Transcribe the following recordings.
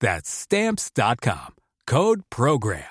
That's Stamps.com. Code PROGRAM.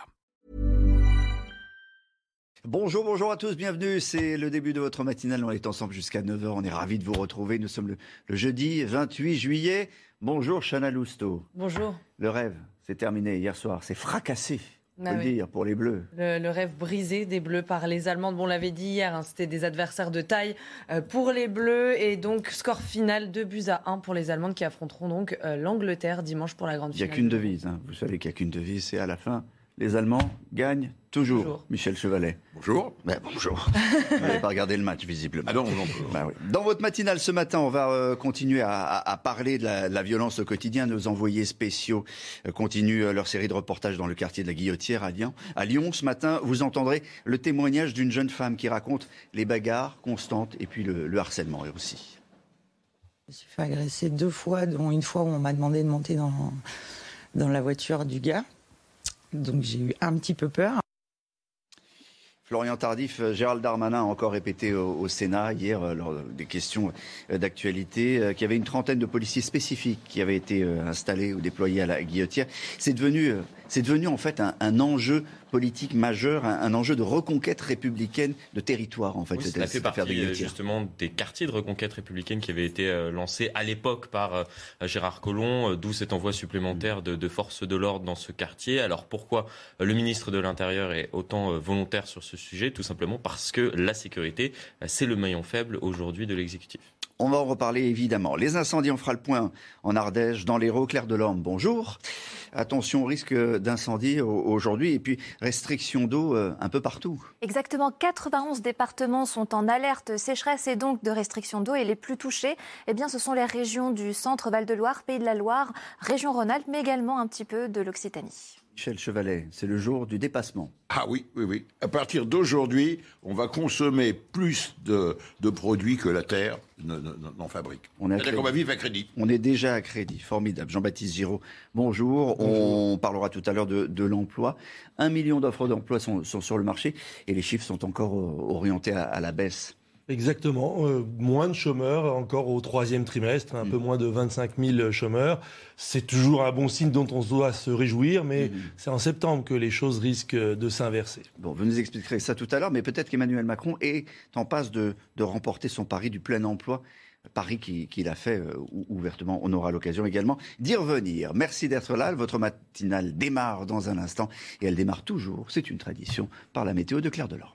Bonjour, bonjour à tous, bienvenue. C'est le début de votre matinale. On est ensemble jusqu'à 9h. On est ravis de vous retrouver. Nous sommes le, le jeudi 28 juillet. Bonjour, Chana Lousteau. Bonjour. Le rêve, c'est terminé hier soir. C'est fracassé. Ah le dire, pour les Bleus. Le, le rêve brisé des Bleus par les Allemandes. Bon, on l'avait dit hier, hein, c'était des adversaires de taille euh, pour les Bleus. Et donc, score final 2 buts à 1 pour les Allemandes qui affronteront donc euh, l'Angleterre dimanche pour la grande Il n'y a finale. qu'une devise. hein. Vous savez qu'il n'y a qu'une devise. C'est à la fin, les Allemands gagnent toujours. Michel Chevalet. Bonjour. Ben, bonjour. Vous n'avez pas regardé le match, visiblement. Ah non, non. Oui. Dans votre matinale ce matin, on va euh, continuer à, à- à parler de la, de la violence au quotidien. Nos envoyés spéciaux euh, continuent euh, leur série de reportages dans le quartier de la Guillotière à Lyon. À Lyon, ce matin, vous entendrez le témoignage d'une jeune femme qui raconte les bagarres constantes et puis le, le harcèlement aussi. Je me suis fait agresser deux fois, dont une fois où on m'a demandé de monter dans, dans la voiture du gars. Donc j'ai eu un petit peu peur. Florian Tardif, euh, Gérald Darmanin a encore répété au, Sénat hier, euh, lors des questions euh, d'actualité, qu'il y avait une trentaine de policiers spécifiques qui avaient été installés ou déployés à la guillotière. C'est devenu, c'est devenu en fait un, un enjeu politique majeur, un, un enjeu de reconquête républicaine de territoire en fait. Oui, ça fait partie de euh, justement des quartiers de reconquête républicaine qui avaient été euh, lancés à l'époque par euh, Gérard Collomb, euh, d'où cet envoi supplémentaire de, de forces de l'ordre dans ce quartier. Alors pourquoi le ministre de l'Intérieur est autant volontaire sur ce sujet? Tout simplement parce que la sécurité, c'est le maillon faible aujourd'hui de l'exécutif. On va en reparler évidemment. Les incendies, on fera le point en Ardèche, dans l'Hérault, Claire Delorme, bonjour. Attention au risque d'incendie au- aujourd'hui et puis restriction d'eau euh, un peu partout. Exactement, 91 départements sont en alerte sécheresse et donc de restriction d'eau. Et les plus touchés, eh bien, ce sont les régions du centre Val-de-Loire, Pays de la Loire, région Rhône-Alpes, mais également un petit peu de l'Occitanie. Michel Chevalet, c'est le jour du dépassement. Ah oui, oui, oui. À partir d'aujourd'hui, on va consommer plus de, de produits que la Terre ne- ne- n'en fabrique. On est à C'est-à-dire qu'on va crédit. vivre à crédit. On est déjà à crédit, formidable. Jean-Baptiste Giraud, bonjour. On parlera tout à l'heure de, de l'emploi. Un million d'offres d'emploi sont, sont sur le marché et les chiffres sont encore euh, orientés à, à la baisse. Exactement, euh, moins de chômeurs encore au troisième trimestre, un peu moins de 25 000 chômeurs. C'est toujours un bon signe dont on doit se réjouir, mais c'est en septembre que les choses risquent de s'inverser. Bon, vous nous expliquerez ça tout à l'heure, mais peut-être qu'Emmanuel Macron est en passe de, de remporter son pari du plein emploi. Pari qui- qu'il a fait euh, ou- ouvertement. On aura l'occasion également d'y revenir. Merci d'être là. Votre matinale démarre dans un instant et elle démarre toujours, c'est une tradition, par la météo de Claire Delorme.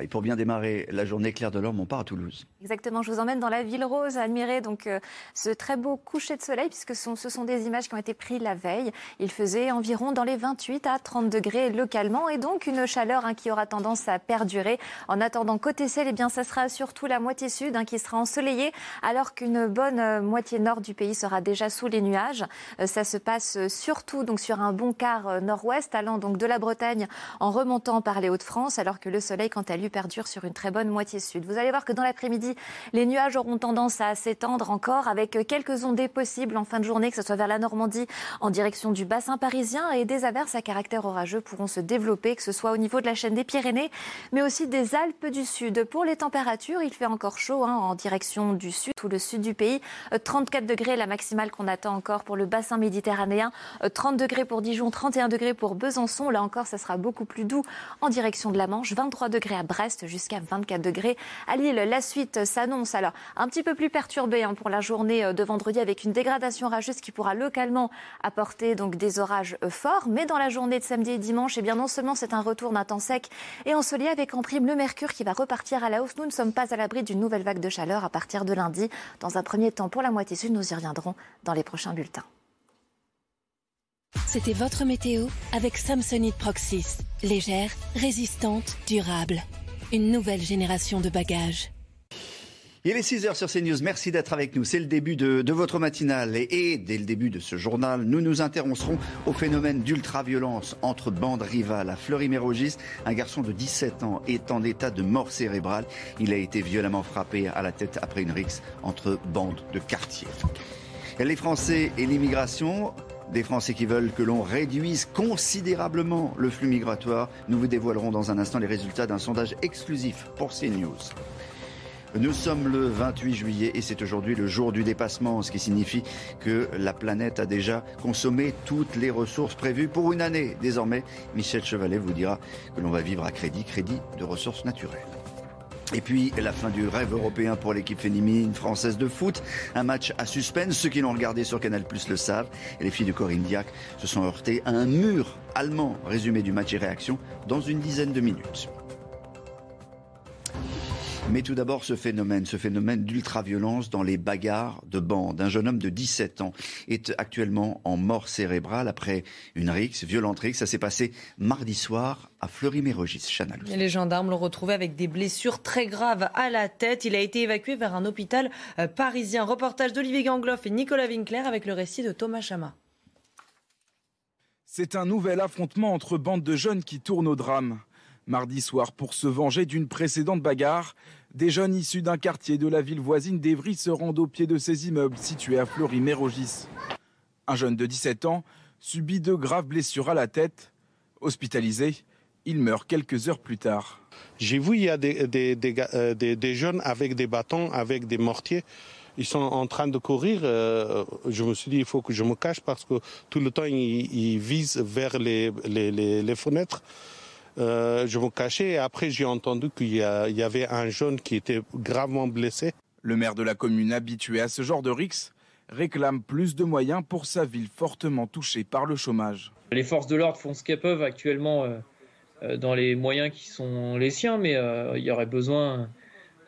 Et pour bien démarrer la journée, Claire Delorme, on part à Toulouse. Exactement, je vous emmène dans la ville rose, admirer donc euh, ce très beau coucher de soleil, puisque ce sont, des images qui ont été prises la veille. Il faisait environ dans les 28 à 30 degrés localement, et donc une chaleur hein, qui aura tendance à perdurer. En attendant, côté ciel, eh bien, ça sera surtout la moitié sud hein, qui sera ensoleillée, alors qu'une bonne euh, moitié nord du pays sera déjà sous les nuages. Euh, ça se passe surtout donc sur un bon quart nord-ouest, allant donc de la Bretagne en remontant par les Hauts-de-France, alors que le soleil, quant à talus perdure sur une très bonne moitié sud. Vous allez voir que dans l'après-midi, les nuages auront tendance à s'étendre encore avec quelques ondées possibles en fin de journée, que ce soit vers la Normandie en direction du bassin parisien et des averses à caractère orageux pourront se développer, que ce soit au niveau de la chaîne des Pyrénées, mais aussi des Alpes du Sud. Pour les températures, il fait encore chaud hein, en direction du sud ou le sud du pays. 34 euh, degrés la maximale qu'on attend encore pour le bassin méditerranéen, 30 euh, degrés pour Dijon, 31 degrés pour Besançon. Là encore, ça sera beaucoup plus doux en direction de la Manche, 23 degrés à Brest jusqu'à 24 degrés à Lille. La suite s'annonce alors un petit peu plus perturbée hein, pour la journée euh, de vendredi avec une dégradation orageuse qui pourra localement apporter donc des orages forts. Mais dans la journée de samedi et dimanche, eh bien non seulement c'est un retour d'un temps sec et ensoleillé avec en prime le mercure qui va repartir à la hausse. Nous ne sommes pas à l'abri d'une nouvelle vague de chaleur à partir de lundi. Dans un premier temps pour la moitié sud, nous y reviendrons dans les prochains bulletins. C'était votre météo avec Samsonite Proxys. Légère, résistante, durable. Une nouvelle génération de bagages. Il est 6 heures sur CNews. Merci d'être avec nous. C'est le début de, votre matinale. Et, dès le début de ce journal, nous nous intéresserons au phénomène d'ultra-violence entre bandes rivales. À Fleury-Mérogis, un garçon de 17 ans est en état de mort cérébrale. Il a été violemment frappé à la tête après une rixe entre bandes de quartier. Les Français et l'immigration, des Français qui veulent que l'on réduise considérablement le flux migratoire. Nous vous dévoilerons dans un instant les résultats d'un sondage exclusif pour CNews. Nous sommes le 28 juillet et c'est aujourd'hui le jour du dépassement, ce qui signifie que la planète a déjà consommé toutes les ressources prévues pour une année. Désormais, Michel Chevalet vous dira que l'on va vivre à crédit, crédit de ressources naturelles. Et puis la fin du rêve européen pour l'équipe féminine française de foot. Un match à suspense. Ceux qui l'ont regardé sur Canal Plus le savent. Et les filles de Corinne Diac se sont heurtées à un mur allemand. Résumé du match et réaction dans une dizaine de minutes. Mais tout d'abord, ce phénomène, ce phénomène d'ultra-violence dans les bagarres de bande. Un jeune homme de 17 ans est actuellement en mort cérébrale après une rixe, violente rixe. Ça s'est passé mardi soir à Fleury-Mérogis. Les gendarmes l'ont retrouvé avec des blessures très graves à la tête. Il a été évacué vers un hôpital euh, parisien. Reportage d'Olivier Gangloff et Nicolas Winkler avec le récit de Thomas Chama. C'est un nouvel affrontement entre bandes de jeunes qui tournent au drame. Mardi soir, pour se venger d'une précédente bagarre, des jeunes issus d'un quartier de la ville voisine d'Evry se rendent au pied de ces immeubles situés à Fleury-Mérogis. Un jeune de 17 ans subit de graves blessures à la tête. Hospitalisé, il meurt quelques heures plus tard. J'ai vu il y a des, euh, des, jeunes avec des bâtons, avec des mortiers. Ils sont en train de courir. Euh, je me suis dit, il faut que je me cache parce que tout le temps, ils, visent vers les, les fenêtres. Euh, je me cachais et après j'ai entendu qu'il y, avait un jeune qui était gravement blessé. Le maire de la commune habitué à ce genre de rix réclame plus de moyens pour sa ville fortement touchée par le chômage. Les forces de l'ordre font ce qu'elles peuvent actuellement euh, euh, dans les moyens qui sont les siens, mais il y aurait besoin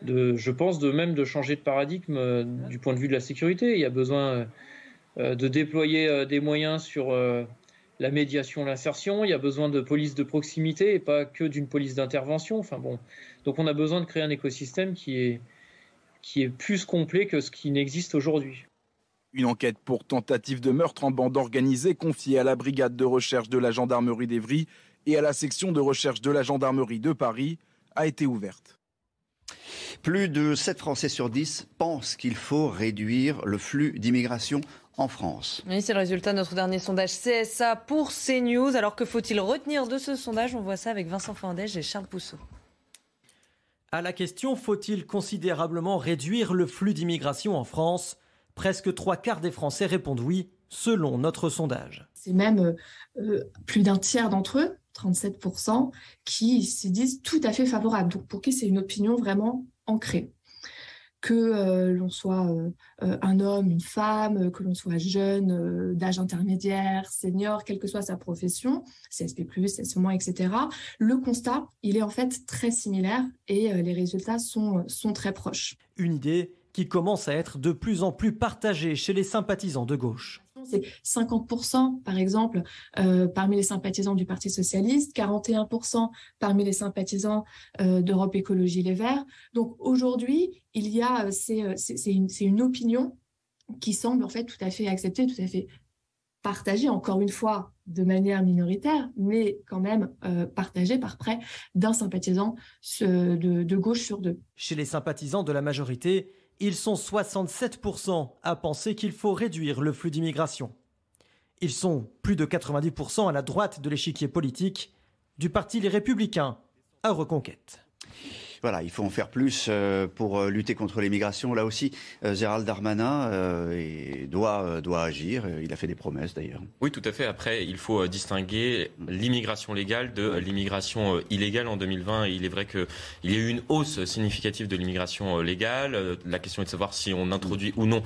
de, je pense, de même de changer de paradigme du point de vue de la sécurité. Il y a besoin de déployer des moyens sur la médiation, l'insertion. Il y a besoin de police de proximité et pas que d'une police d'intervention. Enfin bon, donc on a besoin de créer un écosystème qui est qui est plus complet que ce qui n'existe aujourd'hui. Une enquête pour tentative de meurtre en bande organisée confiée à la brigade de recherche de la gendarmerie d'Evry et à la section de recherche de la gendarmerie de Paris a été ouverte. Plus de 7 Français sur 10 pensent qu'il faut réduire le flux d'immigration en France. Oui, c'est le résultat de notre dernier sondage CSA pour CNews. Alors que faut-il retenir de ce sondage? On voit ça avec Vincent Fandège et Charles Pousseau. À la question faut-il considérablement réduire le flux d'immigration en France? Presque trois quarts des Français répondent oui, selon notre sondage. C'est même euh, plus d'un tiers d'entre eux, 37%, qui se disent tout à fait favorables. Donc pour qui c'est une opinion vraiment ancrée? Que euh, l'on soit euh, euh, un homme, une femme, que l'on soit jeune, d'âge intermédiaire, senior, quelle que soit sa profession, CSP+, CSP-, etc. Le constat, il est en fait très similaire et les résultats sont, sont très proches. Une idée qui commence à être de plus en plus partagée chez les sympathisants de gauche c'est 50% par exemple euh, parmi les sympathisants du Parti socialiste, 41% parmi les sympathisants euh, d'Europe Écologie Les Verts. Donc aujourd'hui, il y a, c'est une, une opinion qui semble en fait tout à fait acceptée, tout à fait partagé, encore une fois, de manière minoritaire, mais quand même euh, partagé par près d'un sympathisant de, de gauche sur deux. Chez les sympathisants de la majorité, ils sont 67% à penser qu'il faut réduire le flux d'immigration. Ils sont plus de 90% à la droite de l'échiquier politique, du parti Les Républicains à Reconquête voilà, il faut en faire plus euh, pour euh, lutter contre l'immigration. Là aussi, euh, Gérald Darmanin doit, doit agir. Il a fait des promesses d'ailleurs. Oui, tout à fait. Après, il faut distinguer l'immigration légale de l'immigration illégale en 2020. Il est vrai qu'il y a eu une hausse significative de l'immigration légale. La question est de savoir si on introduit ou non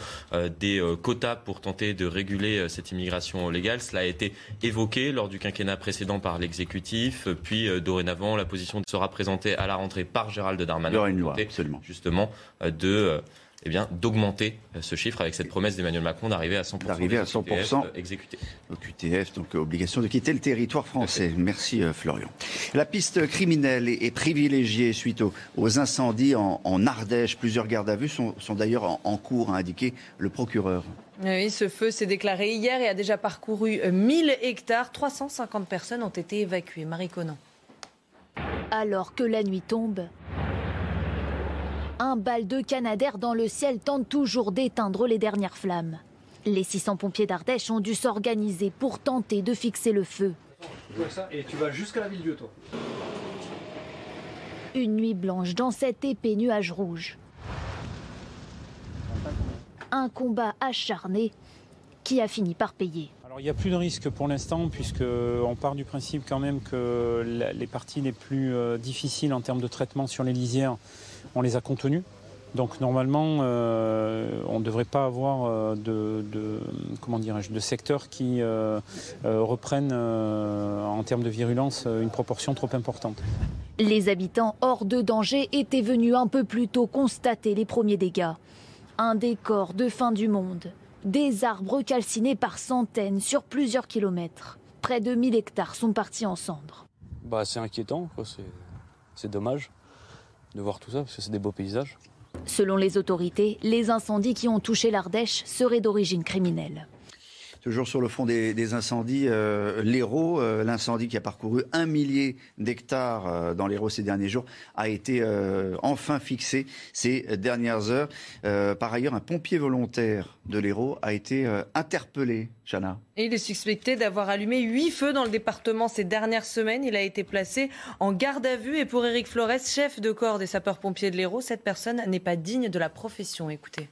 des quotas pour tenter de réguler cette immigration légale. Cela a été évoqué lors du quinquennat précédent par l'exécutif. Puis, dorénavant, la position sera présentée à la rentrée par Gérald de Darmanin. Il y aura une loi, absolument. Justement, euh, de euh, eh bien, d'augmenter euh, ce chiffre avec cette promesse d'Emmanuel Macron d'arriver à 100%, d'arriver à 100% exécutés. Au QTF, donc obligation de quitter le territoire français. Merci Florian. La piste criminelle est, privilégiée suite aux, incendies en, Ardèche. Plusieurs gardes à vue sont, d'ailleurs en, en, cours, a indiqué le procureur. Oui, ce feu s'est déclaré hier et a déjà parcouru 1000 hectares. 350 personnes ont été évacuées. Marie Conan. Alors que la nuit tombe, un bal de Canadair dans le ciel tente toujours d'éteindre les dernières flammes. Les 600 pompiers d'Ardèche ont dû s'organiser pour tenter de fixer le feu. Et tu vas jusqu'à la ville toi. Une nuit blanche dans cet épais nuage rouge. Un combat acharné qui a fini par payer. Alors il n'y a plus de risque pour l'instant puisqu'on part du principe quand même que les parties les plus euh, difficiles en termes de traitement sur les lisières on les a contenus. Donc normalement, euh, on ne devrait pas avoir euh, de, comment de secteurs qui euh, reprennent en termes de virulence une proportion trop importante. Les habitants hors de danger étaient venus un peu plus tôt constater les premiers dégâts. Un décor de fin du monde. Des arbres calcinés par centaines sur plusieurs kilomètres. Près de 1000 hectares sont partis en cendres. Bah, c'est inquiétant, c'est dommage de voir tout ça, parce que c'est des beaux paysages. Selon les autorités, les incendies qui ont touché l'Ardèche seraient d'origine criminelle. Toujours sur le fond des, incendies, euh, l'Hérault, euh, l'incendie qui a parcouru un millier d'hectares euh, dans l'Hérault ces derniers jours, a été enfin fixé ces dernières heures. par ailleurs, un pompier volontaire de l'Hérault a été interpellé, Chana. Et il est suspecté d'avoir allumé huit feux dans le département ces dernières semaines. Il a été placé en garde à vue. Et pour Éric Flores, chef de corps des sapeurs-pompiers de l'Hérault, cette personne n'est pas digne de la profession. Écoutez.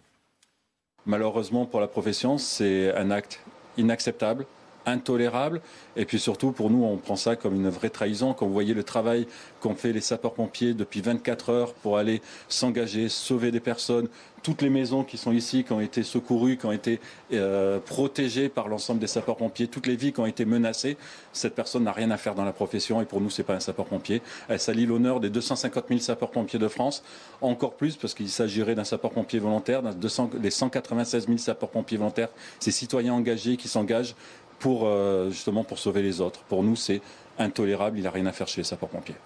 Malheureusement pour la profession, c'est un acte inacceptable, intolérable. Et puis surtout, pour nous, on prend ça comme une vraie trahison. Quand vous voyez le travail qu'ont fait les sapeurs-pompiers depuis 24 heures pour aller s'engager, sauver des personnes, toutes les maisons qui sont ici, qui ont été secourues, qui ont été euh, protégées par l'ensemble des sapeurs-pompiers, toutes les vies qui ont été menacées, cette personne n'a rien à faire dans la profession et pour nous, c'est pas un sapeur-pompier. Elle salit l'honneur des 250 000 sapeurs-pompiers de France, encore plus parce qu'il s'agirait d'un sapeur-pompier volontaire, des 196 000 sapeurs-pompiers volontaires, ces citoyens engagés qui s'engagent pour euh, justement pour sauver les autres. Pour nous, c'est intolérable. Il n'a rien à faire chez les sapeurs-pompiers.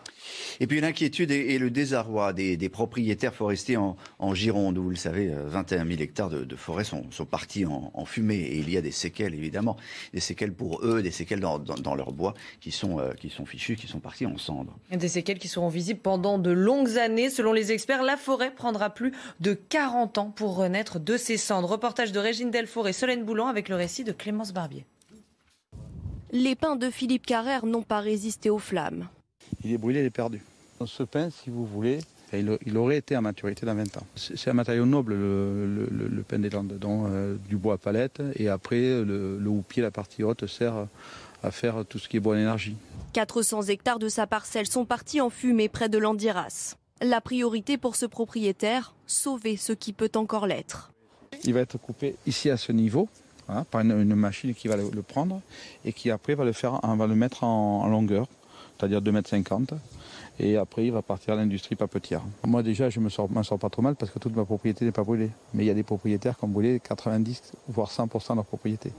Et puis l'inquiétude et, le désarroi des, propriétaires forestiers en, Gironde, où vous le savez, 21 euh, 000 hectares de, forêt sont, partis en, fumée. Et il y a des séquelles, évidemment, des séquelles pour eux, des séquelles dans, leur bois qui sont, euh, qui sont fichus, qui sont partis en cendres. Des séquelles qui seront visibles pendant de longues années. Selon les experts, la forêt prendra plus de 40 ans pour renaître de ses cendres. Reportage de Régine Delfour et Solène Boulan avec le récit de Clémence Barbier. Les pins de Philippe Carrère n'ont pas résisté aux flammes. Il est brûlé, il est perdu. Ce pain, si vous voulez, il, aurait été à maturité dans 20 ans. C'est un matériau noble, le, pain des Landes, dont euh, du bois à palette. Et après, le, le houppier, la partie haute, sert à faire tout ce qui est bonne énergie. 400 hectares de sa parcelle sont partis en fumée près de l'Andiras. La priorité pour ce propriétaire, sauver ce qui peut encore l'être. Il va être coupé ici à ce niveau, par une, machine qui va le, prendre et qui après va le, faire, va le mettre en, en longueur, c'est-à-dire 2,50 m et après il va partir à l'industrie papetière. Moi déjà je ne m'en sors pas trop mal parce que toute ma propriété n'est pas brûlée. Mais il y a des propriétaires qui ont brûlé 90 voire 100% de leur propriété.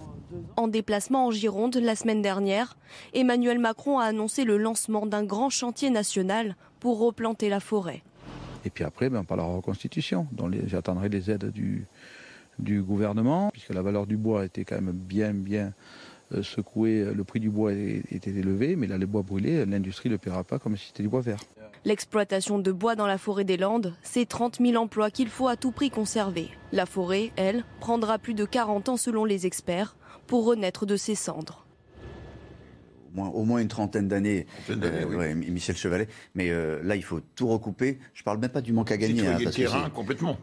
En déplacement en Gironde la semaine dernière, Emmanuel Macron a annoncé le lancement d'un grand chantier national pour replanter la forêt. Et puis après, ben, on parlera reconstitution, dont j'attendrai les aides du, du gouvernement, puisque la valeur du bois était quand même bien, bien secoué, le prix du bois était élevé, mais là, le bois brûlé, l'industrie ne le paiera pas comme si c'était du bois vert. L'exploitation de bois dans la forêt des Landes, c'est 30 000 emplois qu'il faut à tout prix conserver. La forêt, elle, prendra plus de 40 ans selon les experts pour renaître de ses cendres au moins une trentaine d'années, euh, Michel Chevalet. Mais euh, là, il faut tout recouper. Je parle même pas du manque à gagner. Hein, parce terrain, complètement.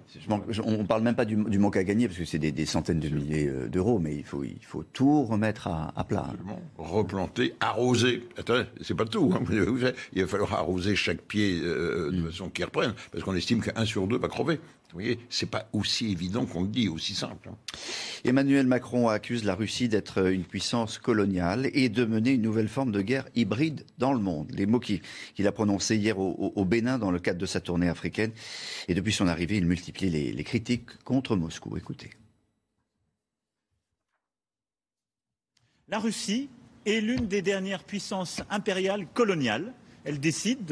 on parle même pas du, manque à gagner parce que c'est des, centaines de milliers euh, d'euros, mais il faut, il faut tout remettre à, plat. Replanter, arroser. Attendez, c'est pas tout. Hein. Il va falloir arroser chaque pied de mm. façon qu'il reprenne, parce qu'on estime qu'un sur deux va crever. Vous voyez, c'est pas aussi évident qu'on le dit, aussi simple. Hein. Emmanuel Macron accuse la Russie d'être une puissance coloniale et de mener une nouvelle forme de guerre hybride dans le monde. Les mots qu'il a prononcés hier au, Bénin dans le cadre de sa tournée africaine. Et depuis son arrivée, il multiplie les, les critiques contre Moscou. Écoutez. La Russie est l'une des dernières puissances impériales coloniales. Elle décide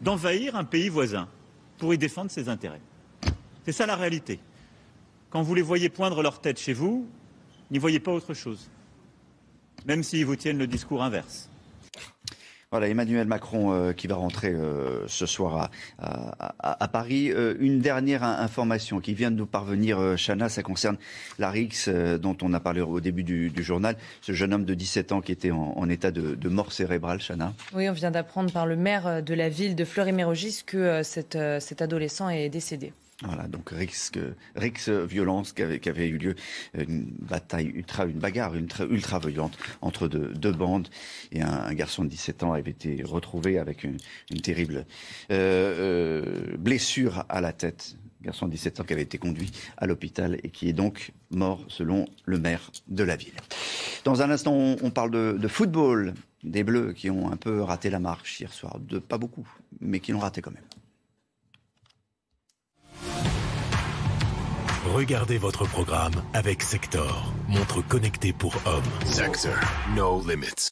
d'envahir de, un pays voisin pour y défendre ses intérêts. C'est ça la réalité. Quand vous les voyez poindre leur tête chez vous, n'y voyez pas autre chose, même s'ils vous tiennent le discours inverse. Voilà, Emmanuel Macron euh, qui va rentrer euh, ce soir à, Paris. Euh, une dernière information qui vient de nous parvenir, Chana, ça concerne Larix, dont on a parlé au début du, journal. Ce jeune homme de 17 ans qui était en, état de, mort cérébrale, Chana. Oui, on vient d'apprendre par le maire de la ville de Fleury-Mérogis que cet adolescent est décédé. Voilà, donc Rix, Rix violence qui avait, qui avait, eu lieu, une bataille ultra, une bagarre ultra, ultra violente entre deux, deux bandes et un, garçon de 17 ans avait été retrouvé avec une, une terrible euh, euh, blessure à la tête. garçon de 17 ans qui avait été conduit à l'hôpital et qui est donc mort selon le maire de la ville. Dans un instant, on, on parle de, de football, des Bleus qui ont un peu raté la marche hier soir, de pas beaucoup, mais qui l'ont raté quand même. Regardez votre programme avec Sector, montre connectée pour hommes. Sector, no limits.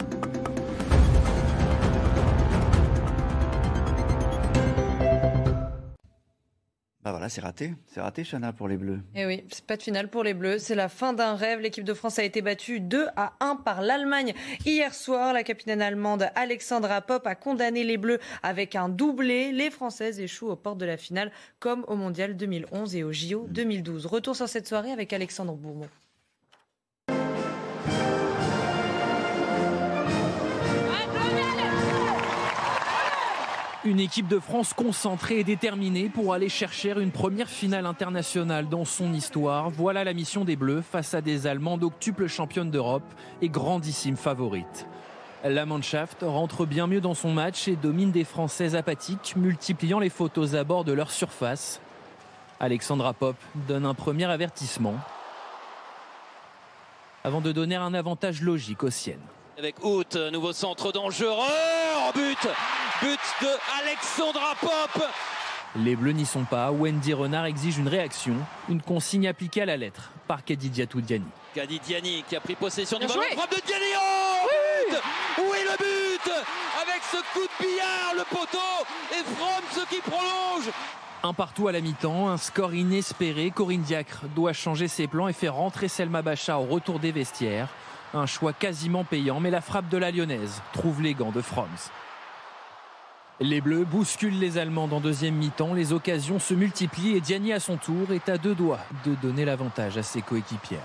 Bah voilà, c'est raté. C'est raté, Chana, pour les Bleus. Eh oui, c'est pas de finale pour les Bleus. C'est la fin d'un rêve. L'équipe de France a été battue 2 à 1 par l'Allemagne. Hier soir, la capitaine allemande Alexandra Popp a condamné les Bleus avec un doublé. Les Françaises échouent aux portes de la finale, comme au Mondial 2011 et au JO 2012. Retour sur cette soirée avec Alexandre Bourmont. Une équipe de France concentrée et déterminée pour aller chercher une première finale internationale dans son histoire. Voilà la mission des Bleus face à des Allemands octuple championnes d'Europe et grandissime favorite. La Mannschaft rentre bien mieux dans son match et domine des Françaises apathiques, multipliant les fautes aux abords de leur surface. Alexandra Pop donne un premier avertissement avant de donner un avantage logique aux siennes. Avec Hout, nouveau centre dangereux, en but But de Alexandra Pop les Bleus n'y sont pas. Wendy Renard exige une réaction, une consigne appliquée à la lettre par Kadidiatou Diani. Kadidiani qui a pris possession du ballon. Frappe de Diani. Oh oui but Où est le but Avec ce coup de billard, le poteau et Fromm qui prolonge. Un partout à la mi-temps, un score inespéré. Corinne Diacre doit changer ses plans et faire rentrer Selma Bacha au retour des vestiaires. Un choix quasiment payant, mais la frappe de la Lyonnaise trouve les gants de Froms. Les Bleus bousculent les Allemands en deuxième mi-temps. Les occasions se multiplient et Diani à son tour est à deux doigts de donner l'avantage à ses coéquipières.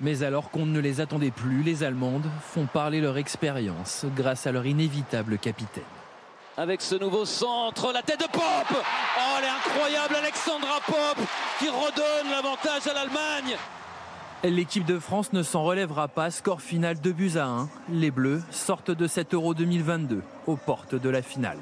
Mais alors qu'on ne les attendait plus, les Allemandes font parler leur expérience grâce à leur inévitable capitaine. Avec ce nouveau centre, la tête de Pop Oh, elle est incroyable, Alexandra Pop qui redonne l'avantage à l'Allemagne L'équipe de France ne s'en relèvera pas. Score final 2 buts à 1. Les Bleus sortent de cet Euro 2022 aux portes de la finale.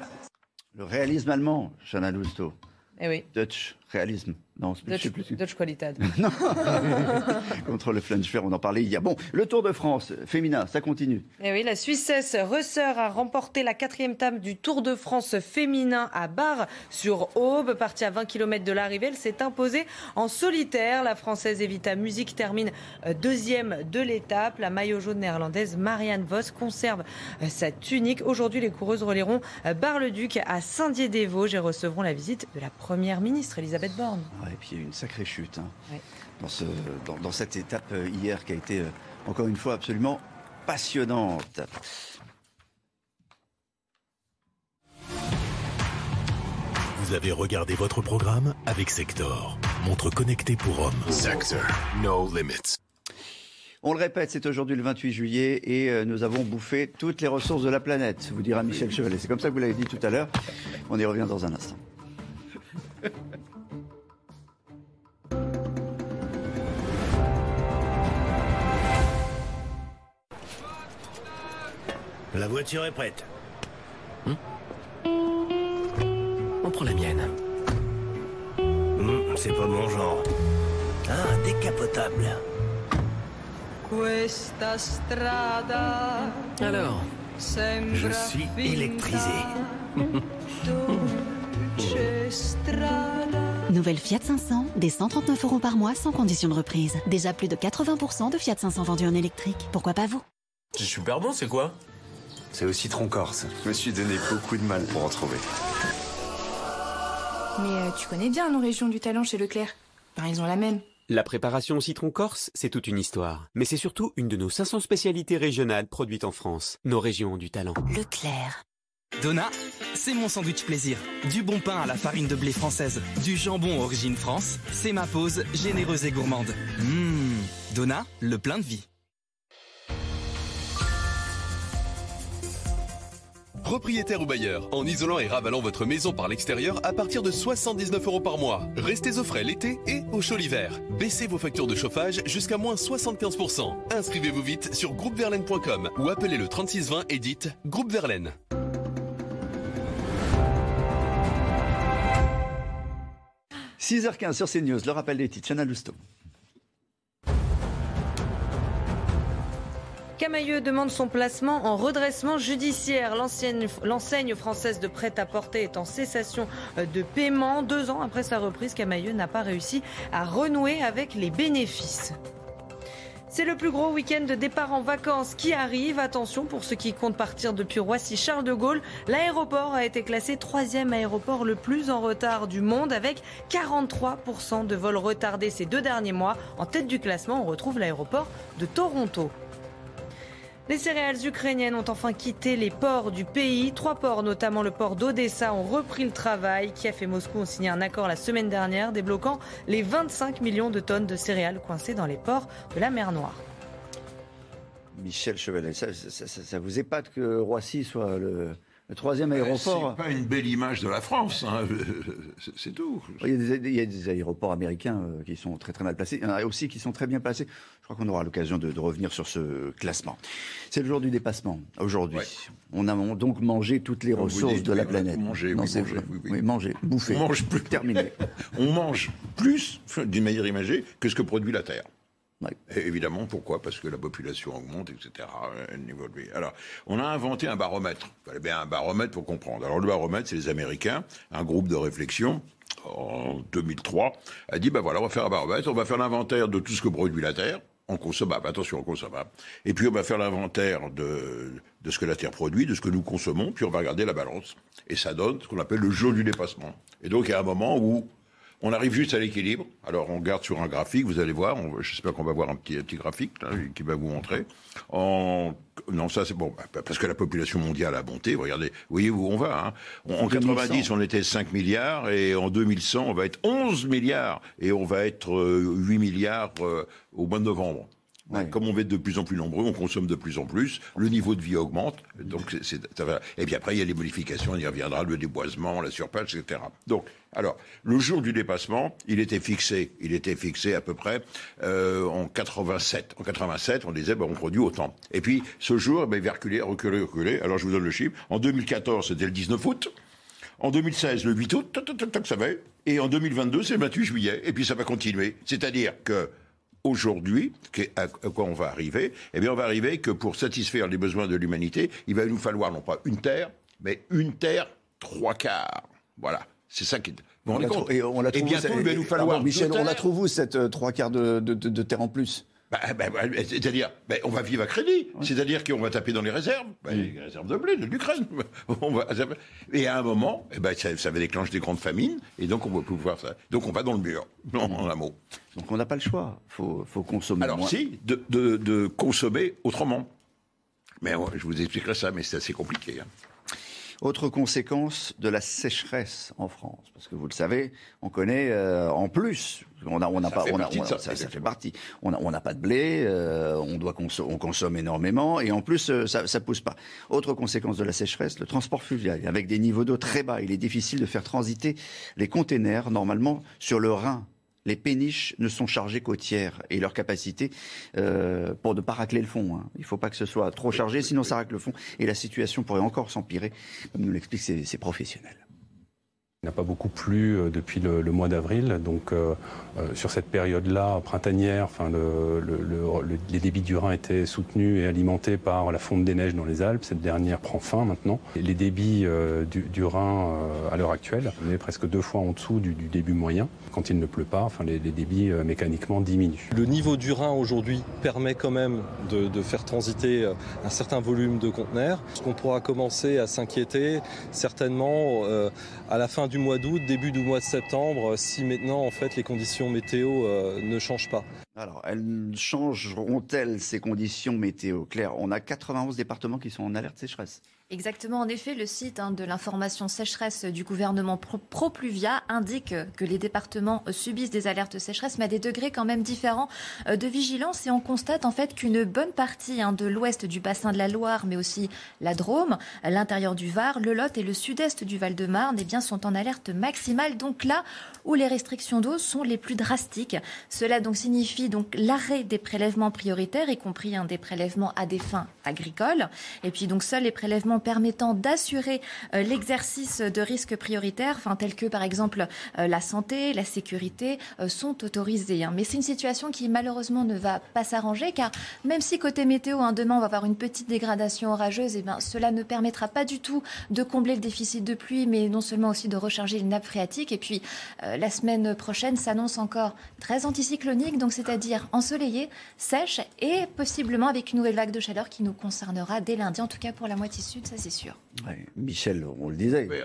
Le réalisme allemand, Chana Lousteau. Eh oui. Dutch réalisme. Non, Dutch, plus. Dutch Qualität. Contre le Flensfer, on en parlait il y a. Bon, le Tour de France féminin, ça continue. Et eh oui, la Suissesse Resseur a remporté la quatrième table du Tour de France féminin à Bar sur Aube. Partie à 20 km de l'arrivée, elle s'est imposée en solitaire. La Française Evita Music termine euh, deuxième de l'étape. La maillot jaune néerlandaise Marianne Vos conserve euh, sa tunique. Aujourd'hui, les coureuses relayeront euh, Bar-le-Duc à Saint-Dié-des-Vosges et recevront la visite de la première ministre Elisabeth Borne et puis il y a eu une sacrée chute hein, dans, ce, dans, cette étape euh, hier qui a été euh, encore une fois absolument passionnante. Vous avez regardé votre programme avec Sector, montre connectée pour hommes. Sector, no limits. On le répète, c'est aujourd'hui le 28 juillet et euh, nous avons bouffé toutes les ressources de la planète, vous dira Michel Chevalet. C'est comme ça que vous l'avez dit tout à l'heure. On y revient dans un instant. La voiture est prête. Hmm On prend la mienne. Hmm, c'est pas mon genre. Ah, un décapotable. Alors, je suis électrisé. Nouvelle Fiat 500, des 139 euros par mois sans condition de reprise. Déjà plus de 80% de Fiat 500 vendus en électrique. Pourquoi pas vous? C'est super bon, c'est quoi? C'est au citron corse. Je me suis donné beaucoup de mal pour en trouver. Mais euh, tu connais bien nos régions du talent chez Leclerc. Enfin, ils ont la même. La préparation au citron corse, c'est toute une histoire. Mais c'est surtout une de nos 500 spécialités régionales produites en France. Nos régions ont du talent. Leclerc. Donna, c'est mon sandwich plaisir. Du bon pain à la farine de blé française, du jambon origine France, c'est ma pause généreuse et gourmande. Mmm, Donna, le plein de vie. Propriétaire ou bailleur, en isolant et ravalant votre maison par l'extérieur à partir de 79 euros par mois. Restez au frais l'été et au chaud l'hiver. Baissez vos factures de chauffage jusqu'à moins 75%. Inscrivez-vous vite sur groupeverlaine.com ou appelez le 3620 et dites Groupe Verlaine. – 6h15 sur CNews, le rappel des titres, Chana Lousteau. Camailleux demande son placement en redressement judiciaire. L'enseigne française de prêt-à-porter est en cessation de paiement. Deux ans après sa reprise, Camailleux n'a pas réussi à renouer avec les bénéfices. C'est le plus gros week-end de départ en vacances qui arrive. Attention pour ceux qui comptent partir depuis Roissy-Charles de Gaulle. L'aéroport a été classé troisième aéroport le plus en retard du monde avec 43% de vols retardés ces deux derniers mois. En tête du classement, on retrouve l'aéroport de Toronto. Les céréales ukrainiennes ont enfin quitté les ports du pays. Trois ports, notamment le port d'Odessa, ont repris le travail. Kiev et Moscou ont signé un accord la semaine dernière, débloquant les 25 millions de tonnes de céréales coincées dans les ports de la mer Noire. Michel Chevalet, ça, vous épate que Roissy soit le, le troisième aéroport. C'est pas une belle image de la France, hein. c'est tout. Il y, a des, il y, a des, aéroports américains euh, qui sont très très mal placés. Il y en a aussi qui sont très bien placés. Je crois qu'on aura l'occasion de, de, revenir sur ce classement. C'est le jour du dépassement. Aujourd'hui, ouais. on a donc mangé toutes les ressources dites, de oui, la planète. Manger, non, oui, manger, oui, oui. manger, bouffer. On mange plus. Terminé. on mange plus, d'une manière imagée, que ce que produit la Terre. Ouais. évidemment, pourquoi? Parce que la population augmente, etc. Alors, on a inventé un baromètre. Il fallait bien un baromètre pour comprendre. Alors, le baromètre, c'est les Américains, un groupe de réflexion en 2003, a dit, ben voilà, on va faire un baromètre, on va faire l'inventaire de tout ce que produit la Terre, en consommable, attention, en consommable. Et puis, on va faire l'inventaire de, de ce que la Terre produit, de ce que nous consommons, puis on va regarder la balance. Et ça donne ce qu'on appelle le jour du dépassement. Et donc, il y a un moment où on arrive juste à l'équilibre. Alors, on regarde sur un graphique, vous allez voir, j'espère qu'on va voir un petit, un petit graphique là, qui va vous montrer. En, non, ça c'est bon, bah, parce que la population mondiale a monté. Regardez, vous voyez où on va. Hein. En, en 90, on était 5 milliards, et en 2100, on va être 11 milliards, et on va être euh, 8 milliards euh, au mois de novembre. Ouais. Comme on va être de plus en plus nombreux, on consomme de plus en plus, le niveau de vie augmente, donc c'est, ça va. Et puis après, il y a les modifications, on y reviendra, le déboisement, la surpage, etc. Donc, alors, le jour du dépassement, il était fixé, il était fixé à peu près euh, en 87. En 87, on disait, ben, on produit autant. Et puis, ce jour, ben, il va reculer, reculer, reculer. Alors, je vous donne le chiffre. En 2014, c'était le 19 août. En 2016, le 8 août, ça va. Et en 2022, c'est le 28 juillet. Et puis, ça va continuer. C'est-à-dire que aujourd'hui, à quoi on va arriver? Eh bien, on va arriver que pour satisfaire les besoins de l'humanité, il va nous falloir non pas une terre, mais une terre trois quarts. Voilà. C'est ça qui est. Bon, on, on, et on la trouve. Et bientôt, il va nous falloir. Michel, on la trouve où cette euh, trois quarts de, de, de, de, terre en plus bah, bah, bah, C'est-à-dire, on va vivre à crédit. Ouais. C'est-à-dire qu'on va taper dans les réserves, mmh. les réserves de blé de l'Ukraine. et à un moment, eh ben, ça, ça va déclencher des grandes famines, et donc on va pouvoir ça. Donc on va dans le mur, en, un mot. Donc on n'a pas le choix. Il faut, faut, consommer. Alors moins. si, de, consommer autrement. Mais euh, je vous expliquerai ça, mais c'est assez compliqué. Hein. Autre conséquence de la sécheresse en France, parce que vous le savez, on connaît euh, en plus, on a, on n'a Ça pas, fait on a- a- ça, ça, ça fait partie. On n'a on n'a pas de blé, euh, on doit conso- on consomme énormément, et en plus euh, ça, ça pousse pas. Autre conséquence de la sécheresse, le transport fluvial, avec des niveaux d'eau très bas, il est difficile de faire transiter les containers normalement sur le Rhin. Les péniches ne sont chargées qu'au tiers et leur capacité euh, pour ne pas racler le fond. hein. Il ne faut pas que ce soit trop chargé, sinon ça racle le fond et la situation pourrait encore s'empirer, comme nous l'expliquent ces, ces professionnels. N'a pas beaucoup plu euh, depuis le, mois d'avril, donc euh, euh, sur cette période-là printanière, enfin, le- le- le- le- les débits du Rhin étaient soutenus et alimentés par la fonte des neiges dans les Alpes. Cette dernière prend fin maintenant. Les débits du, Rhin à l'heure actuelle, on est presque deux fois en dessous du, débit moyen. Quand il ne pleut pas, enfin, les, débits mécaniquement diminuent. Le niveau du Rhin aujourd'hui permet quand même de, de faire transiter un certain volume de conteneurs. Ce qu'on pourra commencer à s'inquiéter certainement à la fin du mois d'août, début du mois de septembre, si maintenant en fait les conditions météo euh, ne changent pas. Alors, elles changeront-elles ces conditions météo? Claire, on a 91 départements qui sont en alerte sécheresse. Exactement, en effet, le site hein, de l'information sécheresse du gouvernement Pro- ProPluvia indique que les départements subissent des alertes sécheresse, mais à des degrés quand même différents euh, de vigilance. Et on constate en fait qu'une bonne partie hein, de l'ouest du bassin de la Loire, mais aussi la Drôme, l'intérieur du Var, le Lot et le sud-est du Val-de-Marne, eh bien, sont en alerte maximale. Donc là où les restrictions d'eau sont les plus drastiques. Cela donc signifie donc l'arrêt des prélèvements prioritaires, y compris hein, des prélèvements à des fins agricoles. Et puis donc seuls les prélèvements permettant d'assurer euh, l'exercice de risques prioritaires, tels que par exemple euh, la santé, la sécurité, euh, sont autorisés. hein. Mais c'est une situation qui malheureusement ne va pas s'arranger, car même si côté météo, hein, demain on va avoir une petite dégradation orageuse, et ben cela ne permettra pas du tout de combler le déficit de pluie, mais non seulement aussi de recharger les nappes phréatiques. Et puis la semaine prochaine s'annonce encore très anticyclonique, donc c'est-à-dire ensoleillée, sèche et possiblement avec une nouvelle vague de chaleur qui nous concernera dès lundi, en tout cas pour la moitié sud, ça c'est sûr. Ouais, Michel, on le disait. Mais,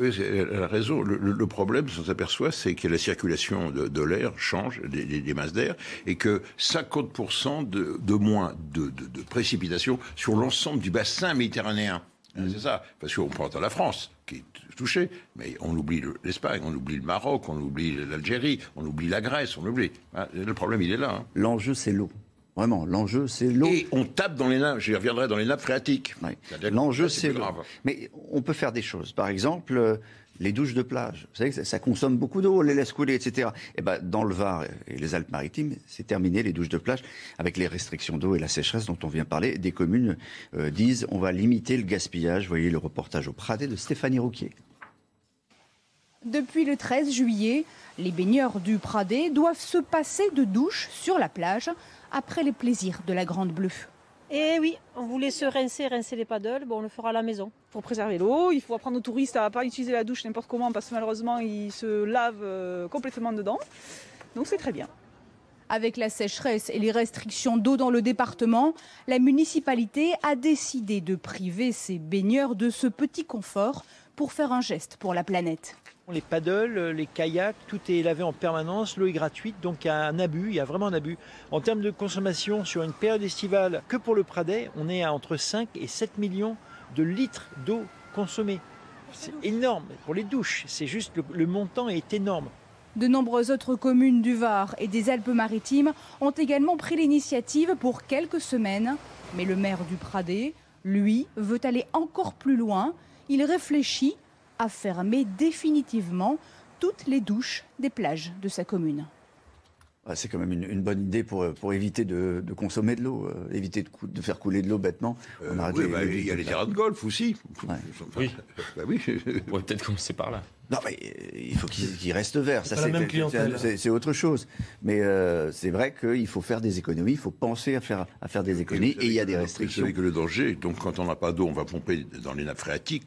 oui, elle a raison. Le, le- le problème, on s'aperçoit, c'est que la circulation de, de l'air change, des, des- des masses d'air, et que 50% de, de moins de, de, de précipitations sur l'ensemble du bassin méditerranéen. Hein, C'est ça. Parce qu'on prend la France, qui est touchée, mais on oublie le- l'Espagne, on oublie le Maroc, on oublie l'Algérie, on oublie la Grèce, on oublie. Hein, Le problème, il est là. hein. L'enjeu, c'est l'eau. Vraiment, l'enjeu, c'est l'eau. Et on tape dans les nappes, j'y reviendrai dans les nappes phréatiques. L'enjeu, c'est l'eau. grave. Mais on peut faire des choses. Par exemple, euh, les douches de plage. Vous savez que ça, consomme beaucoup d'eau, on les laisse couler, etc. Et ben, dans le Var et les Alpes-Maritimes, c'est terminé les douches de plage avec les restrictions d'eau et la sécheresse dont on vient de parler. Des communes euh, disent on va limiter le gaspillage. Vous voyez le reportage au Pradé de Stéphanie Rouquier. Depuis le 13 juillet, les baigneurs du Pradé doivent se passer de douche sur la plage après les plaisirs de la Grande Bleue. Et oui, on voulait se rincer, rincer les paddles, bon, on le fera à la maison. Pour préserver l'eau, il faut apprendre aux touristes à ne pas utiliser la douche n'importe comment parce que malheureusement ils se lavent euh, complètement dedans. Donc c'est très bien. Avec la sécheresse et les restrictions d'eau dans le département, la municipalité a décidé de priver ses baigneurs de ce petit confort pour faire un geste pour la planète. Les paddles, les kayaks, tout est lavé en permanence, l'eau est gratuite, donc il y a un abus, il y a vraiment un abus. En termes de consommation sur une période estivale, que pour le Pradet, on est à entre 5 et 7 millions de litres d'eau consommée. C'est énorme pour les douches, c'est juste le, le montant est énorme. De nombreuses autres communes du Var et des Alpes-Maritimes ont également pris l'initiative pour quelques semaines. Mais le maire du Pradé, lui, veut aller encore plus loin. Il réfléchit à fermer définitivement toutes les douches des plages de sa commune. Ouais, C'est quand même une, une bonne idée pour, pour éviter de, de consommer de l'eau, euh, éviter de, cou- de faire couler de l'eau bêtement. On arrête oui, les- bah, les il y a les de terrains de golf aussi. Oui. Bah oui. On pourrait peut-être commencer par là. Non, mais euh, il faut qu'il qu'il reste vert. C'est autre chose. Mais euh, c'est vrai qu'il faut faire des économies, il faut penser à faire, à faire des économies, et il y a des Vous restrictions. savez que le danger, donc quand on n'a pas d'eau, on va pomper dans les nappes phréatiques.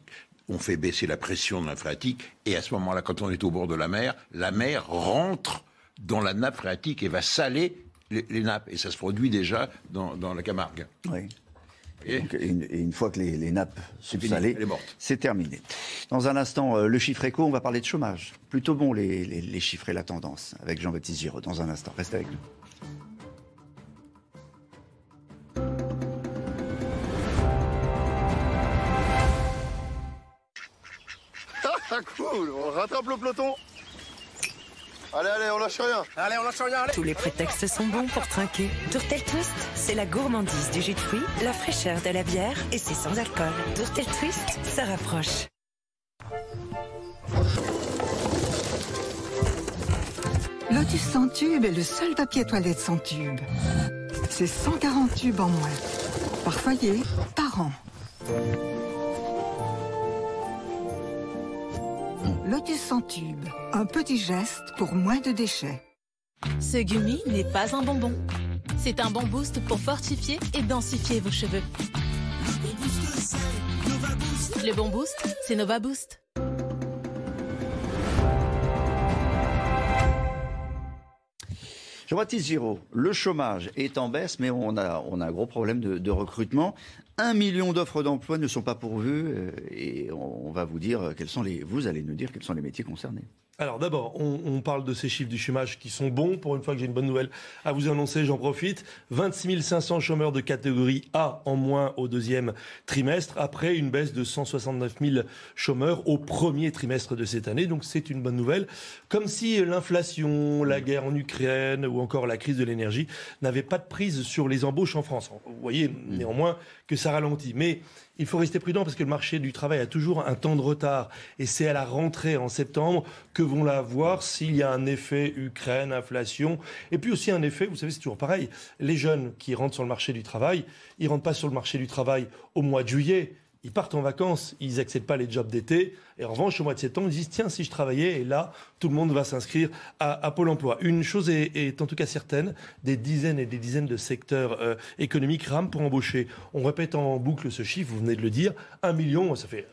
On fait baisser la pression de la phréatique. Et à ce moment-là, quand on est au bord de la mer, la mer rentre dans la nappe phréatique et va saler les, les nappes. Et ça se produit déjà dans, dans la Camargue. Oui. Et Donc, et une, et une fois que les, les nappes sont salées, c'est terminé. Dans un instant, euh, le chiffre éco, on va parler de chômage. Plutôt bon les, les- les chiffres et la tendance avec Jean-Baptiste Giraud. Dans un instant, restez avec nous. Cool, on rattrape le peloton. Allez, allez, on lâche rien. Allez, on lâche rien, allez. Tous les prétextes sont bons pour trinquer. Tourtel Twist, c'est la gourmandise du jus de fruits, la fraîcheur de la bière et c'est sans alcool. Tourtel Twist, ça rapproche. Lotus sans tube est le seul papier toilette sans tube. C'est 140 tubes en moins. Par foyer, par an. Lotus sans tube. Un petit geste pour moins de déchets. Ce gummy n'est pas un bonbon. C'est un bon boost pour fortifier et densifier vos cheveux. Le bon boost, c'est Nova Boost. Jean-Baptiste Giraud, le chômage est en baisse, mais on a, on a un gros problème de, de recrutement. Un million d'offres d'emploi ne sont pas pourvues euh, et on, on va vous dire quels sont les. Vous allez nous dire quels sont les métiers concernés. Alors d'abord, on, on parle de ces chiffres du chômage qui sont bons. Pour une fois que j'ai une bonne nouvelle à vous annoncer, j'en profite. 26 500 chômeurs de catégorie A en moins au deuxième trimestre, après une baisse de 169 000 chômeurs au premier trimestre de cette année. Donc c'est une bonne nouvelle. Comme si l'inflation, la guerre en Ukraine ou encore la crise de l'énergie n'avaient pas de prise sur les embauches en France. Vous voyez néanmoins que ça ralentit. Mais il faut rester prudent parce que le marché du travail a toujours un temps de retard. Et c'est à la rentrée en septembre que vont la voir s'il y a un effet Ukraine, inflation. Et puis aussi un effet, vous savez, c'est toujours pareil. Les jeunes qui rentrent sur le marché du travail, ils rentrent pas sur le marché du travail au mois de juillet ils partent en vacances, ils n'acceptent pas les jobs d'été. Et en revanche, au mois de septembre, ils disent tiens, si je travaillais, et là, tout le monde va s'inscrire à, Pôle emploi. Une chose est, en tout cas certaine des dizaines et des dizaines de secteurs euh, économiques rament pour embaucher. On répète en boucle ce chiffre, vous venez de le dire un million, ça fait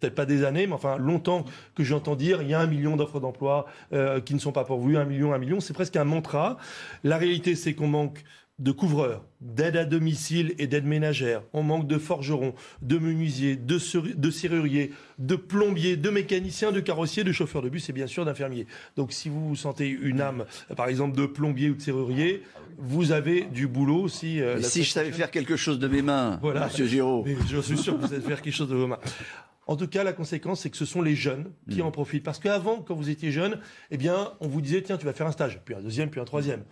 peut-être pas des années, mais enfin longtemps que j'entends dire il y a un million d'offres d'emploi euh, qui ne sont pas pourvues, un million, un million, c'est presque un mantra. La réalité, c'est qu'on manque de couvreurs, d'aide à domicile et d'aide ménagère. On manque de forgerons, de menuisiers, de, de, serruriers, de plombiers, de mécaniciens, de carrossiers, de chauffeurs de bus et bien sûr d'infirmiers. Donc si vous sentez une âme, par exemple, de plombier ou de serrurier, vous avez du boulot. Si, euh, si je savais faire quelque chose de mes mains, voilà. Monsieur Giraud. je suis sûr que vous savez faire quelque chose de vos mains. En tout cas, la conséquence, c'est que ce sont les jeunes qui mm. en profitent. Parce qu'avant, quand vous étiez jeune, eh bien, on vous disait, tiens, tu vas faire un stage, puis un deuxième, puis un troisième.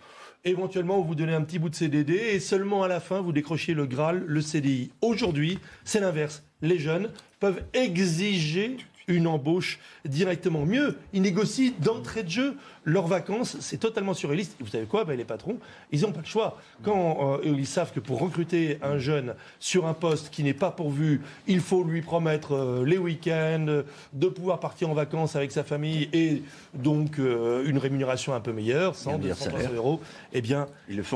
Éventuellement, vous donnez un petit bout de CDD et seulement à la fin, vous décrochiez le Graal, le CDI. Aujourd'hui, c'est l'inverse. Les jeunes peuvent exiger une embauche directement. Mieux, ils négocient d'entrée de jeu leurs vacances. C'est totalement surréaliste. vous savez quoi? Ben, Les patrons, ils n'ont pas le choix. Quand euh, ils savent que pour recruter un jeune sur un poste qui n'est pas pourvu, il faut lui promettre euh, les week-ends, de pouvoir partir en vacances avec sa famille et donc euh, une rémunération un peu meilleure, 100, 200, 300 euros, eh bien,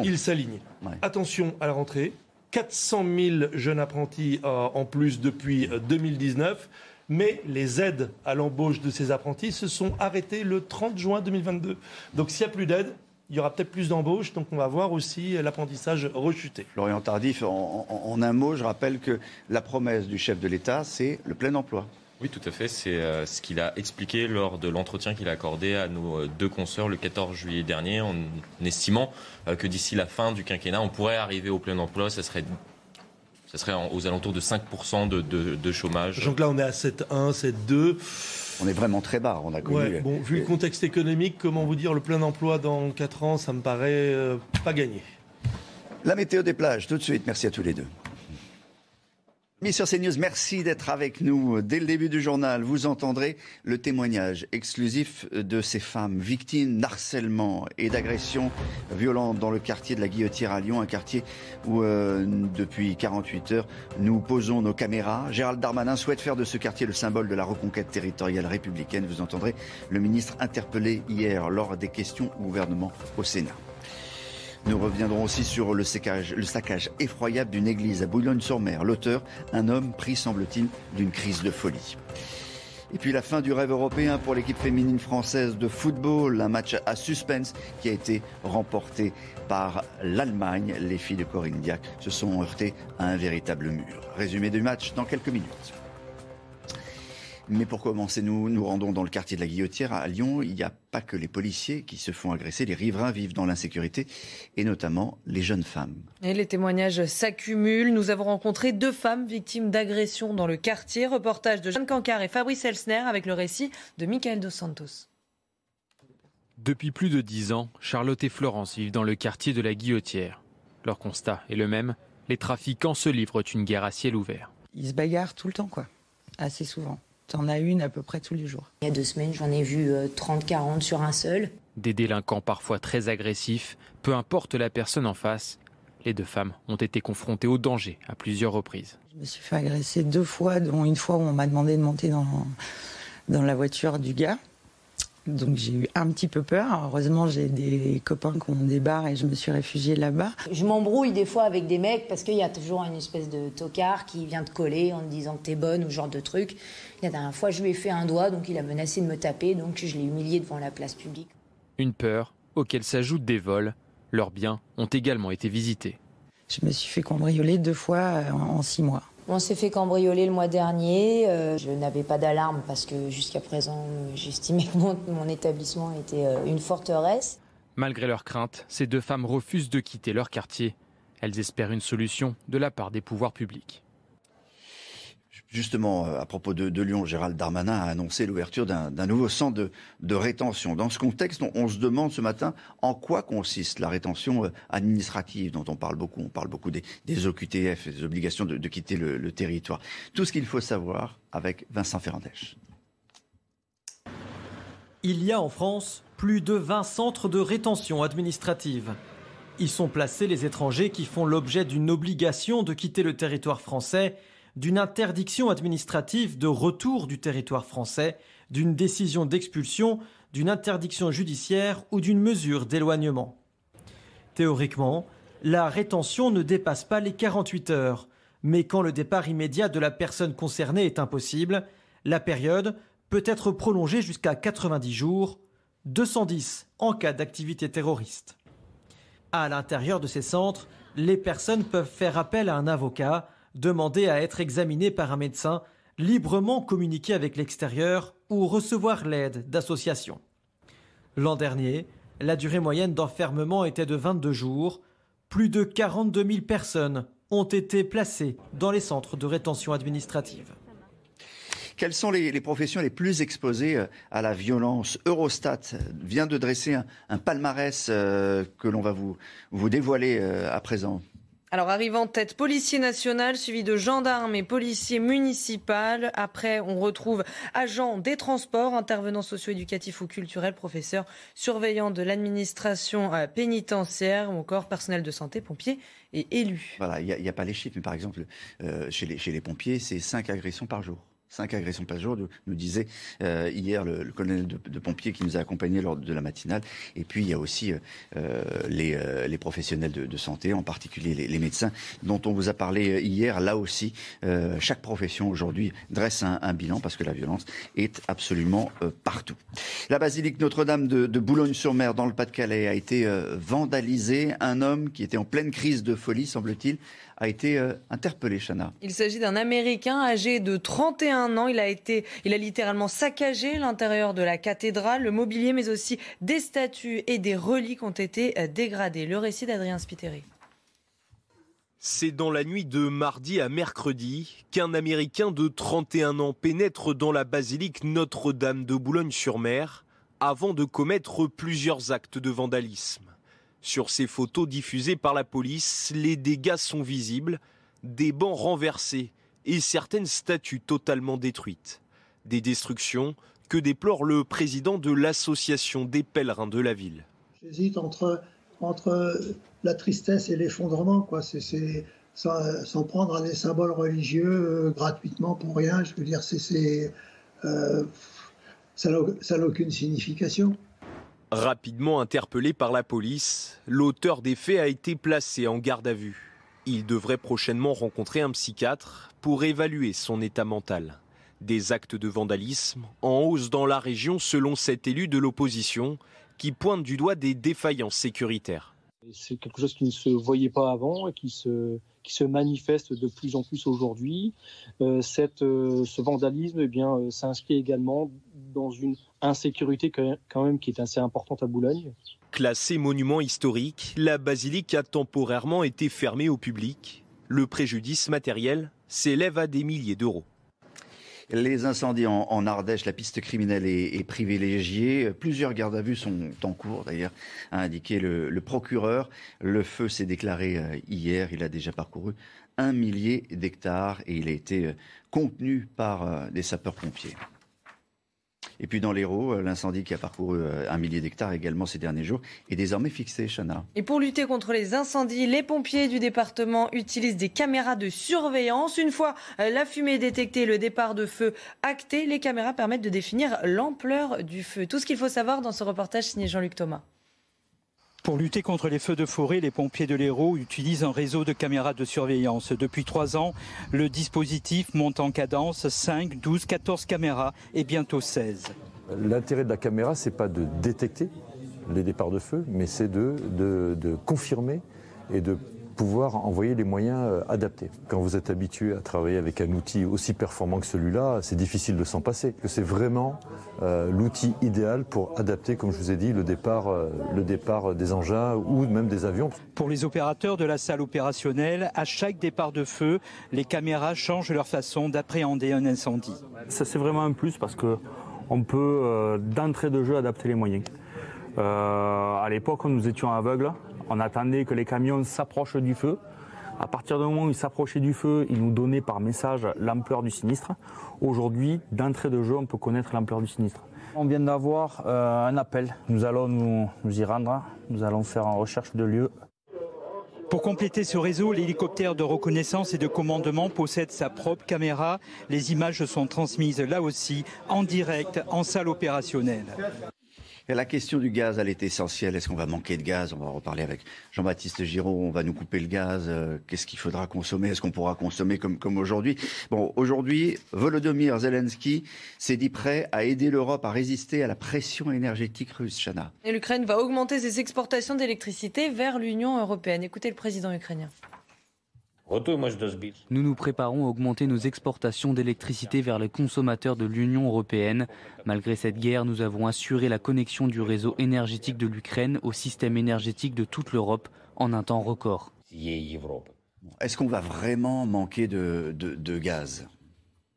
ils s'alignent. Attention à la rentrée. 400 000 jeunes apprentis en plus depuis 2019 mais les aides à l'embauche de ces apprentis se sont arrêtées le 30 juin 2022. Donc s'il n'y a plus d'aide, il y aura peut-être plus d'embauches, donc on va voir aussi l'apprentissage rechuter. Florian Tardif, en, un mot, je rappelle que la promesse du chef de l'État, c'est le plein emploi. Oui, tout à fait. C'est euh, ce qu'il a expliqué lors de l'entretien qu'il a accordé à nos euh, deux consoeurs le 14 juillet dernier, en estimant euh, que d'ici la fin du quinquennat, on pourrait arriver au plein emploi. Ça serait ce serait aux alentours de 5% de, de, chômage. Donc là, on est à 7,1, 7,2. On est vraiment très bas, on a connu. bon, vu le contexte économique, comment vous dire, le plein emploi dans 4 ans, ça me paraît euh, pas gagné. La météo des plages, tout de suite. Merci à tous les deux. Sur CNews, merci d'être avec nous. Dès le début du journal, vous entendrez le témoignage exclusif de ces femmes victimes d'harcèlement et d'agressions violentes dans le quartier de la Guillotière à Lyon, un quartier où euh, depuis 48 heures nous posons nos caméras. Gérald Darmanin souhaite faire de ce quartier le symbole de la reconquête territoriale républicaine. Vous entendrez le ministre interpellé hier lors des questions au gouvernement au Sénat. Nous reviendrons aussi sur le saccage, le saccage effroyable d'une église à Boulogne-sur-Mer. L'auteur, un homme pris, semble-t-il, d'une crise de folie. Et puis la fin du rêve européen pour l'équipe féminine française de football, un match à suspense qui a été remporté par l'Allemagne. Les filles de Corinne Diac se sont heurtées à un véritable mur. Résumé du match dans quelques minutes. Mais pour commencer, nous nous rendons dans le quartier de la Guillotière à Lyon. Il n'y a pas que les policiers qui se font agresser. Les riverains vivent dans l'insécurité et notamment les jeunes femmes. Et les témoignages s'accumulent. Nous avons rencontré deux femmes victimes d'agressions dans le quartier. Reportage de Jeanne Cancard et Fabrice Elsner avec le récit de Michael Dos Santos. Depuis plus de dix ans, Charlotte et Florence vivent dans le quartier de la Guillotière. Leur constat est le même. Les trafiquants se livrent une guerre à ciel ouvert. Ils se bagarrent tout le temps, quoi. Assez souvent. T'en as une à peu près tous les jours. Il y a deux semaines, j'en ai vu 30-40 sur un seul. Des délinquants parfois très agressifs, peu importe la personne en face. Les deux femmes ont été confrontées au danger à plusieurs reprises. Je me suis fait agresser deux fois, dont une fois où on m'a demandé de monter dans, dans la voiture du gars. Donc j'ai eu un petit peu peur. Heureusement, j'ai des copains qui ont des bars et je me suis réfugiée là-bas. Je m'embrouille des fois avec des mecs parce qu'il y a toujours une espèce de tocard qui vient te coller en te disant que t'es bonne ou ce genre de truc. La dernière fois, je lui ai fait un doigt, donc il a menacé de me taper, donc je l'ai humilié devant la place publique. Une peur auquel s'ajoutent des vols. Leurs biens ont également été visités. Je me suis fait cambrioler deux fois en six mois. On s'est fait cambrioler le mois dernier. Euh, je n'avais pas d'alarme parce que jusqu'à présent, j'estimais que mon, établissement était euh, une forteresse. Malgré leurs craintes, ces deux femmes refusent de quitter leur quartier. Elles espèrent une solution de la part des pouvoirs publics. Justement, euh, à propos de, Lyon, Gérald Darmanin a annoncé l'ouverture d'un nouveau centre de, rétention. Dans ce contexte, on, se demande ce matin en quoi consiste la rétention euh, administrative dont on parle beaucoup. On parle beaucoup des, OQTF, des obligations de, quitter le, le, territoire. Tout ce qu'il faut savoir avec Vincent Ferrandèche. Il y a en France plus de 20 centres de rétention administrative. Y sont placés les étrangers qui font l'objet d'une obligation de quitter le territoire français d'une interdiction administrative de retour du territoire français, d'une décision d'expulsion, d'une interdiction judiciaire ou d'une mesure d'éloignement. Théoriquement, la rétention ne dépasse pas les 48 heures, mais quand le départ immédiat de la personne concernée est impossible, la période peut être prolongée jusqu'à 90 jours, 210 en cas d'activité terroriste. À l'intérieur de ces centres, les personnes peuvent faire appel à un avocat demander à être examiné par un médecin, librement communiquer avec l'extérieur ou recevoir l'aide d'associations. L'an dernier, la durée moyenne d'enfermement était de 22 jours. Plus de 42 000 personnes ont été placées dans les centres de rétention administrative. Quelles sont les, professions les plus exposées euh, à la violence? Eurostat vient de dresser un, palmarès euh, que l'on va vous, vous dévoiler euh, à présent. Alors arrive en tête policier national suivi de gendarmes et policiers municipal. Après, on retrouve agents des transports, intervenants socio-éducatifs ou culturels, professeurs, surveillants de l'administration pénitentiaire ou encore personnel de santé, pompiers et élus. Voilà, il n'y a, a, pas les chiffres, mais par exemple, euh, chez, les, chez les pompiers, c'est 5 agressions par jour. 5 agressions par jour, nous disait euh, hier le, le colonel de, de, pompiers qui nous a accompagnés lors de la matinale. Et puis il y a aussi euh, les, euh, les, professionnels de, de, santé, en particulier les, les, médecins, dont on vous a parlé hier. Là aussi, euh, chaque profession aujourd'hui dresse un, un, bilan parce que la violence est absolument euh, partout. La basilique Notre-Dame de, de Boulogne-sur-Mer, dans le Pas-de-Calais, a été euh, vandalisée. Un homme qui était en pleine crise de folie, semble-t-il, a été euh, interpellé, Chana. Il s'agit d'un Américain âgé de 31 ans. Il a, été, il a littéralement saccagé l'intérieur de la cathédrale. Le mobilier, mais aussi des statues et des reliques ont été dégradés. Le récit d'Adrien Spiteri. C'est dans la nuit de mardi à mercredi qu'un Américain de 31 ans pénètre dans la basilique Notre-Dame de Boulogne-sur-Mer avant de commettre plusieurs actes de vandalisme. Sur ces photos diffusées par la police, les dégâts sont visibles, des bancs renversés et certaines statues totalement détruites. Des destructions que déplore le président de l'association des pèlerins de la ville. J'hésite entre, entre la tristesse et l'effondrement, quoi. C'est s'en prendre à des symboles religieux euh, gratuitement pour rien. Je veux dire, c'est euh, ça n'a aucune signification. Rapidement interpellé par la police, l'auteur des faits a été placé en garde à vue. Il devrait prochainement rencontrer un psychiatre pour évaluer son état mental. Des actes de vandalisme en hausse dans la région selon cet élu de l'opposition qui pointe du doigt des défaillances sécuritaires. C'est quelque chose qui ne se voyait pas avant et qui se, qui se manifeste de plus en plus aujourd'hui. Euh, euh, ce vandalisme eh bien, euh, s'inscrit également dans une insécurité quand même qui est assez importante à Boulogne. Classée monument historique, la basilique a temporairement été fermée au public. Le préjudice matériel s'élève à des milliers d'euros. Les incendies en, Ardèche, la piste criminelle est, privilégiée. Plusieurs gardes à vue sont en cours, d'ailleurs, a indiqué le, procureur. Le feu s'est déclaré euh, hier. Il a déjà parcouru un millier d'hectares et il a été euh, contenu par euh, des sapeurs-pompiers. Et puis dans l'Hérault, euh, l'incendie qui a parcouru euh, un millier d'hectares également ces derniers jours est désormais fixé, Chana. Et pour lutter contre les incendies, les pompiers du département utilisent des caméras de surveillance. Une fois euh, la fumée détectée, le départ de feu acté, les caméras permettent de définir l'ampleur du feu. Tout ce qu'il faut savoir dans ce reportage signé Jean-Luc Thomas. Pour lutter contre les feux de forêt, les pompiers de l'Hérault utilisent un réseau de caméras de surveillance. Depuis trois ans, le dispositif monte en cadence 5, 12, 14 caméras et bientôt 16. L'intérêt de la caméra, c'est pas de détecter les départs de feu, mais c'est de, de, de confirmer et de pouvoir envoyer les moyens euh, adaptés. Quand vous êtes habitué à travailler avec un outil aussi performant que celui-là, c'est difficile de s'en passer. C'est vraiment euh, l'outil idéal pour adapter, comme je vous ai dit, le départ, euh, le départ des engins ou même des avions. Pour les opérateurs de la salle opérationnelle, à chaque départ de feu, les caméras changent leur façon d'appréhender un incendie. Ça c'est vraiment un plus parce que on peut d'entrée de jeu adapter les moyens. à l'époque, nous étions aveugles. On attendait que les camions s'approchent du feu. À partir du moment où ils s'approchaient du feu, ils nous donnaient par message l'ampleur du sinistre. Aujourd'hui, d'entrée de jeu, on peut connaître l'ampleur du sinistre. On vient d'avoir euh, un appel. Nous allons nous, nous, y rendre. Nous allons faire une recherche de lieu. Pour compléter ce réseau, l'hélicoptère de reconnaissance et de commandement possède sa propre caméra. Les images sont transmises là aussi en direct en salle opérationnelle. La question du gaz, elle est essentielle. Est-ce qu'on va manquer de gaz? On va en reparler avec Jean-Baptiste Giraud. On va nous couper le gaz. Euh, qu'est-ce qu'il faudra consommer? Est-ce qu'on pourra consommer comme, comme aujourd'hui? Bon, aujourd'hui, Volodymyr Zelensky s'est dit prêt à aider l'Europe à résister à la pression énergétique russe, Chana. Et l'Ukraine va augmenter ses exportations d'électricité vers l'Union européenne. Écoutez le président ukrainien. Nous nous préparons à augmenter nos exportations d'électricité vers les consommateurs de l'Union européenne. Malgré cette guerre, nous avons assuré la connexion du réseau énergétique de l'Ukraine au système énergétique de toute l'Europe en un temps record. Est-ce qu'on va vraiment manquer de, de, gaz?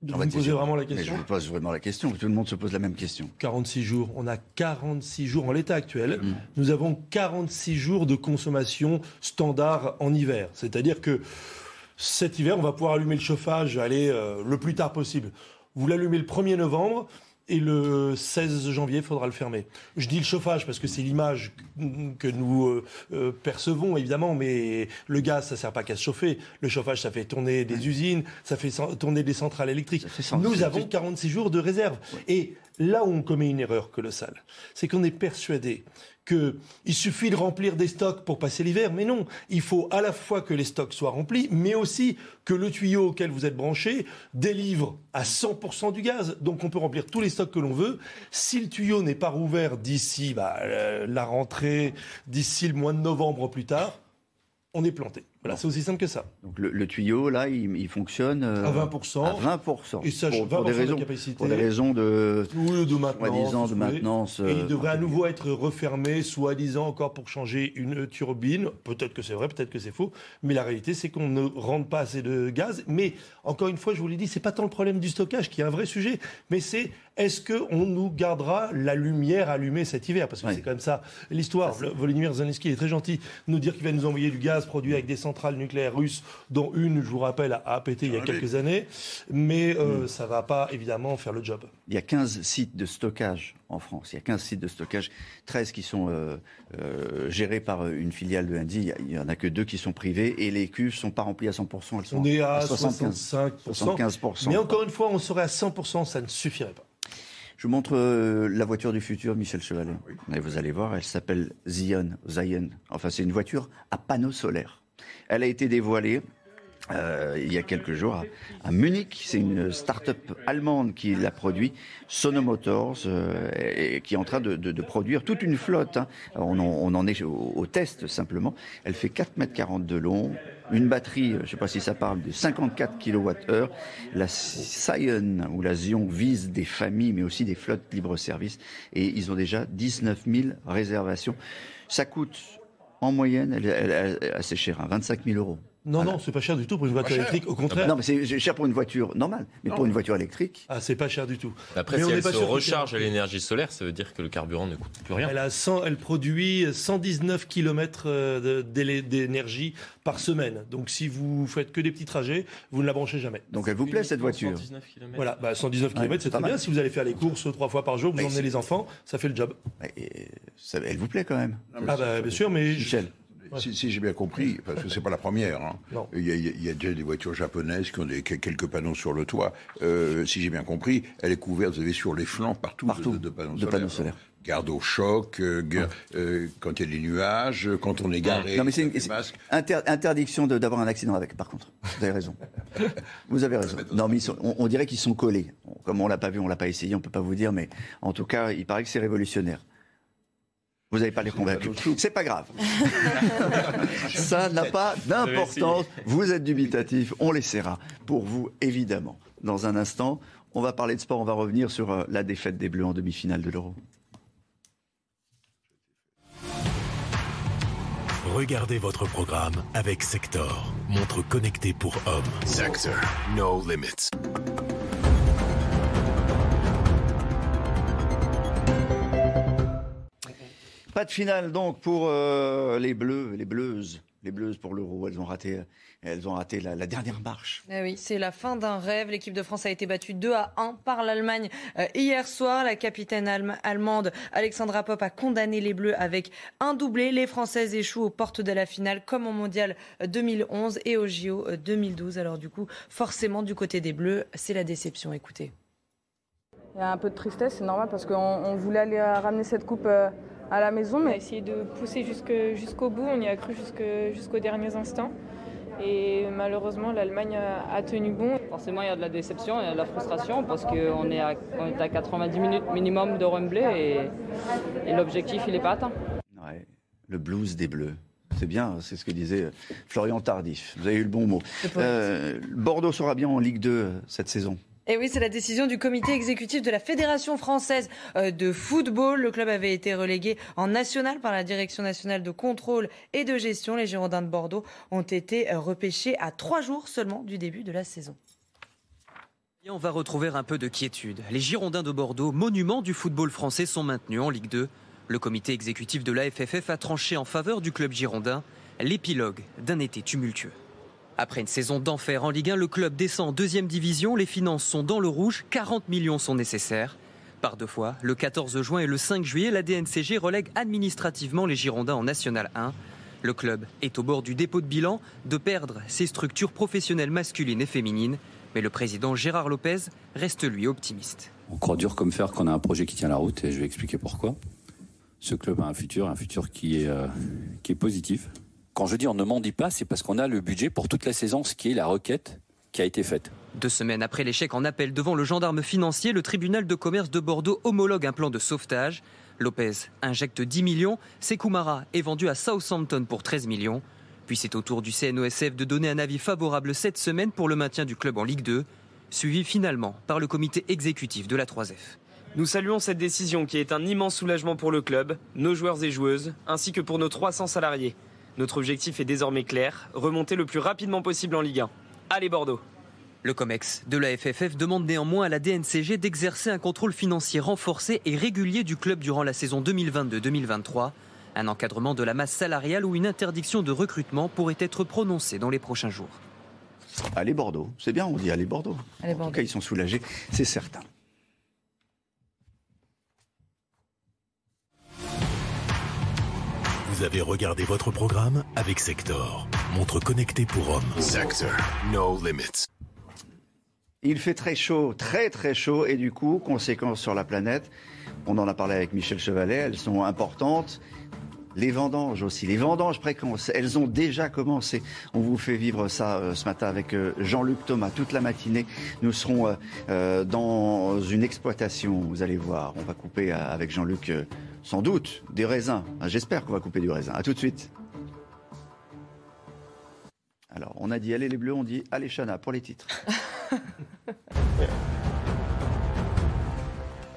Vous me posez vraiment la question? Je vous pose vraiment la question, tout le monde se pose la même question. 46 jours, on a 46 jours en l'état actuel, mm. nous avons 46 jours de consommation standard en hiver. C'est-à-dire que cet hiver, on va pouvoir allumer le chauffage aller euh, le plus tard possible. Vous l'allumez le 1er novembre, et le 16 janvier, il faudra le fermer. Je dis le chauffage parce que c'est l'image que nous euh, euh, percevons, évidemment, mais le gaz, ça ne sert pas qu'à se chauffer. Le chauffage, ça fait tourner des usines, ça fait tourner des centrales électriques. Nous avons 46 jours de réserve. Et là où on commet une erreur colossale, c'est qu'on est persuadé qu'il suffit de remplir des stocks pour passer l'hiver, mais non, il faut à la fois que les stocks soient remplis, mais aussi que le tuyau auquel vous êtes branché délivre à 100% du gaz. Donc on peut remplir tous les stocks que l'on veut. Si le tuyau n'est pas rouvert d'ici bah, euh, la rentrée, d'ici le mois de novembre plus tard, on est planté. Voilà, c'est aussi simple que ça. Donc le, tuyau, là, il, fonctionne euh, à 20%. À 20%. Et ça, pour, des raisons, de capacité. Pour des raisons de, de maintenance. de maintenance et il euh, devrait à nouveau être refermé, soi-disant encore pour changer une turbine. Peut-être que c'est vrai, peut-être que c'est faux. Mais la réalité, c'est qu'on ne rentre pas assez de gaz. Mais encore une fois, je vous l'ai dit, c'est pas tant le problème du stockage qui est un vrai sujet, mais c'est est-ce qu'on nous gardera la lumière allumée cet hiver? Parce que c'est quand même ça l'histoire. Volodymyr Zelensky est très gentil de nous dire qu'il va nous envoyer du gaz produit avec des centrales nucléaires russes, dont une, je vous rappelle, a, pété il y a quelques années. Mais euh, mm. ça ne va pas, évidemment, faire le job. Il y a 15 sites de stockage en France. Il y a 15 sites de stockage, 13 qui sont euh, euh, gérés par une filiale de Indie. Il n'y en a que deux qui sont privés et les cuves ne sont pas remplies à 100%. Elles sont on est à, 75%. Mais encore une fois, on serait à 100%, ça ne suffirait pas. Je vous montre euh, la voiture du futur, Michel Chevalet. Et vous allez voir, elle s'appelle Zion. Zion. Enfin, c'est une voiture à panneau solaire. Elle a été dévoilée euh, il y a quelques jours à, à Munich. C'est une start-up allemande qui l'a produit, Sonomotors, euh, et, qui est en train de, de- de produire toute une flotte. hein. On, en, on en est au, au test simplement. Elle fait 4 mètres 40 de long, une batterie, je ne sais pas si ça parle, de 54 kWh. La Sion ou la Zion vise des familles, mais aussi des flottes libre-service. Et ils ont déjà 19 000 réservations. Ça coûte en moyenne, elle, assez cher, hein, 25 000 euros. Non, non, c'est pas cher du tout pour une voiture électrique. Au contraire. Non, mais c'est cher pour une voiture normale. Mais pour une voiture électrique. Ah, c'est pas cher du tout. Après, Mais on si n'est elle pas se recharge à l'énergie solaire, ça veut dire que le carburant ne coûte plus rien. Elle, a 100 elle produit 119 km euh, d'énergie par semaine. Donc si vous faites que des petits trajets, vous ne la branchez jamais. Donc elle vous plaît cette voiture 119 km. Voilà, bah, 119 Ouais, km, c'est très bien. Si vous allez faire les courses trois fois par jour, vous Mais emmenez les enfants, ça fait le job. Ça- elle vous plaît quand même Ah bah bien sûr, mais Michel. Si, si j'ai bien compris, parce que c'est pas la première. hein. Il, y a, il y déjà des voitures japonaises qui ont des, quelques panneaux sur le toit. Euh, si j'ai bien compris, elle est couverte, vous avez sur les flancs partout, de- de, de panneaux de solaires. panneaux solaires. Garde au choc, euh, euh, quand il y a des nuages, quand on est garé. Non, mais c'est une inter- interdiction d'avoir un accident avec, par contre. Vous avez raison. Vous avez raison. Non, mais sont- on, on dirait qu'ils sont collés. Comme on l'a pas vu, on l'a pas essayé, on peut pas vous dire, mais en tout cas, il paraît que c'est révolutionnaire. Vous n'avez pas les convaincus. C'est pas grave. Ça n'a pas d'importance. Vous êtes dubitatif. On l'essaiera pour vous, évidemment. Dans un instant, on va parler de sport. On va revenir sur euh, la défaite des Bleus en demi-finale de l'Euro. Regardez votre programme avec Sector, montre connectée pour hommes. Sector, no limits. Pas de finale donc pour euh, les Bleus, les Bleuses, les Bleues pour l'Euro. Elles ont raté, elles ont raté la, la dernière marche. Eh oui, c'est la fin d'un rêve. L'équipe de France a été battue 2 à 1 par l'Allemagne euh, hier soir. La capitaine allem- allemande Alexandra Popp a condamné les Bleus avec un doublé. Les Françaises échouent aux portes de la finale comme au Mondial euh, 2011 et au JO euh, 2012. Alors du coup, forcément du côté des Bleus, c'est la déception. Écoutez. Il y a un peu de tristesse, c'est normal parce qu'on on voulait aller euh, ramener cette coupe euh, à la maison. On a Mais essayé de pousser jusqu'au bout, on y a cru jusqu'aux derniers instants. Et malheureusement, l'Allemagne a, tenu bon. Forcément, il y a de la déception, il y a de la frustration parce qu'on est, à- on est à 90 minutes minimum de Wembley et, et l'objectif, il n'est pas atteint. Ouais, le blues des Bleus. C'est bien, c'est ce que disait Florian Tardif. Vous avez eu le bon mot. Euh, Bordeaux sera bien en Ligue 2 euh, cette saison. Et oui, c'est la décision du comité exécutif de la Fédération française euh, de football. Le club avait été relégué en national par la Direction nationale de contrôle et de gestion. Les Girondins de Bordeaux ont été euh, repêchés à trois jours seulement du début de la saison. Et on va retrouver un peu de quiétude. Les Girondins de Bordeaux, monument du football français, sont maintenus en Ligue 2. Le comité exécutif de la FFF a tranché en faveur du club girondin l'épilogue d'un été tumultueux. Après une saison d'enfer en Ligue 1, le club descend en deuxième division. Les finances sont dans le rouge. 40 millions sont nécessaires. Par deux fois, le 14 juin et le 5 juillet, la DNCG relègue administrativement les Girondins en National 1. Le club est au bord du dépôt de bilan de perdre ses structures professionnelles masculines et féminines. Mais le président Gérard Lopez reste lui optimiste. On croit dur comme fer qu'on a un projet qui tient la route et je vais expliquer pourquoi. Ce club a un futur, un futur qui est, euh, qui est positif. Quand je dis on ne m'en dit pas, c'est parce qu'on a le budget pour toute la saison, ce qui est la requête qui a été faite. Deux semaines après l'échec en appel devant le gendarme financier, le tribunal de commerce de Bordeaux homologue un plan de sauvetage. Lopez injecte 10 millions, Sekoumara est vendu à Southampton pour 13 millions. Puis c'est au tour du CNOSF de donner un avis favorable cette semaine pour le maintien du club en Ligue 2, suivi finalement par le comité exécutif de la 3F. Nous saluons cette décision qui est un immense soulagement pour le club, nos joueurs et joueuses, ainsi que pour nos 300 salariés. Notre objectif est désormais clair, remonter le plus rapidement possible en Ligue 1. Allez Bordeaux Le COMEX de la FFF demande néanmoins à la DNCG d'exercer un contrôle financier renforcé et régulier du club durant la saison 2022-2023. Un encadrement de la masse salariale ou une interdiction de recrutement pourrait être prononcée dans les prochains jours. Allez Bordeaux, c'est bien, on dit allez Bordeaux. Allez, en tout cas, ils sont soulagés, c'est certain. Vous avez regardé votre programme avec Sector, montre connectée pour hommes. Sector, no limits. Il fait très chaud, très très chaud, et du coup, conséquences sur la planète. On en a parlé avec Michel Chevalet, elles sont importantes. les vendanges aussi, les vendanges précoces, elles ont déjà commencé. On vous fait vivre ça euh, ce matin avec euh, Jean-Luc Thomas. Toute la matinée, nous serons euh, dans une exploitation, vous allez voir. On va couper avec Jean-Luc sans doute des raisins. Ah, j'espère qu'on va couper du raisin. A tout de suite. Alors, on a dit allez les bleus, on dit allez Chana pour les titres.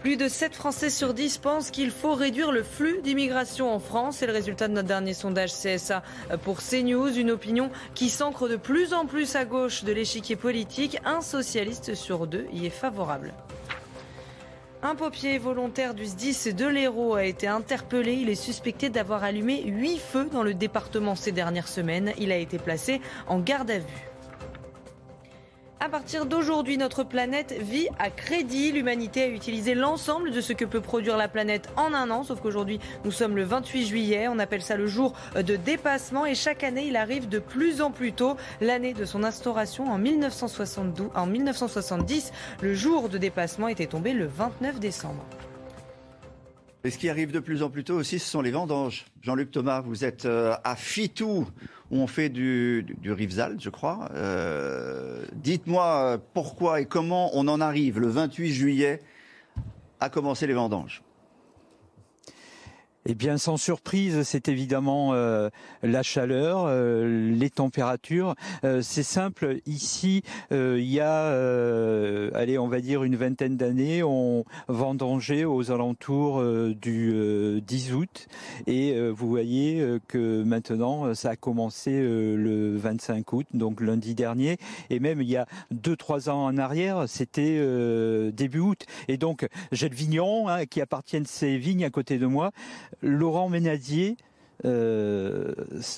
Plus de 7 Français sur 10 pensent qu'il faut réduire le flux d'immigration en France. C'est le résultat de notre dernier sondage CSA pour CNews. Une opinion qui s'ancre de plus en plus à gauche de l'échiquier politique. Un socialiste sur deux y est favorable. Un pompier volontaire du SDIS de l'Hérault a été interpellé. Il est suspecté d'avoir allumé 8 feux dans le département ces dernières semaines. Il a été placé en garde à vue. À partir d'aujourd'hui, notre planète vit à crédit. L'humanité a utilisé l'ensemble de ce que peut produire la planète en un an, sauf qu'aujourd'hui, nous sommes le 28 juillet. On appelle ça le jour de dépassement et chaque année, il arrive de plus en plus tôt. L'année de son instauration en, 1972, en 1970, le jour de dépassement était tombé le 29 décembre. Et ce qui arrive de plus en plus tôt aussi, ce sont les vendanges. Jean-Luc Thomas, vous êtes euh, à Fitou, où on fait du, du, je crois. Euh, dites-moi pourquoi et comment on en arrive le 28 juillet à commencer les vendanges. Eh bien, sans surprise, c'est évidemment euh, la chaleur, euh, les températures. Euh, c'est simple. Ici, il y a, allez, on va dire une vingtaine d'années, on vendangeait aux alentours du 10 août, et vous voyez que maintenant, ça a commencé le 25 août, donc lundi dernier, et même il y a deux trois ans en arrière, c'était début août. Et donc, j'ai le vigneron hein, qui appartient à ces vignes à côté de moi. Laurent Ménadier, euh,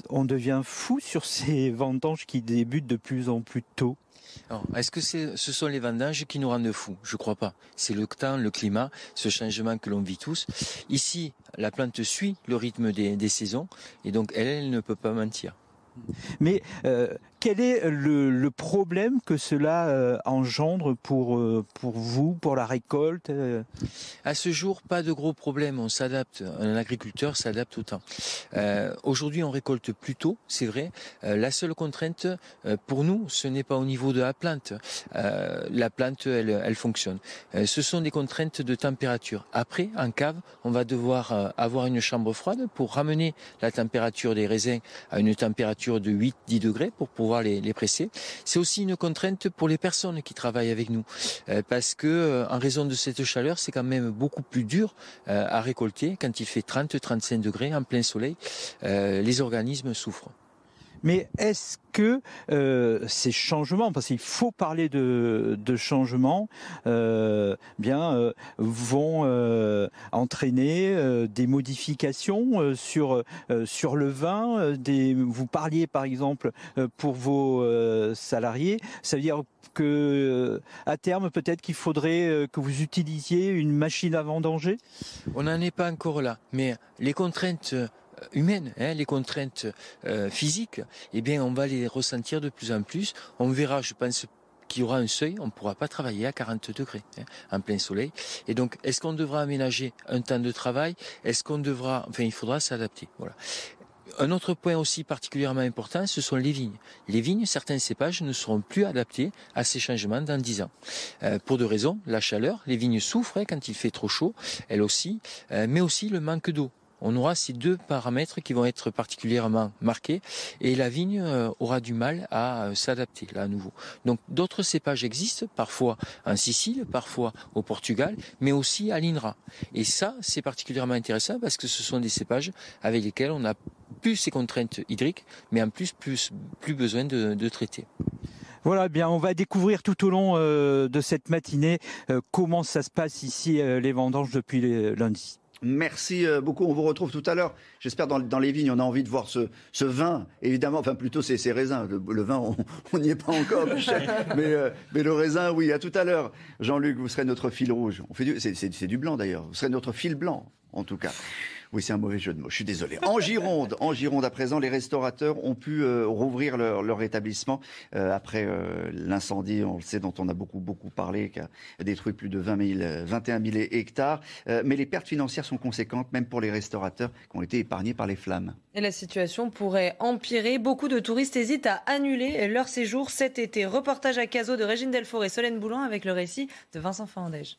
on devient fou sur ces vendanges qui débutent de plus en plus tôt. Est-ce que ce sont les vendanges qui nous rendent fous? Je crois pas. C'est le temps, le climat, ce changement que l'on vit tous. Ici, la plante suit le rythme des, saisons et donc elle, elle ne peut pas mentir. Mais euh, quel est le, problème que cela euh, engendre pour, euh, pour vous, pour la récolte euh? À ce jour, pas de gros problème. On s'adapte. Un agriculteur s'adapte au temps. Aujourd'hui, on récolte plus tôt, c'est vrai. la seule contrainte pour nous, ce n'est pas au niveau de la plante. la plante, elle fonctionne. ce sont des contraintes de température. Après, en cave, on va devoir avoir une chambre froide pour ramener la température des raisins à une température de 8-10 degrés pour pouvoir les, presser. C'est aussi une contrainte pour les personnes qui travaillent avec nous, euh, parce que euh, en raison de cette chaleur, c'est quand même beaucoup plus dur euh, à récolter quand il fait 30-35 degrés en plein soleil. les organismes souffrent. Mais est-ce que euh, ces changements, parce qu'il faut parler de, de changements, euh, bien euh, vont euh, entraîner euh, des modifications sur sur le vin. Des, vous parliez par exemple pour vos salariés, ça veut dire que à terme peut-être qu'il faudrait que vous utilisiez une machine à vendanger? On n'en est pas encore là, mais les contraintes humaines, hein, les contraintes euh, physiques, eh bien, on va les ressentir de plus en plus. On verra, je pense, qu'il y aura un seuil, on ne pourra pas travailler à 40 degrés hein, en plein soleil. Et donc, est-ce qu'on devra aménager un temps de travail? Est-ce qu'on devra, enfin, il faudra s'adapter. Voilà. Un autre point aussi particulièrement important, ce sont les vignes. Les vignes, certains cépages ne seront plus adaptés à ces changements dans 10 ans. Euh, pour deux raisons, la chaleur, les vignes souffrent quand il fait trop chaud, elles aussi, euh, mais aussi le manque d'eau on aura ces deux paramètres qui vont être particulièrement marqués et la vigne euh, aura du mal à euh, s'adapter là à nouveau. Donc d'autres cépages existent, parfois en Sicile, parfois au Portugal, mais aussi à l'INRA. Et ça, c'est particulièrement intéressant parce que ce sont des cépages avec lesquels on a plus ces contraintes hydriques, mais en plus plus, plus besoin de, traiter. Voilà, bien, on va découvrir tout au long euh, de cette matinée comment ça se passe ici les vendanges depuis lundi. Merci euh, beaucoup. On vous retrouve tout à l'heure. J'espère dans, dans les vignes, on a envie de voir ce, vin, évidemment. Enfin, plutôt ces, ces raisins. Le, vin, on n'y est pas encore, mais, euh, mais, le raisin, oui. À tout à l'heure. Jean-Luc, vous serez notre fil rouge. On fait c'est, du blanc d'ailleurs. Vous serez notre fil blanc, en tout cas. Oui, c'est un mauvais jeu de mots. Je suis désolé. En Gironde, en Gironde à présent, les restaurateurs ont pu euh, rouvrir leur, leur établissement euh, après euh, l'incendie, on le sait, dont on a beaucoup beaucoup parlé, qui a détruit plus de 20 000, 21 000 hectares. Euh, mais les pertes financières sont conséquentes, même pour les restaurateurs qui ont été épargnés par les flammes. Et la situation pourrait empirer. Beaucoup de touristes hésitent à annuler leur séjour cet été. Reportage à Cazaux de Régine Delfour et Solène Boulan avec le récit de Vincent Fandège.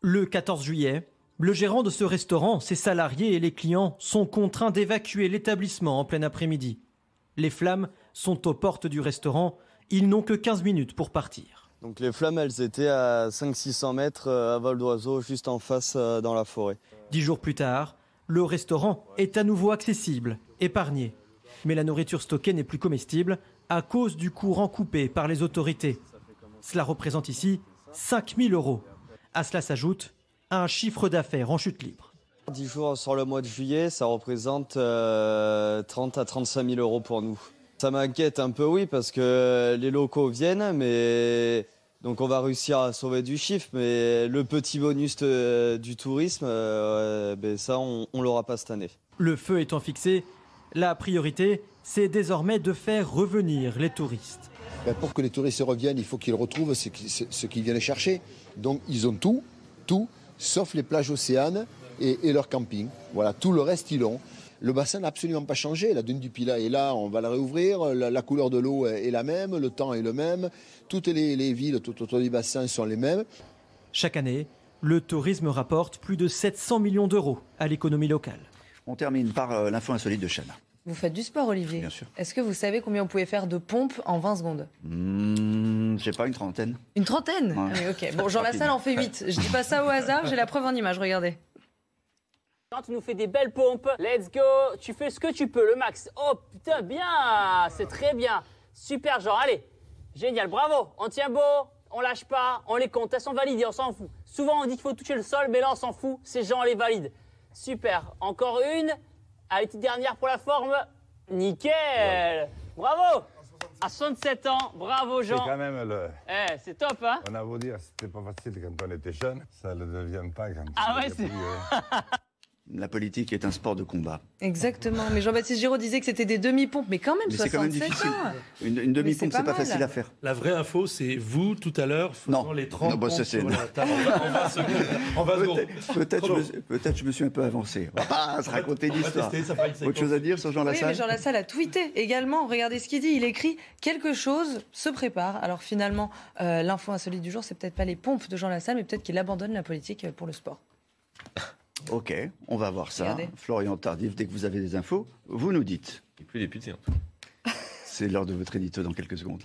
Le 14 juillet, le gérant de ce restaurant, ses salariés et les clients sont contraints d'évacuer l'établissement en plein après-midi. Les flammes sont aux portes du restaurant. Ils n'ont que 15 minutes pour partir. Donc les flammes, elles étaient à 500-600 mètres euh, à vol d'oiseau, juste en face euh, dans la forêt. Dix jours plus tard, le restaurant est à nouveau accessible, épargné. Mais la nourriture stockée n'est plus comestible à cause du courant coupé par les autorités. Cela représente ici 5000 euros. À cela s'ajoute un chiffre d'affaires en chute libre. 10 jours sur le mois de juillet, ça représente euh, 30 à 35 000 euros pour nous. Ça m'inquiète un peu, oui, parce que les locaux viennent, mais donc on va réussir à sauver du chiffre, mais le petit bonus de- du tourisme, euh, ben ça, on, on l'aura pas cette année. Le feu étant fixé, la priorité, c'est désormais de faire revenir les touristes. Ben, pour que les touristes reviennent, il faut qu'ils retrouvent ce qui- ce ce qu'ils viennent chercher. Donc ils ont tout, tout, sauf les plages océanes et, et leur camping. Voilà, tout le reste ils l'ont. Le bassin n'a absolument pas changé. La dune du Pilat est là, on va la réouvrir. La, la couleur de l'eau est la même, le temps est le même. Toutes les, les villes tout autour du bassin sont les mêmes. Chaque année, le tourisme rapporte plus de 700 millions d'euros à l'économie locale. On termine par euh, l'info insolite de Chana. Vous faites du sport, Olivier Bien sûr. Est-ce que vous savez combien on pouvait faire de pompes en 20 secondes? Hmm, je sais pas, une trentaine. Une trentaine? Ouais. Ah oui, ok. Bon, Jean Lassalle en fait 8. Je dis pas ça au hasard, j'ai la preuve en image, regardez. Quand tu nous fais des belles pompes, let's go, tu fais ce que tu peux, le max. Oh putain, bien, c'est très bien. Super, genre, allez, génial, bravo, on tient beau, on lâche pas, on les compte, elles sont validées, on s'en fout. Souvent on dit qu'il faut toucher le sol, mais là on s'en fout, ces gens les valident. Super, encore une, allez, petite dernière pour la forme, nickel, bravo. À 67 ans, bravo C'est Jean. quand même le. Eh, c'est top, hein On a beau dire c'était pas facile quand on était jeune, ça ne le devient pas quand Ah on ouais, est c'est- plus, euh, La politique est un sport de combat. Exactement. Mais Jean-Baptiste Giraud disait que c'était des demi-pompes, mais quand même, Mais c'est quand même 67 difficile. ans. Une, une demi-pompe, c'est pas pas facile à faire. La vraie info, c'est vous, tout à l'heure, faisant les 30 Non, bah, ça, pompes en 20 secondes. En 20 secondes. Peut-être peut-être je, me suis- peut-être je me suis un peu avancé. On va pas se raconter l'histoire. Autre chose à dire sur Jean Oui, mais Lassalle Jean Lassalle a tweeté également. Regardez ce qu'il dit. Il écrit quelque chose se prépare. Alors finalement, euh, l'info insolite du jour, c'est peut-être pas les pompes de Jean Lassalle, mais peut-être qu'il abandonne la politique pour le sport. Ok, on va voir ça. Regardez. Florian Tardif, dès que vous avez des infos, vous nous dites. Il n'est plus député en tout cas. C'est l'heure de votre édito dans quelques secondes.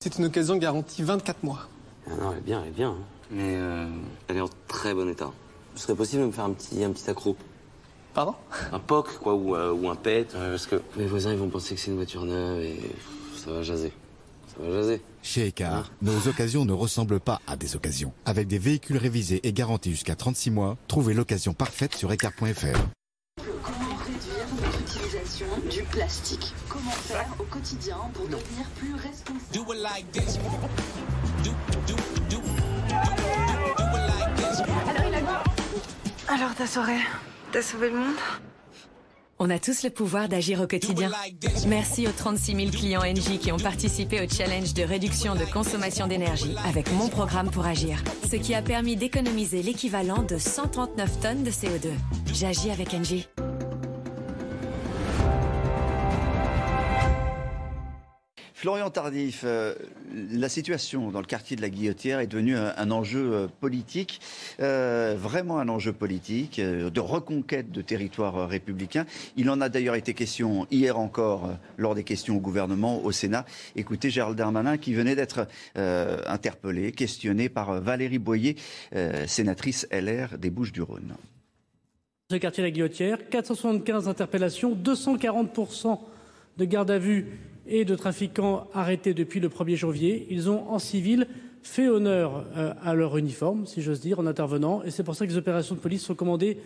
C'est une occasion garantie 24 mois. Ah non, elle est bien, elle est bien. hein. Mais euh, elle est en très bon état. Ce serait possible de me faire un petit, un petit accro? Pardon? Un POC, quoi, ou, euh, ou un PET. euh, parce que mes voisins, ils vont penser que c'est une voiture neuve et ça va jaser. Chez Ecar, nos occasions ne ressemblent pas à des occasions. Avec des véhicules révisés et garantis jusqu'à 36 mois, trouvez l'occasion parfaite sur ecar.fr. Comment réduire votre utilisation du plastique? Comment faire au quotidien pour devenir plus responsable? Alors ta soirée, t'as sauvé le monde? On a tous le pouvoir d'agir au quotidien. Merci aux 36 000 clients Engie qui ont participé au challenge de réduction de consommation d'énergie avec mon programme pour agir, ce qui a permis d'économiser l'équivalent de 139 tonnes de CO2. J'agis avec Engie. Florian Tardif, euh, la situation dans le quartier de la Guillotière est devenue un, enjeu euh, politique, euh, vraiment un enjeu politique, de reconquête de territoire républicain. Il en a d'ailleurs été question hier encore lors des questions au gouvernement, au Sénat. Écoutez Gérald Darmanin qui venait d'être interpellé, questionné par Valérie Boyer, sénatrice LR des Bouches-du-Rhône. Ce quartier La Guillotière, 475 interpellations, 240% de garde à vue et de trafiquants arrêtés depuis le 1er janvier. Ils ont, en civil, fait honneur euh, à leur uniforme, si j'ose dire, en intervenant. Et c'est pour ça que les opérations de police sont commandées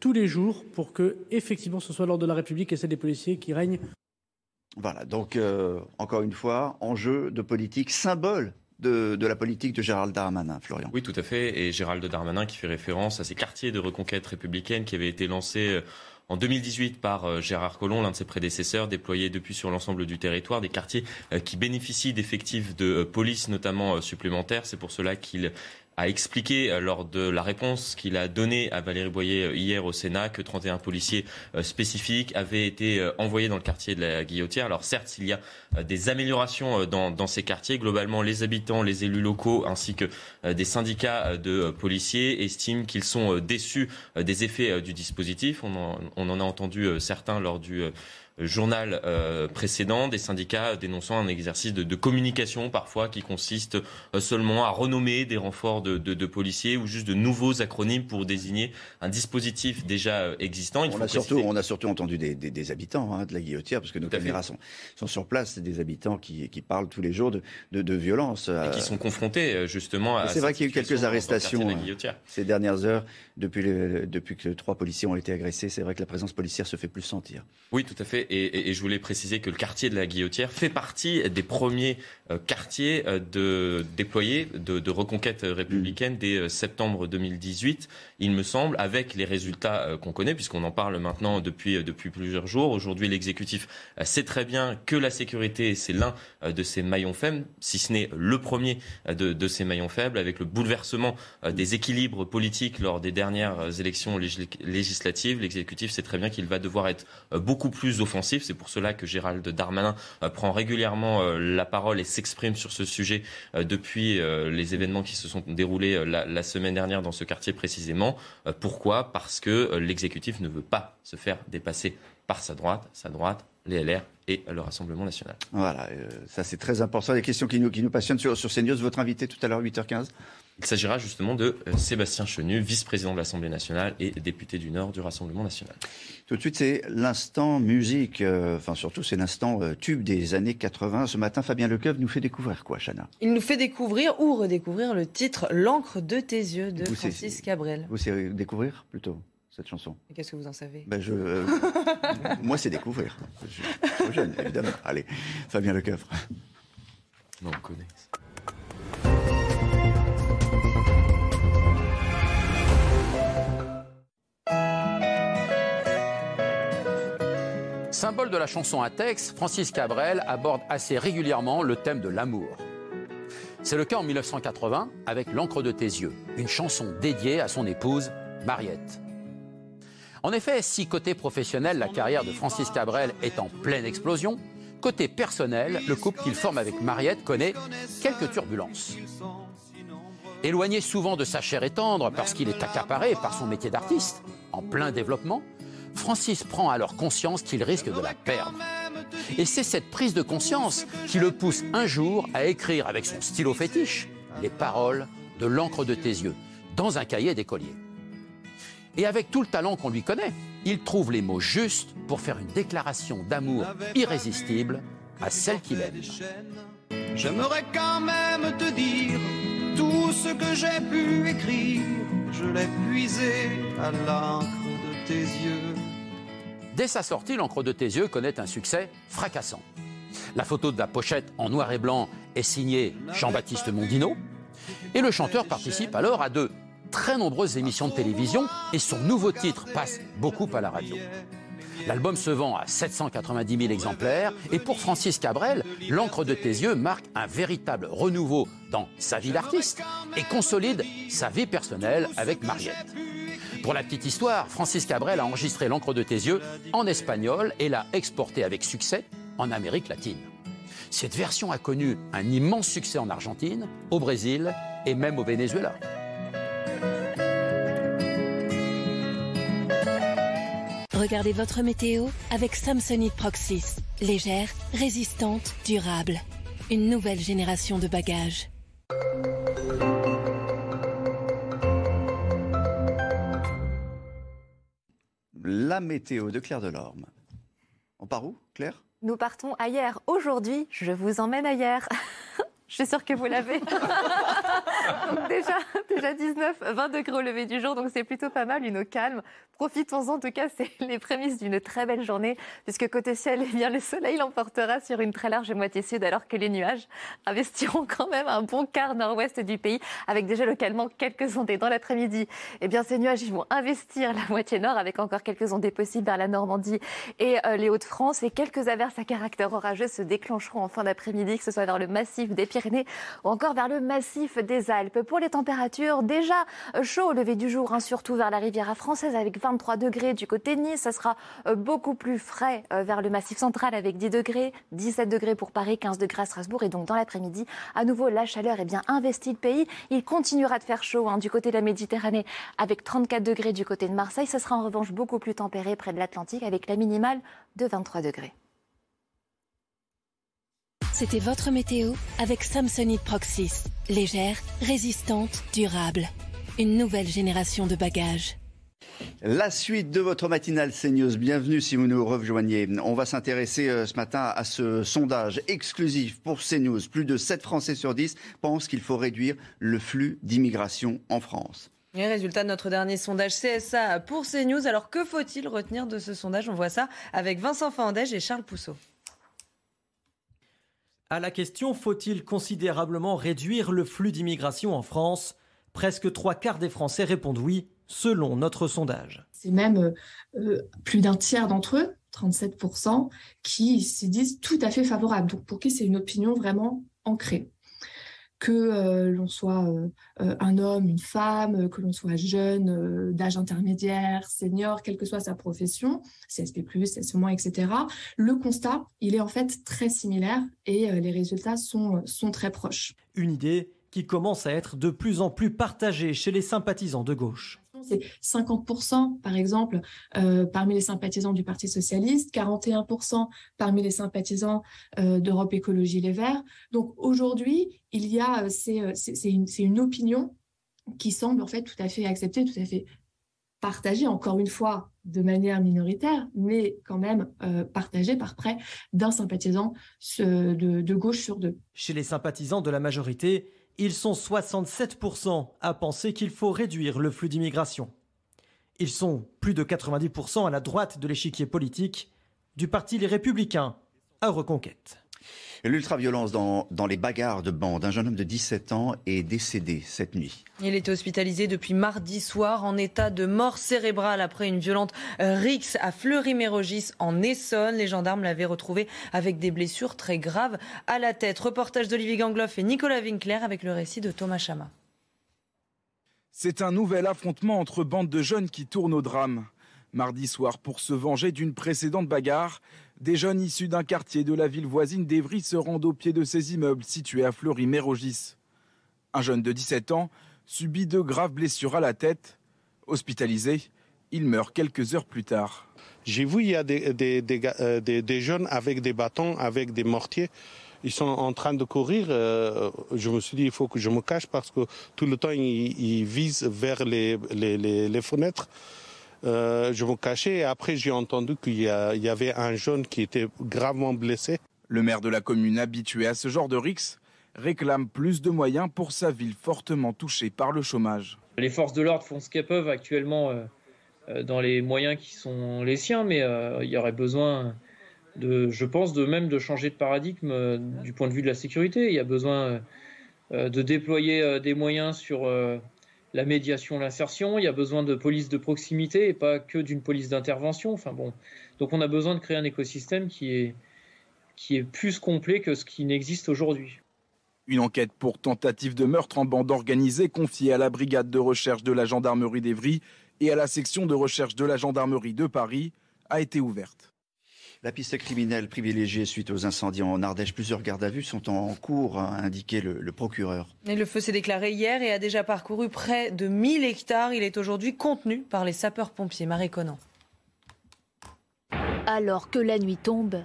tous les jours pour que, effectivement, ce soit l'ordre de la République et celle des policiers qui règnent Voilà, donc euh, encore une fois, enjeu de politique, symbole de, de, la politique de Gérald Darmanin, Florian. Oui, tout à fait. Et Gérald Darmanin qui fait référence à ces quartiers de reconquête républicaine qui avaient été lancés euh, en 2018 par euh, Gérard Collomb, l'un de ses prédécesseurs, déployés depuis sur l'ensemble du territoire, des quartiers qui bénéficient d'effectifs de police notamment supplémentaires. C'est pour cela qu'il a expliqué euh, lors de la réponse qu'il a donnée à Valérie Boyer euh, hier au Sénat que 31 policiers euh, spécifiques avaient été envoyés dans le quartier de la Guillotière. Alors certes, il y a des améliorations dans, ces quartiers. Globalement, les habitants, les élus locaux ainsi que des syndicats de policiers estiment qu'ils sont déçus des effets du dispositif. On en a entendu certains lors du journal euh, précédent des syndicats dénonçant un exercice de, de communication parfois qui consiste euh, seulement à renommer des renforts de, de, de, policiers ou juste de nouveaux acronymes pour désigner un dispositif déjà euh, existant. Il on, a surtout, on a surtout entendu des, des, des habitants hein, de la guillotière parce que nos caméras sont, sont, sur place, c'est des habitants qui, qui, parlent tous les jours de, de, violence. Et qui sont confrontés justement à... C'est vrai qu'il y a eu quelques arrestations ces dernières heures depuis, que trois policiers ont été agressés. C'est vrai que la présence policière se fait plus sentir. Oui, tout à fait. Et, je voulais préciser que le quartier de la Guillotière fait partie des premiers euh, quartiers euh, de, déployés de, reconquête républicaine dès euh, septembre 2018, il me semble, avec les résultats qu'on connaît, puisqu'on en parle maintenant depuis, plusieurs jours. Aujourd'hui, l'exécutif sait très bien que la sécurité, c'est l'un de ses maillons faibles, si ce n'est le premier de, de ces maillons faibles, avec le bouleversement des équilibres politiques lors des dernières élections législatives. L'exécutif sait très bien qu'il va devoir être beaucoup plus offensif c'est pour cela que Gérald Darmanin euh, prend régulièrement euh, la parole et s'exprime sur ce sujet euh, depuis les événements qui se sont déroulés la, semaine dernière dans ce quartier précisément. Pourquoi? Parce que l'exécutif ne veut pas se faire dépasser par sa droite, sa droite, les LR et le Rassemblement national. Voilà, ça c'est très important. Les questions qui nous, qui nous passionnent sur, sur CNews, votre invité tout à l'heure, 8h15 il s'agira justement de euh, Sébastien Chenu, vice-président de l'Assemblée nationale et député du Nord du Rassemblement national. Tout de suite, c'est l'instant musique, euh, enfin surtout c'est l'instant euh, tube des années 80. Ce matin, Fabien Lecoeuvre nous fait découvrir quoi, Chana? Il nous fait découvrir ou redécouvrir le titre L'encre de tes yeux de Francis Cabrel. Vous c'est découvrir plutôt cette chanson? Qu'est-ce que vous en savez? Ben je, Moi, c'est découvrir. Je suis trop jeune, évidemment. Allez, Fabien Lecoeuvre. Non, on connaît. Symbole de la chanson à texte, Francis Cabrel aborde assez régulièrement le thème de l'amour. C'est le cas en 1980 avec L'encre de tes yeux, une chanson dédiée à son épouse, Mariette. En effet, si côté professionnel, la carrière de Francis Cabrel est en pleine explosion, côté personnel, le couple qu'il forme avec Mariette connaît quelques turbulences. Éloigné souvent de sa chair et tendre parce qu'il est accaparé par son métier d'artiste, en plein développement, Francis prend alors conscience qu'il risque de la perdre. Et c'est cette prise de conscience qui le pousse un jour à écrire avec son stylo fétiche les paroles de l'encre de tes yeux dans un cahier d'écolier. Et avec tout le talent qu'on lui connaît, il trouve les mots justes pour faire une déclaration d'amour irrésistible à celle qu'il aime. J'aimerais quand même te dire tout ce que j'ai pu écrire, je l'ai puisé à l'encre de tes yeux. Dès sa sortie, L'encre de tes yeux connaît un succès fracassant. La photo de la pochette en noir et blanc est signée Jean-Baptiste Mondino. Et le chanteur participe alors à de très nombreuses émissions de télévision et son nouveau titre passe beaucoup à la radio. L'album se vend à 790 000 exemplaires et pour Francis Cabrel, L'encre de tes yeux marque un véritable renouveau dans sa vie d'artiste et consolide sa vie personnelle avec Mariette. Pour la petite histoire, Francis Cabrel a enregistré L'encre de tes yeux en espagnol et l'a exporté avec succès en Amérique latine. Cette version a connu un immense succès en Argentine, au Brésil et même au Venezuela. Regardez votre météo avec Samsonite Proxys. Légère, résistante, durable. Une nouvelle génération de bagages. La météo de Claire Delorme. On part où, Claire? Nous partons ailleurs. Aujourd'hui, je vous emmène ailleurs. Je suis sûre que vous l'avez. donc déjà, déjà 19, 20 degrés au lever du jour, donc c'est plutôt pas mal, une eau calme. Profitons-en, en tout cas, c'est les prémices d'une très belle journée, puisque côté ciel, eh bien, le soleil l'emportera sur une très large moitié sud, alors que les nuages investiront quand même un bon quart nord-ouest du pays, avec déjà localement quelques ondées dans l'après-midi. Eh bien, ces nuages, ils vont investir la moitié nord, avec encore quelques ondées possibles vers la Normandie et euh, les Hauts-de-France, et quelques averses à caractère orageux se déclencheront en fin d'après-midi, que ce soit vers le massif des Pyrénées ou encore vers le massif des Alpes. Pour les températures, déjà euh, chaud au lever du jour, hein, surtout vers la Riviera française, avec 23 degrés du côté de Nice. Ça sera euh, beaucoup plus frais vers le massif central avec 10 degrés, 17 degrés pour Paris, 15 degrés à Strasbourg. Et donc dans l'après-midi, à nouveau, la chaleur est bien investie le pays. Il continuera de faire chaud hein, du côté de la Méditerranée avec 34 degrés du côté de Marseille. Ce sera en revanche beaucoup plus tempéré près de l'Atlantique avec la minimale de 23 degrés. C'était votre météo avec Samsonite Proxys. Légère, résistante, durable. Une nouvelle génération de bagages. La suite de votre matinale CNews. Bienvenue si vous nous rejoignez. On va s'intéresser euh, ce matin à ce sondage exclusif pour CNews. Plus de 7 Français sur 10 pensent qu'il faut réduire le flux d'immigration en France. Les résultats de notre dernier sondage CSA pour CNews. Alors que faut-il retenir de ce sondage? On voit ça avec Vincent Fandège et Charles Pousseau. À la question faut-il considérablement réduire le flux d'immigration en France? Presque trois quarts des Français répondent oui, selon notre sondage. C'est même euh, euh, plus d'un tiers d'entre eux, 37%, qui se disent tout à fait favorables. Donc pour qui c'est une opinion vraiment ancrée que euh, l'on soit euh, euh, un homme, une femme, que l'on soit jeune, d'âge intermédiaire, senior, quelle que soit sa profession, CSP+, CSP-, etc. Le constat, il est en fait très similaire et les résultats sont, sont très proches. Une idée qui commence à être de plus en plus partagée chez les sympathisants de gauche c'est 50% par exemple euh, parmi les sympathisants du Parti socialiste, 41% parmi les sympathisants euh, d'Europe Écologie Les Verts. Donc aujourd'hui, il y a, euh, c'est une, une opinion qui semble en fait tout à fait acceptée, tout à fait partagée, encore une fois, de manière minoritaire, mais quand même partagée par près d'un sympathisant de, de, gauche sur deux. Chez les sympathisants de la majorité, ils sont 67% à penser qu'il faut réduire le flux d'immigration. Ils sont plus de 90% à la droite de l'échiquier politique, du parti Les Républicains à Reconquête. L'ultraviolence dans, dans les bagarres de bande. Un jeune homme de 17 ans est décédé cette nuit. Il est hospitalisé depuis mardi soir en état de mort cérébrale après une violente rixe à Fleury-Mérogis en Essonne. Les gendarmes l'avaient retrouvé avec des blessures très graves à la tête. Reportage d'Olivier Gangloff et Nicolas Winkler avec le récit de Thomas Chama. C'est un nouvel affrontement entre bandes de jeunes qui tournent au drame. Mardi soir, pour se venger d'une précédente bagarre, des jeunes issus d'un quartier de la ville voisine d'Evry se rendent au pied de ces immeubles situés à Fleury-Mérogis. Un jeune de 17 ans subit de graves blessures à la tête. Hospitalisé, il meurt quelques heures plus tard. J'ai vu il y a des, euh, jeunes avec des bâtons, avec des mortiers. Ils sont en train de courir. Euh, je me suis dit, il faut que je me cache parce que tout le temps, ils, visent vers les fenêtres. Euh, je me cachais et après j'ai entendu qu'il y, avait un jeune qui était gravement blessé. Le maire de la commune habitué à ce genre de rix réclame plus de moyens pour sa ville fortement touchée par le chômage. Les forces de l'ordre font ce qu'elles peuvent actuellement euh, euh, dans les moyens qui sont les siens, mais il y aurait besoin de, je pense, de même de changer de paradigme du point de vue de la sécurité. Il y a besoin de déployer des moyens sur la médiation, l'insertion. Il y a besoin de police de proximité et pas que d'une police d'intervention. Enfin bon, donc on a besoin de créer un écosystème qui est qui est plus complet que ce qui n'existe aujourd'hui. Une enquête pour tentative de meurtre en bande organisée confiée à la brigade de recherche de la gendarmerie d'Evry et à la section de recherche de la gendarmerie de Paris a été ouverte. La piste criminelle privilégiée suite aux incendies en Ardèche, plusieurs gardes à vue sont en cours, a indiqué le, procureur. Et le feu s'est déclaré hier et a déjà parcouru près de 1000 hectares. Il est aujourd'hui contenu par les sapeurs-pompiers. Marie Conan. Alors que la nuit tombe,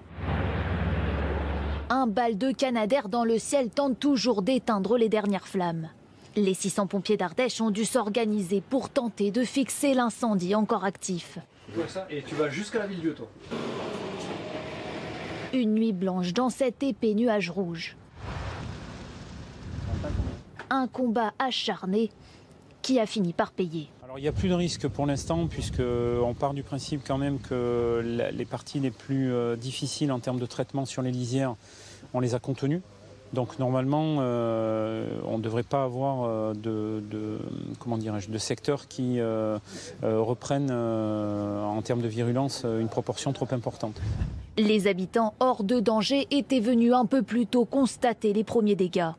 un bal de Canadair dans le ciel tente toujours d'éteindre les dernières flammes. Les 600 pompiers d'Ardèche ont dû s'organiser pour tenter de fixer l'incendie encore actif. ça et tu vas jusqu'à la ville toi. Une nuit blanche dans cet épais nuage rouge. Un combat acharné qui a fini par payer. Alors il n'y a plus de risque pour l'instant puisqu'on part du principe quand même que les parties les plus euh, difficiles en termes de traitement sur les lisières, on les a contenues. Donc normalement, euh, on ne devrait pas avoir euh, de, de, comment de secteurs qui reprennent en termes de virulence une proportion trop importante. Les habitants hors de danger étaient venus un peu plus tôt constater les premiers dégâts.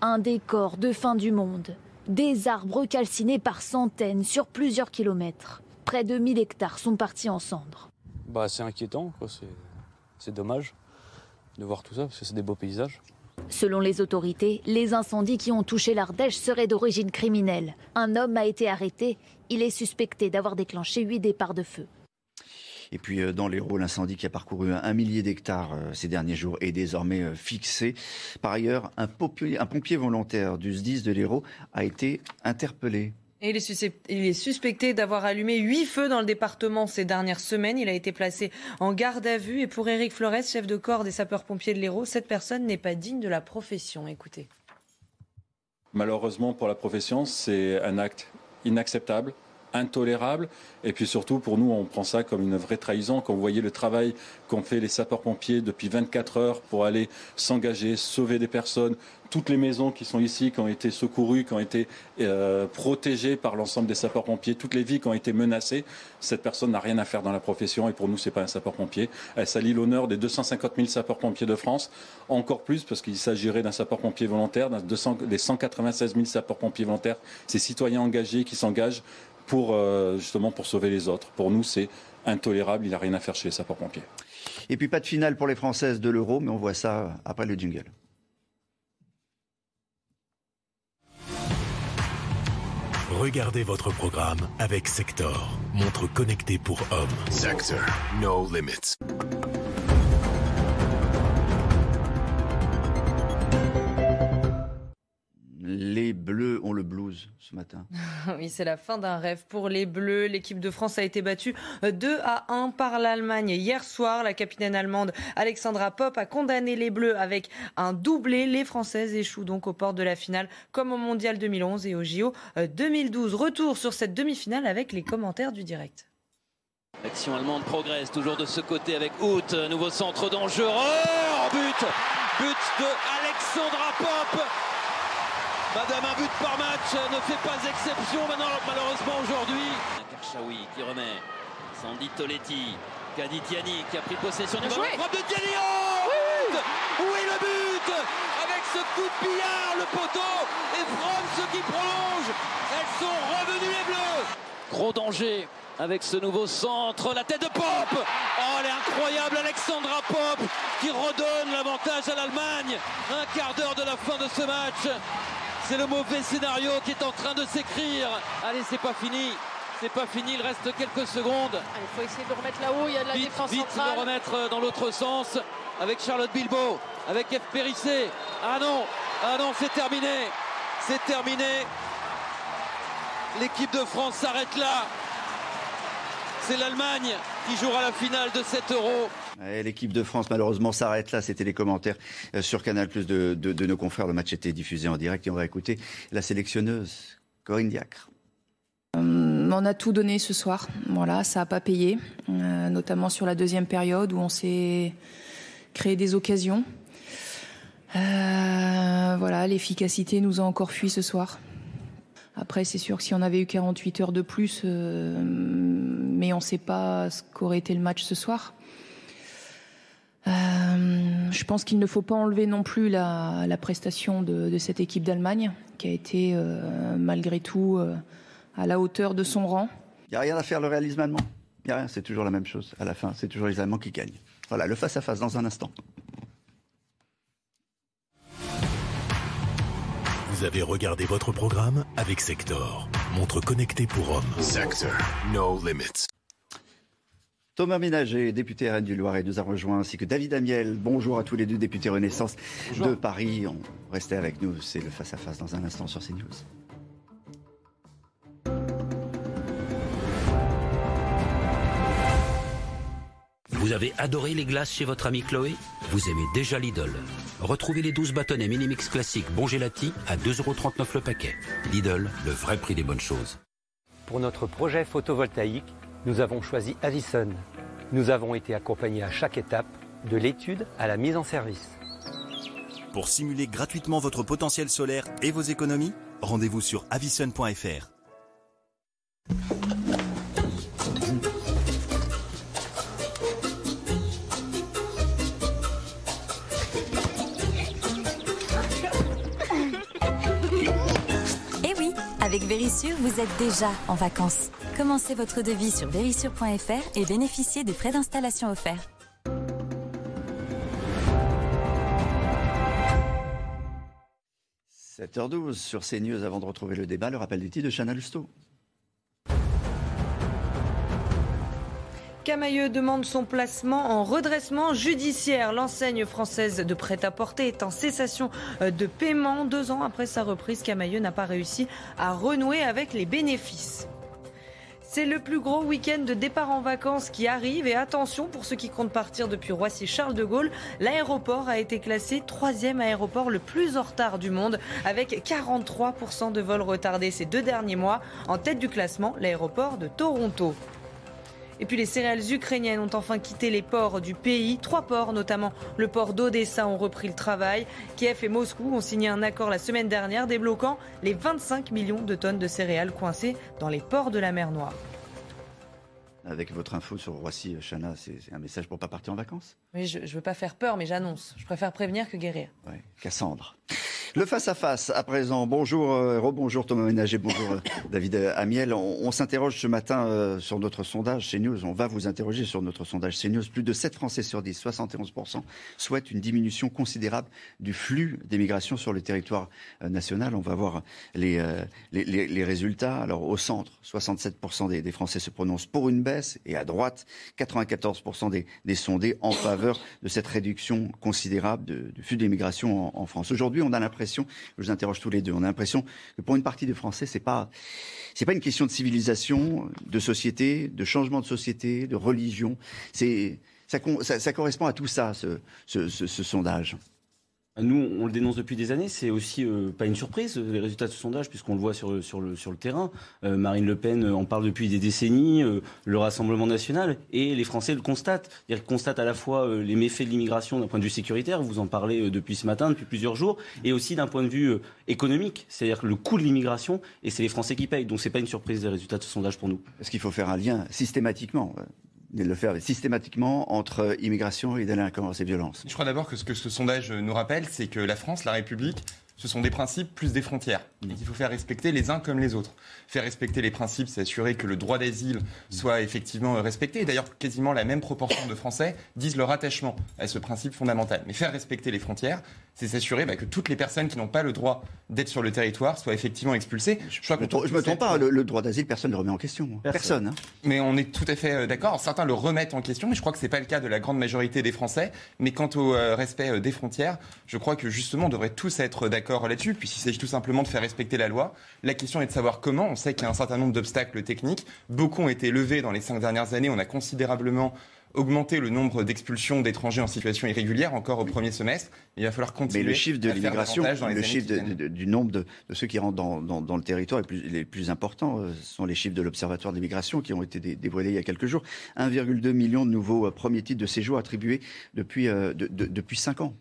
Un décor de fin du monde. Des arbres calcinés par centaines sur plusieurs kilomètres. Près de 1000 hectares sont partis en cendres. Bah, c'est inquiétant, c'est dommage de voir tout ça, parce que c'est des beaux paysages. Selon les autorités, les incendies qui ont touché l'Ardèche seraient d'origine criminelle. Un homme a été arrêté. Il est suspecté d'avoir déclenché huit départs de feu. Et puis euh, dans l'Hérault, l'incendie qui a parcouru un millier d'hectares euh, ces derniers jours est désormais euh, fixé. Par ailleurs, un pompier, volontaire du SDIS de l'Hérault a été interpellé. Il, est suspecté d'avoir allumé huit feux dans le département ces dernières semaines. Il a été placé en garde à vue. Et pour Éric Flores, chef de corps des sapeurs-pompiers de l'Hérault, cette personne n'est pas digne de la profession. Écoutez. Malheureusement pour la profession, c'est un acte inacceptable intolérable. Et puis surtout, pour nous, on prend ça comme une vraie trahison. Quand vous voyez le travail qu'ont fait les sapeurs-pompiers depuis 24 heures pour aller s'engager, sauver des personnes, toutes les maisons qui sont ici, qui ont été secourues, qui ont été euh, protégées par l'ensemble des sapeurs-pompiers, toutes les vies qui ont été menacées, cette personne n'a rien à faire dans la profession et pour nous, c'est pas un sapeur-pompier. Elle salit l'honneur des 250 000 sapeurs-pompiers de France, encore plus parce qu'il s'agirait d'un sapeur-pompier volontaire, des 196 000 sapeurs-pompiers volontaires, ces citoyens engagés qui s'engagent pour euh, justement pour sauver les autres. Pour nous, c'est intolérable. Il n'a rien à faire chez les sapeurs-pompiers. Et puis pas de finale pour les Françaises de l'Euro, mais on voit ça après le jingle. Regardez votre programme avec Sector, montre connectée pour hommes. Sector, no limits. Les Bleus ont le blues ce matin. oui, c'est la fin d'un rêve pour les Bleus. L'équipe de France a été battue 2 à 1 par l'Allemagne hier soir. La capitaine allemande Alexandra Popp a condamné les Bleus avec un doublé. Les Françaises échouent donc aux portes de la finale, comme au Mondial 2011 et au JO 2012. Retour sur cette demi-finale avec les commentaires du direct. L'action allemande progresse toujours de ce côté avec Hout. Nouveau centre dangereux. Oh, but But de Alexandra Popp Madame, un but par match ne fait pas exception maintenant, malheureusement aujourd'hui. Karchaoui qui remet. Sandy Toletti. Kaditiani qui a pris possession du ballon. Frappe de Diani. Oh Où est le but Avec ce coup de billard, le poteau et France qui prolonge. Elles sont revenues les bleus. Gros danger avec ce nouveau centre, la tête de Pop. Oh, elle est incroyable, Alexandra Pop qui redonne l'avantage à l'Allemagne. Un quart d'heure de la fin de ce match. C'est le mauvais scénario qui est en train de s'écrire. Allez, c'est pas fini. C'est pas fini, il reste quelques secondes. Il faut essayer de remettre là-haut, il y a de la défense vite centrale. de remettre dans l'autre sens avec Charlotte Bilbao, avec F. Périssé. Ah non, ah non, c'est terminé. C'est terminé. L'équipe de France s'arrête là. C'est l'Allemagne qui jouera la finale de 7 euros. L'équipe de France, malheureusement, s'arrête là. C'était les commentaires euh, sur Canal Plus de, nos confrères. Le match était diffusé en direct et on va écouter la sélectionneuse Corinne Diacre. Euh, on a tout donné ce soir. Voilà, ça n'a pas payé, euh, notamment sur la deuxième période où on s'est créé des occasions. voilà, l'efficacité nous a encore fui ce soir. Après, c'est sûr que si on avait eu 48 heures de plus, mais on ne sait pas ce qu'aurait été le match ce soir. Euh, je pense qu'il ne faut pas enlever non plus la, prestation de, cette équipe d'Allemagne, qui a été euh, malgré tout euh, à la hauteur de son rang. Il n'y a rien à faire le réalisme allemand. Il n'y a rien, c'est toujours la même chose. À la fin, c'est toujours les Allemands qui gagnent. Voilà, le face-à-face dans un instant. Vous avez regardé votre programme avec Sector, montre connectée pour hommes. Sector, no limits. Thomas Ménager, député RN du Loiret, nous a rejoint, ainsi que David Amiel. Bonjour à tous les deux députés Renaissance de Paris. On restait avec nous, c'est le face-à-face dans un instant sur CNews. Vous avez adoré les glaces chez votre ami Chloé? Vous aimez déjà Lidl. Retrouvez les 12 bâtonnets Minimix classiques Bon Gelati à 2,39€ le paquet. Lidl, le vrai prix des bonnes choses. Pour notre projet photovoltaïque, nous avons choisi Avison. Nous avons été accompagnés à chaque étape, de l'étude à la mise en service. Pour simuler gratuitement votre potentiel solaire et vos économies, rendez-vous sur avison.fr. Vérissure, vous êtes déjà en vacances. Commencez votre devis sur vérissure.fr et bénéficiez des frais d'installation offerts. – 7h12 sur CNews avant de retrouver le débat, le rappel du titre de Chana Lousteau. Camailleux demande son placement en redressement judiciaire. L'enseigne française de prêt-à-porter est en cessation euh, de paiement. Deux ans après sa reprise, Camailleux n'a pas réussi à renouer avec les bénéfices. C'est le plus gros week-end de départ en vacances qui arrive et attention pour ceux qui comptent partir depuis Roissy-Charles de Gaulle, l'aéroport a été classé troisième aéroport le plus en retard du monde avec 43% de vols retardés ces deux derniers mois. En tête du classement, l'aéroport de Toronto. Et puis les céréales ukrainiennes ont enfin quitté les ports du pays. Trois ports, notamment le port d'Odessa, ont repris le travail. Kiev et Moscou ont signé un accord la semaine dernière débloquant les 25 millions de tonnes de céréales coincées dans les ports de la mer Noire. Avec votre info sur Roissy, Chana, c'est un message pour pas partir en vacances? Oui, je ne veux pas faire peur, mais j'annonce. Je préfère prévenir que guérir. Oui, Cassandre. Le face-à-face, à présent. Bonjour, euh, rebonjour Thomas Ménager, bonjour euh, David Amiel. On, on s'interroge ce matin euh, sur notre sondage CNews. On va vous interroger sur notre sondage CNews. Plus de 7 Français sur 10, 71%, souhaitent une diminution considérable du flux d'émigration sur le territoire euh, national. On va voir les, euh, les, les- les résultats. Alors au centre, 67% des, des Français se prononcent pour une baisse et à droite, 94% des, des sondés en faveur de cette réduction considérable de- du flux d'immigration en, en France. Aujourd'hui, on a l'impression, je vous interroge tous les deux, on a l'impression que pour une partie des Français, c'est pas c'est pas une question de civilisation, de société, de changement de société, de religion. C'est ça, ça, correspond à tout ça, ce, ce- ce sondage. Nous, on le dénonce depuis des années. C'est aussi euh, pas une surprise les résultats de ce sondage, puisqu'on le voit sur, le, terrain. Euh, Marine Le Pen euh, en parle depuis des décennies, euh, le Rassemblement national, et les Français le constatent. Ils constatent à la fois euh, les méfaits de l'immigration d'un point de vue sécuritaire, vous en parlez euh, depuis ce matin, depuis plusieurs jours, et aussi d'un point de vue euh, économique, c'est-à-dire le coût de l'immigration, et c'est les Français qui payent. Donc c'est pas une surprise les résultats de ce sondage pour nous. Est-ce qu'il faut faire un lien systématiquement? euh, de le faire systématiquement entre immigration et délinquance et violence. Je crois d'abord que ce que ce sondage nous rappelle, c'est que la France, la République, ce sont des principes plus des frontières. Et qu'il faut faire respecter les uns comme les autres. Faire respecter les principes, c'est assurer que le droit d'asile soit effectivement respecté. Et d'ailleurs, quasiment la même proportion de Français disent leur attachement à ce principe fondamental. Mais faire respecter les frontières, c'est s'assurer bah, que toutes les personnes qui n'ont pas le droit d'être sur le territoire soient effectivement expulsées. Je, crois Je me trompe- je me trompe pas, le, le droit d'asile, personne ne le remet en question. Personne. hein. mais on est tout à fait euh, d'accord. Certains le remettent en question, mais je crois que c'est pas le cas de la grande majorité des Français. Mais quant au euh, respect euh, des frontières, je crois que justement on devrait tous être d'accord là-dessus. Puis s'il s'agit tout simplement de faire respecter la loi, la question est de savoir comment. On sait qu'il y a un certain nombre d'obstacles techniques. Beaucoup ont été levés dans les cinq dernières années. On a considérablement augmenté le nombre d'expulsions d'étrangers en situation irrégulière encore au premier semestre. Il va falloir continuer. Mais le chiffre de l'immigration, le chiffre de- de- du nombre de, de ceux qui rentrent dans, dans- dans le territoire est plus, les plus importants. euh, Ce sont les chiffres de l'Observatoire de l'immigration qui ont été dé- dévoilés il y a quelques jours. 1,2 million de nouveaux euh, premiers titres de séjour attribués depuis, euh, depuis 5 ans.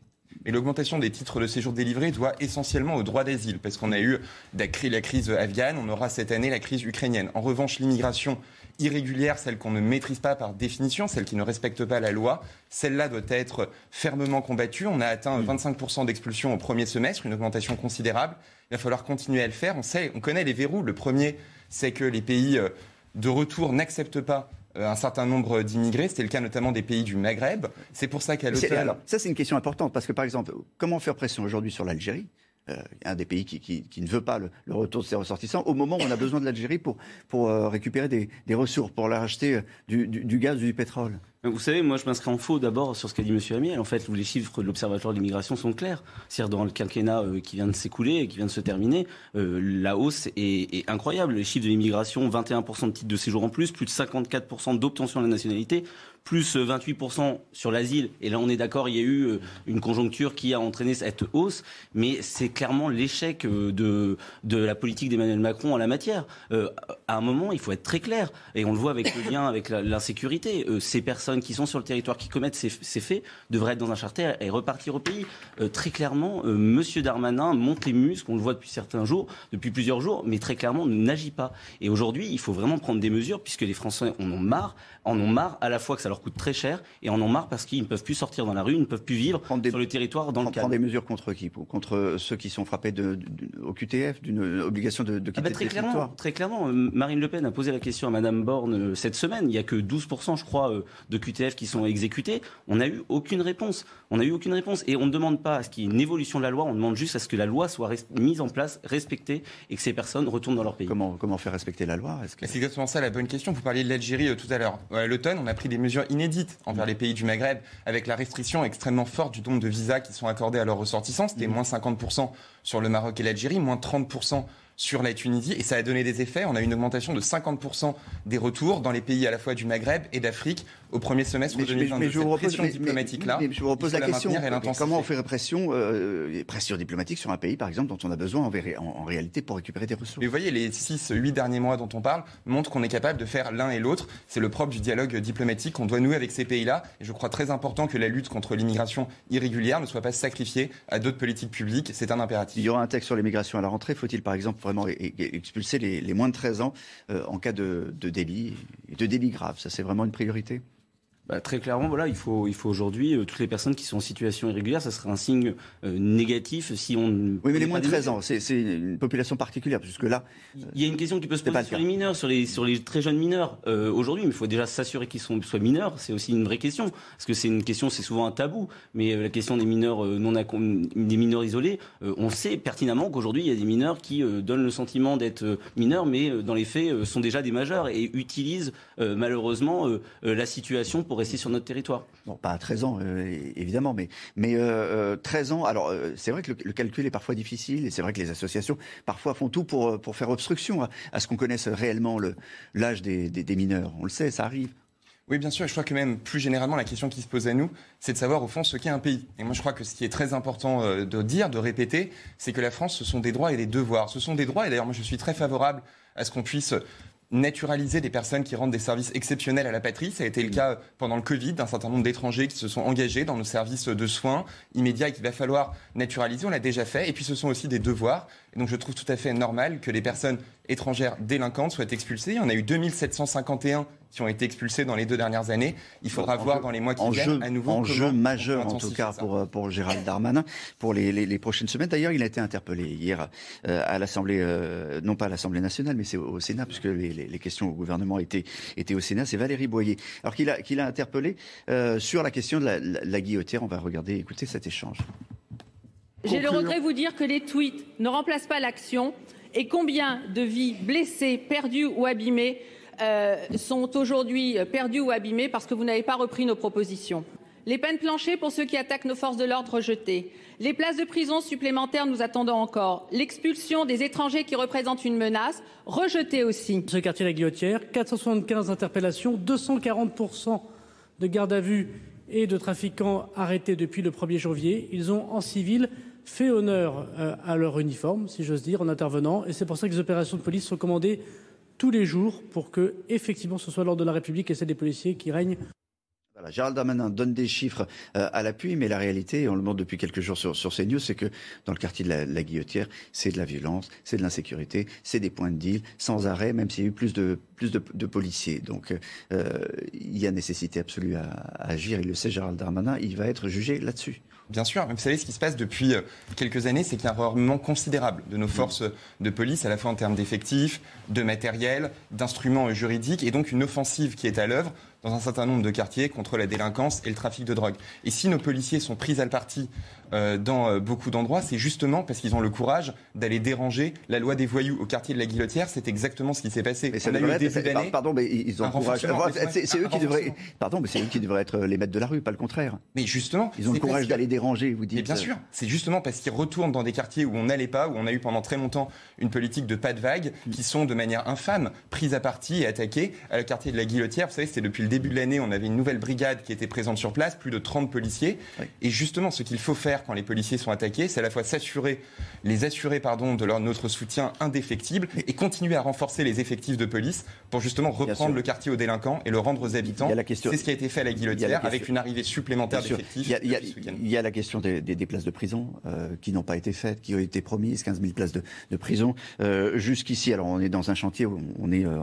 Et l'augmentation des titres de séjour délivrés doit essentiellement au droit d'asile, parce qu'on a eu la cri- la crise afghane, on aura cette année la crise ukrainienne. En revanche, l'immigration irrégulière, celle qu'on ne maîtrise pas par définition, celle qui ne respecte pas la loi, celle-là doit être fermement combattue. On a atteint 25% d'expulsion au premier semestre, une augmentation considérable. Il va falloir continuer à le faire. On sait, on connaît les verrous. Le premier, c'est que les pays euh, de retour n'acceptent pas un certain nombre d'immigrés. C'était le cas notamment des pays du Maghreb. C'est pour ça qu'à l'automne... alors, ça, c'est une question importante parce que, par exemple, comment faire pression aujourd'hui sur l'Algérie? Euh, un des pays qui, qui- qui ne veut pas le, le retour de ses ressortissants, au moment où on a besoin de l'Algérie pour, pour euh, récupérer des, des ressources, pour leur acheter euh, du, du- du gaz ou du pétrole. Vous savez, moi je m'inscris en faux d'abord sur ce qu'a dit M. Amiel. En fait, les chiffres de l'Observatoire de l'immigration sont clairs. C'est-à-dire dans le quinquennat euh, qui vient de s'écouler et qui vient de se terminer, euh, la hausse est, est, incroyable. Les chiffres de l'immigration, 21% de titres de séjour en plus, plus de 54% d'obtention de la nationalité, plus 28% sur l'asile. Et là, on est d'accord, il y a eu euh, une conjoncture qui a entraîné cette hausse, mais c'est clairement l'échec euh, de, de la politique d'Emmanuel Macron en la matière. Euh, à un moment, il faut être très clair, et on le voit avec le lien avec l'insécurité. Euh, ces personnes qui sont sur le territoire, qui commettent ces, ces faits, devraient être dans un charter et repartir au pays. Euh, très clairement, euh, Monsieur Darmanin monte les muscles, on le voit depuis certains jours, depuis plusieurs jours, mais très clairement n'agit pas. Et aujourd'hui, il faut vraiment prendre des mesures, puisque les Français en ont marre, en ont marre à la fois que ça leur coûte très cher et en ont marre parce qu'ils ne peuvent plus sortir dans la rue, ils ne peuvent plus vivre sur le territoire dans le cadre. Prendre des mesures contre qui? Contre ceux qui sont frappés de, de, au QTF, d'une obligation de, de quitter ah bah très le clairement, territoire Très clairement, euh, Marine Le Pen a posé la question à Madame Borne euh, cette semaine. Il n'y a que 12%, je crois, euh, de QTF qui sont exécutés. On n'a eu aucune réponse. On n'a eu aucune réponse. Et on ne demande pas à ce qu'il y ait une évolution de la loi, on demande juste à ce que la loi soit mise en place, respectée, et que ces personnes retournent dans leur pays. Comment, comment faire respecter la loi? C'est -ce exactement ça la bonne question. Vous parliez de l'Algérie tout à l'heure. À l'automne, on a pris des mesures inédites envers les pays du Maghreb, avec la restriction extrêmement forte du nombre de visas qui sont accordés à leurs ressortissants. C'était moins 50% sur le Maroc et l'Algérie, moins 30% sur la Tunisie et ça a donné des effets. On a une augmentation de 50% des retours dans les pays à la fois du Maghreb et d'Afrique au premier semestre mais, 2022. Mais, mais je vous repose, pression diplomatique là. Mais je vous repose la, question. comment on fait pression, euh, pression diplomatique sur un pays, par exemple, dont on a besoin en, en, en réalité pour récupérer des ressources? Mais vous voyez, les 6-8 derniers mois dont on parle montrent qu'on est capable de faire l'un et l'autre. C'est le propre du dialogue diplomatique qu'on doit nouer avec ces pays-là. Et je crois très important que la lutte contre l'immigration irrégulière ne soit pas sacrifiée à d'autres politiques publiques. C'est un impératif. Il y aura un texte sur l'immigration à la rentrée. Faut-il, par exemple, vraiment expulser les, les moins de 13 ans euh, en cas de, de délit, de délit grave? Ça, c'est vraiment une priorité? Bah, très clairement, voilà, il faut, il faut aujourd'hui, euh, toutes les personnes qui sont en situation irrégulière, ça serait un signe euh, négatif si on. Oui, mais les moins de 13 ans, c'est une population particulière, puisque là. Il y a une question qui peut se poser sur les mineurs, sur les, sur les très jeunes mineurs euh, aujourd'hui, mais il faut déjà s'assurer qu'ils soient mineurs, c'est aussi une vraie question. Parce que c'est une question, c'est souvent un tabou, mais la question des mineurs, non des mineurs isolés, on sait pertinemment qu'aujourd'hui, il y a des mineurs qui donnent le sentiment d'être mineurs, mais dans les faits, sont déjà des majeurs et utilisent malheureusement la situation pour rester sur notre territoire. Bon, pas à 13 ans, euh, évidemment, mais, mais euh, 13 ans, alors euh, c'est vrai que le, le, calcul est parfois difficile, et c'est vrai que les associations parfois font tout pour, pour faire obstruction à, à ce qu'on connaisse réellement l'âge des, des, des mineurs. On le sait, ça arrive. Oui, bien sûr. Je crois que même plus généralement, la question qui se pose à nous, c'est de savoir au fond ce qu'est un pays. Et moi, je crois que ce qui est très important euh, de dire, de répéter, c'est que la France, ce sont des droits et des devoirs. Ce sont des droits, et d'ailleurs, moi, je suis très favorable à ce qu'on puisse naturaliser des personnes qui rendent des services exceptionnels à la patrie. Ça a été le cas pendant le Covid d'un certain nombre d'étrangers qui se sont engagés dans nos services de soins immédiats et qu'il va falloir naturaliser. On l'a déjà fait. Et puis ce sont aussi des devoirs. Et donc je trouve tout à fait normal que les personnes étrangères délinquantes soient expulsées. On a eu 2751 qui ont été expulsés dans les deux dernières années. Il faudra en voir jeu, dans les mois qui en viennent jeu, à nouveau. En jeu majeur, en tout cas, pour, pour Gérald Darmanin, pour les, les, les prochaines semaines. D'ailleurs, il a été interpellé hier euh, à l'Assemblée, euh, non pas à l'Assemblée nationale, mais c'est au, au, Sénat, puisque les, les, questions au gouvernement étaient, étaient au Sénat. C'est Valérie Boyer. Alors qu'il a, qu'il a interpellé euh, sur la question de la, la, la guillotière. On va regarder, écouter cet échange. J'ai le regret de vous dire que les tweets ne remplacent pas l'action et combien de vies blessées, perdues ou abîmées euh, sont aujourd'hui perdues ou abîmées parce que vous n'avez pas repris nos propositions. Les peines planchées pour ceux qui attaquent nos forces de l'ordre rejetées. Les places de prison supplémentaires nous attendons encore. L'expulsion des étrangers qui représentent une menace, rejetée aussi. Ce quartier La Guillotière, 475 interpellations, 240% de garde à vue et de trafiquants arrêtés depuis le 1er janvier. Ils ont en civil fait honneur euh, à leur uniforme, si j'ose dire, en intervenant. Et c'est pour ça que les opérations de police sont commandées tous les jours pour que, effectivement, ce soit l'ordre de la République et celle des policiers qui règnent. Gérald Darmanin donne des chiffres euh, à l'appui, mais la réalité, on le montre depuis quelques jours sur, sur CNews, c'est que dans le quartier de la, Guillotière, c'est de la violence, c'est de l'insécurité, c'est des points de deal, sans arrêt, même s'il y a eu plus de, plus de policiers. Donc euh, il y a nécessité absolue à, à agir, il le sait Gérald Darmanin, il va être jugé là-dessus. Bien sûr, vous savez, ce qui se passe depuis quelques années, c'est qu'il y a un rearmement considérable de nos forces de police, à la fois en termes d'effectifs, de matériel, d'instruments juridiques, et donc une offensive qui est à l'œuvre dans un certain nombre de quartiers contre la délinquance et le trafic de drogue. Et si nos policiers sont pris à le parti euh, dans euh, beaucoup d'endroits, c'est justement parce qu'ils ont le courage d'aller déranger la loi des voyous au quartier de la Guillotière. C'est exactement ce qui s'est passé. Mais ça On a eu début d'année Pardon, mais ils ont le courage. C'est c'est eux qui devraient. Pardon, mais c'est eux qui devraient être les maîtres de la rue, pas le contraire. Mais justement, Ils ont le c'est courage d'aller déranger, vous dites. Mais bien sûr, c'est justement parce qu'ils retournent dans des quartiers où on n'allait pas, où on a eu pendant très longtemps une politique de pas de vague, qui sont de manière infâme prises à partie et attaquées. À le quartier de la Guillotière, vous savez, c'était depuis le début de l'année, on avait une nouvelle brigade qui était présente sur place, plus de 30 policiers. Et justement, ce qu'il faut faire quand les policiers sont attaqués, c'est à la fois s'assurer, les assurer pardon, de leur, notre soutien indéfectible et continuer à renforcer les effectifs de police pour justement reprendre le quartier aux délinquants et le rendre aux habitants. C'est ce qui a été fait à la Guillotière avec une arrivée supplémentaire d'effectifs. Il y a, il y a- la question des, des- des places de prison euh, qui n'ont pas été faites, qui ont été promises, 15 000 places de, de prison. Euh, Jusqu'ici, alors on est dans un chantier où on, est, euh,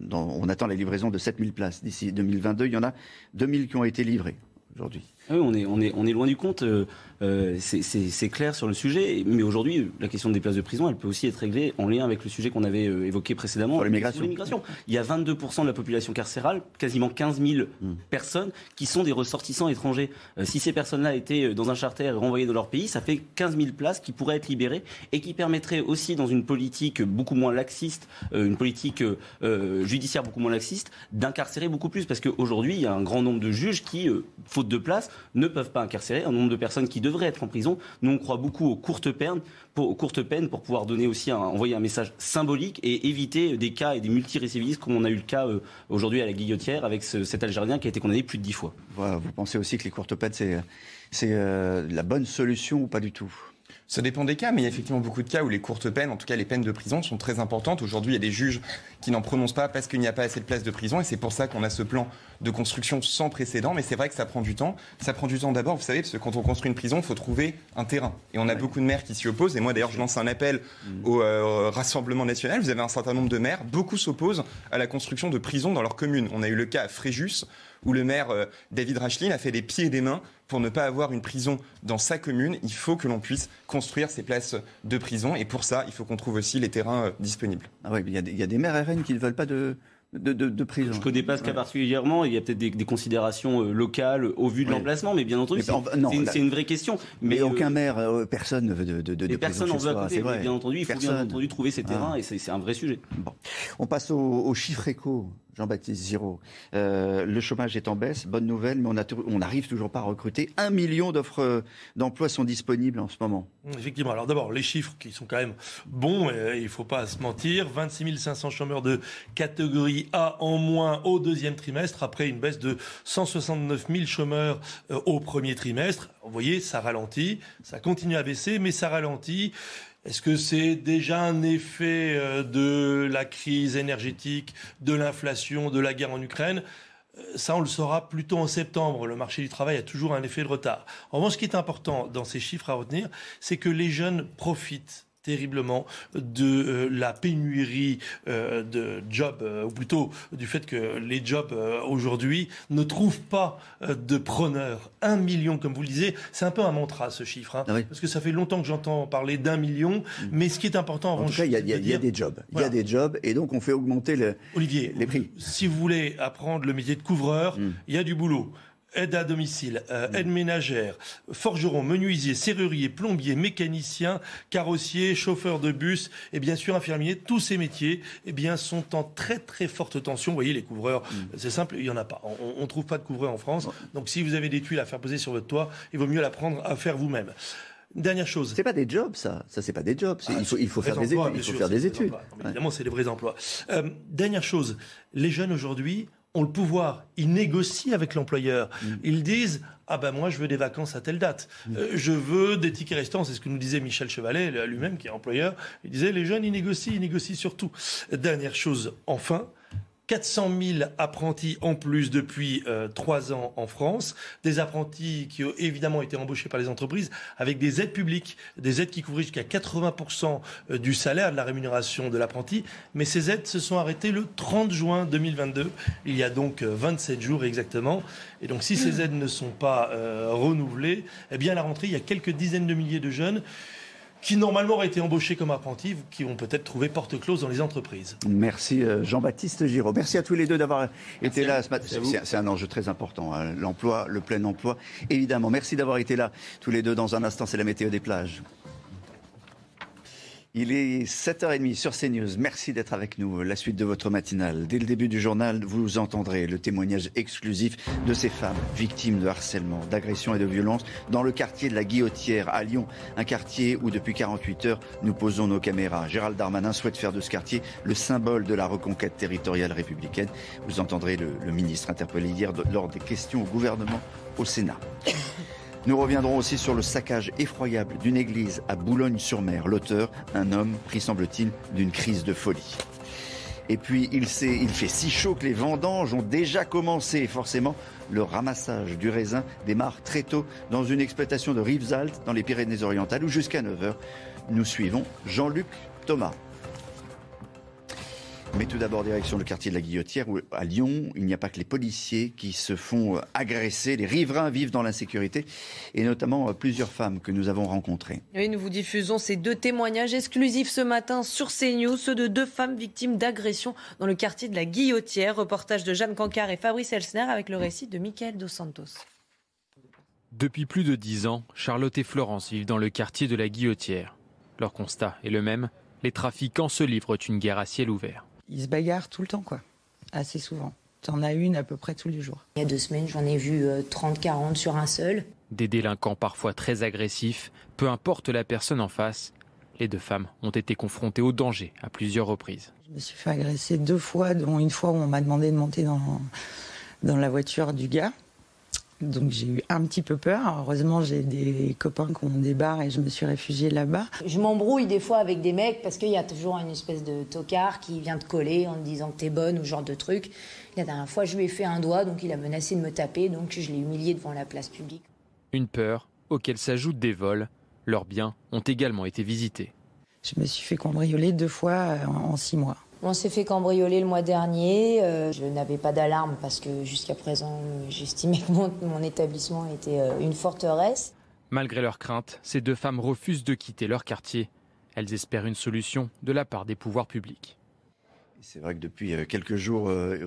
dans- on attend la livraison de 7 000 places. D'ici 2022, il y en a 2 000 qui ont été livrées aujourd'hui. Ah on est, loin du compte. Euh, c'est- clair sur le sujet. Mais aujourd'hui, la question des places de prison, elle peut aussi être réglée en lien avec le sujet qu'on avait euh, évoqué précédemment. L'immigration. Il y a 22% de la population carcérale, quasiment 15 000 Hmm. personnes qui sont des ressortissants étrangers. Euh, si ces personnes-là étaient euh, dans un charter et renvoyées dans leur pays, ça fait 15 000 places qui pourraient être libérées et qui permettraient aussi, dans une politique beaucoup moins laxiste, euh, une politique euh, judiciaire beaucoup moins laxiste, d'incarcérer beaucoup plus. Parce qu'aujourd'hui, il y a un grand nombre de juges qui, faute de place, ne peuvent pas incarcérer un nombre de personnes qui devraient être en prison. Nous, on croit beaucoup aux courtes peines pour, courtes peines pour pouvoir donner aussi envoyer un message symbolique et éviter des cas et des multirécidivistes comme on a eu le cas euh, aujourd'hui à la Guillotière avec ce- cet Algérien qui a été condamné plus de dix fois. Vous pensez aussi que les courtes peines, c'est c'est, euh, la bonne solution ou pas du tout? Ça dépend des cas, mais il y a effectivement beaucoup de cas où les courtes peines, en tout cas les peines de prison, sont très importantes. Aujourd'hui, il y a des juges qui n'en prononcent pas parce qu'il n'y a pas assez de places de prison, et c'est pour ça qu'on a ce plan de construction sans précédent. Mais c'est vrai que ça prend du temps. Ça prend du temps d'abord, vous savez, parce que quand on construit une prison, il faut trouver un terrain. Et on a beaucoup de maires qui s'y opposent. Et moi, d'ailleurs, je lance un appel au euh, Rassemblement national. Vous avez un certain nombre de maires. Beaucoup s'opposent à la construction de prisons dans leur commune. On a eu le cas à Fréjus, où le maire euh, David Rachlin a fait des pieds et des mains pour ne pas avoir une prison dans sa commune. Il faut que l'on puisse construire ces places de prison. Et pour ça, il faut qu'on trouve aussi les terrains euh, disponibles. Ah ouais, il y, a des- il y a des maires RN qui ne veulent pas de, de, de- de prison. Je connais pas ce cas Ouais. particulièrement. Il y a peut-être des, des considérations euh, locales au vu de Ouais. l'emplacement, mais bien entendu, c'est une, vraie question. Mais, Mais, euh, aucun maire, euh, personne ne veut de, de, de, personne prison n'en chez veut à. Bien entendu, il faut bien Personne. entendu trouver ces terrains Ah. et c'est c'est un vrai sujet. On passe au, au chiffre éco, Jean-Baptiste Giraud. Euh, le chômage est en baisse, bonne nouvelle, mais on n'arrive toujours pas à recruter. Un million d'offres euh, d'emplois sont disponibles en ce moment. Effectivement. Alors d'abord, les chiffres qui sont quand même bons, euh, il ne faut pas se mentir. 26 500 chômeurs de catégorie A en moins au deuxième trimestre, après une baisse de 169 000 chômeurs au premier trimestre. Vous voyez, ça ralentit, ça continue à baisser, mais ça ralentit. Est-ce que c'est déjà un effet euh, de la crise énergétique, de l'inflation, de la guerre en Ukraine? Euh, ça, on le saura plutôt en septembre. Le marché du travail a toujours un effet de retard. En revanche, ce qui est important dans ces chiffres à retenir, c'est que les jeunes profitent terriblement de euh, la pénurie euh, de jobs, euh, ou plutôt du fait que les jobs aujourd'hui ne trouvent pas de preneurs. Un million, comme vous le disiez, c'est un peu un mantra ce chiffre, hein, parce que ça fait longtemps que j'entends parler d'un million, mais ce qui est important en En revanche, il y a, y y des jobs. Il y a des jobs, et donc on fait augmenter le, Olivier, les prix. si vous voulez apprendre le métier de couvreur, Hmm. il y a du boulot. Aide à domicile, euh, aide ménagère, forgeron, menuisier, serrurier, plombier, mécanicien, carrossier, chauffeur de bus et bien sûr infirmier. Tous ces métiers eh bien, sont en très très forte tension. Vous voyez, les couvreurs, c'est simple, il n'y en a pas. On ne trouve pas de couvreur en France. Donc si vous avez des tuiles à faire poser sur votre toit, il vaut mieux l'apprendre à faire vous-même. Dernière chose. C'est pas des jobs, ça. Ça, c'est pas des jobs. C'est- il faut, il faut Vrais faire des emplois, études. Il faut sûr, faire des études. Non, Évidemment, c'est des vrais emplois. Euh, dernière chose, les jeunes aujourd'hui ont le pouvoir. Ils négocient avec l'employeur. Mm. Ils disent ah ben moi je veux des vacances à telle date. Mm. Euh, je veux des tickets restants. C'est ce que nous disait Michel Chevalet lui-même qui est employeur. Il disait les jeunes ils négocient, ils négocient surtout. Dernière chose enfin. 400 000 apprentis en plus depuis euh, trois ans en France, des apprentis qui ont évidemment été embauchés par les entreprises avec des aides publiques, des aides qui couvraient jusqu'à 80% du salaire de la rémunération de l'apprenti, mais ces aides se sont arrêtées le 30 juin 2022, il y a donc euh, 27 jours exactement, et donc si ces aides ne sont pas euh, renouvelées, eh bien à la rentrée, il y a quelques dizaines de milliers de jeunes qui normalement auraient été embauchés comme apprentis, qui vont peut-être trouver porte close dans les entreprises. Merci euh, Jean-Baptiste Giraud. Merci à tous les deux d'avoir été là ce matin. C'est un enjeu très important, hein. l'emploi, le plein emploi, évidemment. Merci d'avoir été là tous les deux. Dans un instant, c'est la météo des plages. Il est 7h30 sur CNews. Merci d'être avec nous. La suite de votre matinale. Dès le début du journal, vous entendrez le témoignage exclusif de ces femmes victimes de harcèlement, d'agression et de violence dans le quartier de la Guillotière à Lyon. Un quartier où depuis 48 heures, nous posons nos caméras. Gérald Darmanin souhaite faire de ce quartier le symbole de la reconquête territoriale républicaine. Vous entendrez le, le ministre interpellé hier lors des questions au gouvernement au Sénat. Nous reviendrons aussi sur le saccage effroyable d'une église à Boulogne-sur-Mer. L'auteur, un homme pris, semble-t-il, d'une crise de folie. Et puis, il, il, fait si chaud que les vendanges ont déjà commencé. forcément, le ramassage du raisin démarre très tôt dans une exploitation de Rivesaltes, dans les Pyrénées-Orientales, où jusqu'à 9h, nous suivons Jean-Luc Thomas. Mais tout d'abord, direction le quartier de la Guillotière, où à Lyon, il n'y a pas que les policiers qui se font agresser. Les riverains vivent dans l'insécurité, et notamment euh, plusieurs femmes que nous avons rencontrées. Oui, nous vous diffusons ces deux témoignages exclusifs ce matin sur CNews, ceux de deux femmes victimes d'agression dans le quartier de la Guillotière. Reportage de Jeanne Cancard et Fabrice Elsner avec le récit de Michael Dos Santos. Depuis plus de dix ans, Charlotte et Florence vivent dans le quartier de la Guillotière. Leur constat est le même, les trafiquants se livrent une guerre à ciel ouvert. Ils se bagarrent tout le temps, quoi. Assez souvent. T'en as une à peu près tous les jours. Il y a deux semaines, j'en ai vu 30-40 euh, sur un seul. Des délinquants parfois très agressifs, peu importe la personne en face. Les deux femmes ont été confrontées au danger à plusieurs reprises. Je me suis fait agresser deux fois, dont une fois où on m'a demandé de monter dans, dans la voiture du gars. Donc j'ai eu un petit peu peur. Heureusement, j'ai des copains qui ont des bars et je me suis réfugiée là-bas. Je m'embrouille des fois avec des mecs parce qu'il y a toujours une espèce de tocard qui vient te coller en te disant que t'es bonne ou ce genre de truc. La dernière fois, je lui ai fait un doigt, donc il a menacé de me taper, donc je l'ai humilié devant la place publique. Une peur auquel s'ajoutent des vols. Leurs biens ont également été visités. Je me suis fait cambrioler deux fois en six mois. On s'est fait cambrioler le mois dernier. Euh, je n'avais pas d'alarme parce que jusqu'à présent, j'estimais que mon, mon, établissement était euh, une forteresse. Malgré leurs craintes, ces deux femmes refusent de quitter leur quartier. Elles espèrent une solution de la part des pouvoirs publics. C'est vrai que depuis euh, quelques jours, euh,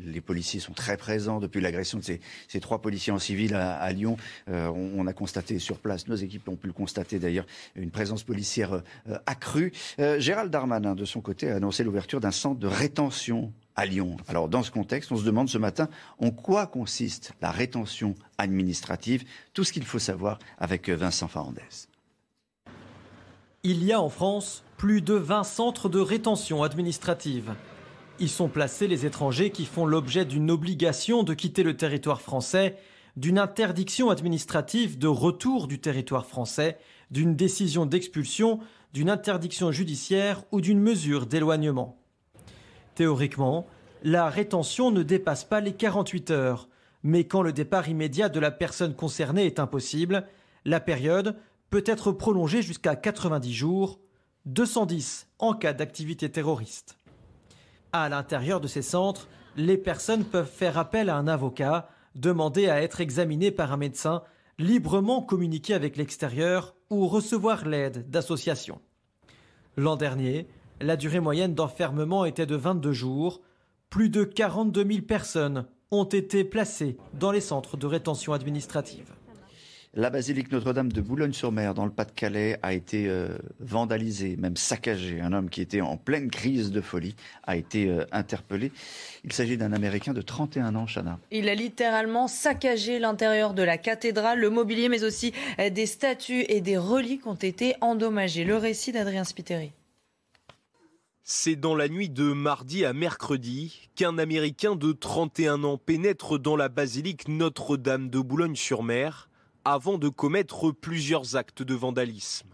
les policiers sont très présents. Depuis l'agression de ces, trois policiers en civil à, Lyon, euh, on, a constaté sur place, nos équipes ont pu le constater d'ailleurs, une présence policière accrue. Gérald Darmanin, de son côté, a annoncé l'ouverture d'un centre de rétention à Lyon. Alors dans ce contexte, on se demande ce matin en quoi consiste la rétention administrative? Tout ce qu'il faut savoir avec Vincent Farandès. Il y a en France plus de 20 centres de rétention administrative. Y sont placés les étrangers qui font l'objet d'une obligation de quitter le territoire français, d'une interdiction administrative de retour du territoire français, d'une décision d'expulsion, d'une interdiction judiciaire ou d'une mesure d'éloignement. Théoriquement, la rétention ne dépasse pas les 48 heures, mais quand le départ immédiat de la personne concernée est impossible, la période peut être prolongée jusqu'à 90 jours 210 en cas d'activité terroriste. À l'intérieur de ces centres, les personnes peuvent faire appel à un avocat, demander à être examinées par un médecin, librement communiquer avec l'extérieur ou recevoir l'aide d'associations. L'an dernier, la durée moyenne d'enfermement était de 22 jours. Plus de 42 000 personnes ont été placées dans les centres de rétention administrative. La basilique Notre-Dame de Boulogne-sur-Mer, dans le Pas-de-Calais, a été euh, vandalisée, même saccagée. Un homme qui était en pleine crise de folie a été euh, interpellé. Il s'agit d'un Américain de 31 ans, Chana. Il a littéralement saccagé l'intérieur de la cathédrale, le mobilier, mais aussi euh, des statues et des reliques ont été endommagés. Le récit d'Adrien Spiteri. C'est dans la nuit de mardi à mercredi qu'un Américain de 31 ans pénètre dans la basilique Notre-Dame de Boulogne-sur-Mer avant de commettre plusieurs actes de vandalisme.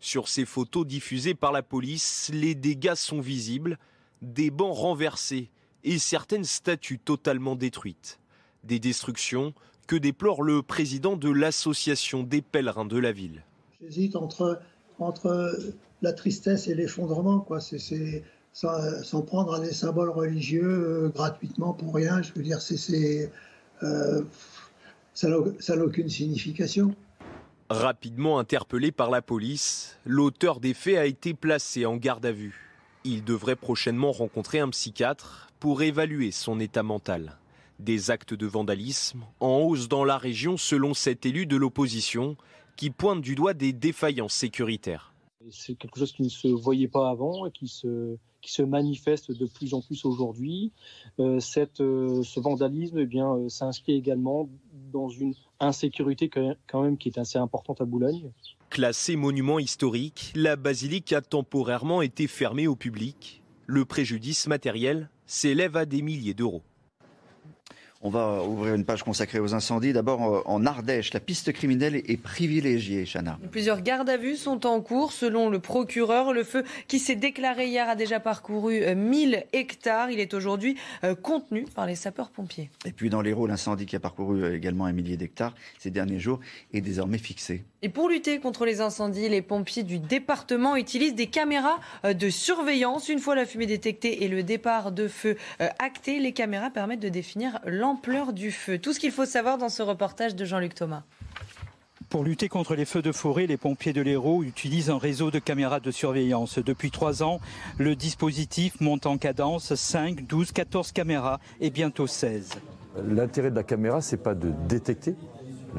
Sur ces photos diffusées par la police, les dégâts sont visibles, des bancs renversés et certaines statues totalement détruites. Des destructions que déplore le président de l'association des pèlerins de la ville. J'hésite entre, entre la tristesse et l'effondrement, quoi. C'est s'en prendre à des symboles religieux euh, gratuitement pour rien. Je veux dire, c'est euh, ça n'a aucune signification. Rapidement interpellé par la police, l'auteur des faits a été placé en garde à vue. Il devrait prochainement rencontrer un psychiatre pour évaluer son état mental. Des actes de vandalisme en hausse dans la région selon cet élu de l'opposition qui pointe du doigt des défaillances sécuritaires. C'est quelque chose qui ne se voyait pas avant et qui se, qui se manifeste de plus en plus aujourd'hui. Euh, euh, ce vandalisme eh bien, euh, s'inscrit également dans une insécurité quand même qui est assez importante à Boulogne. Classée monument historique, la basilique a temporairement été fermée au public. Le préjudice matériel s'élève à des milliers d'euros. On va ouvrir une page consacrée aux incendies. D'abord euh, en Ardèche, la piste criminelle est privilégiée, Chana. Plusieurs gardes à vue sont en cours. Selon le procureur, le feu qui s'est déclaré hier a déjà parcouru 1000 euh, hectares. Il est aujourd'hui euh, contenu par les sapeurs-pompiers. Et puis dans l'Hérault, l'incendie qui a parcouru également un millier d'hectares ces derniers jours est désormais fixé. Et pour lutter contre les incendies, les pompiers du département utilisent des caméras de surveillance. Une fois la fumée détectée et le départ de feu acté, les caméras permettent de définir l'ampleur du feu. Tout ce qu'il faut savoir dans ce reportage de Jean-Luc Thomas. Pour lutter contre les feux de forêt, les pompiers de l'Hérault utilisent un réseau de caméras de surveillance. Depuis trois ans, le dispositif monte en cadence 5, 12, 14 caméras et bientôt 16. L'intérêt de la caméra, c'est pas de détecter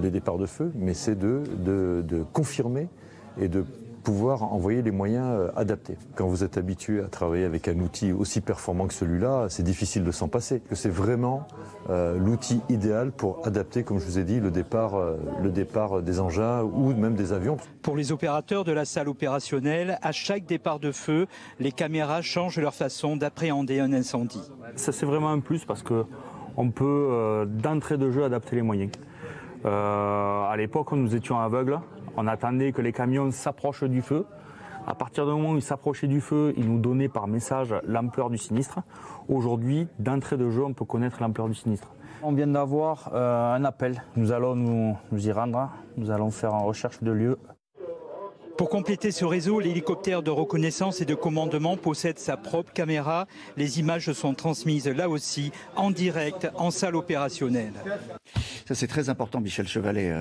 les départs de feu, mais c'est de, de, confirmer et de pouvoir envoyer les moyens euh, adaptés. Quand vous êtes habitué à travailler avec un outil aussi performant que celui-là, c'est difficile de s'en passer. C'est vraiment euh, l'outil idéal pour adapter, comme je vous ai dit, le départ, euh, le départ des engins ou même des avions. Pour les opérateurs de la salle opérationnelle, à chaque départ de feu, les caméras changent leur façon d'appréhender un incendie. Ça c'est vraiment un plus parce que on peut d'entrée de jeu adapter les moyens. à l'époque, nous étions aveugles on attendait que les camions s'approchent du feu. À partir du moment où ils s'approchaient du feu, ils nous donnaient par message l'ampleur du sinistre. Aujourd'hui, d'entrée de jeu, on peut connaître l'ampleur du sinistre. On vient d'avoir euh, un appel. Nous allons nous, y rendre. Nous allons faire une recherche de lieu. Pour compléter ce réseau, l'hélicoptère de reconnaissance et de commandement possède sa propre caméra. Les images sont transmises là aussi en direct en salle opérationnelle. Ça c'est très important, Michel Chevalet.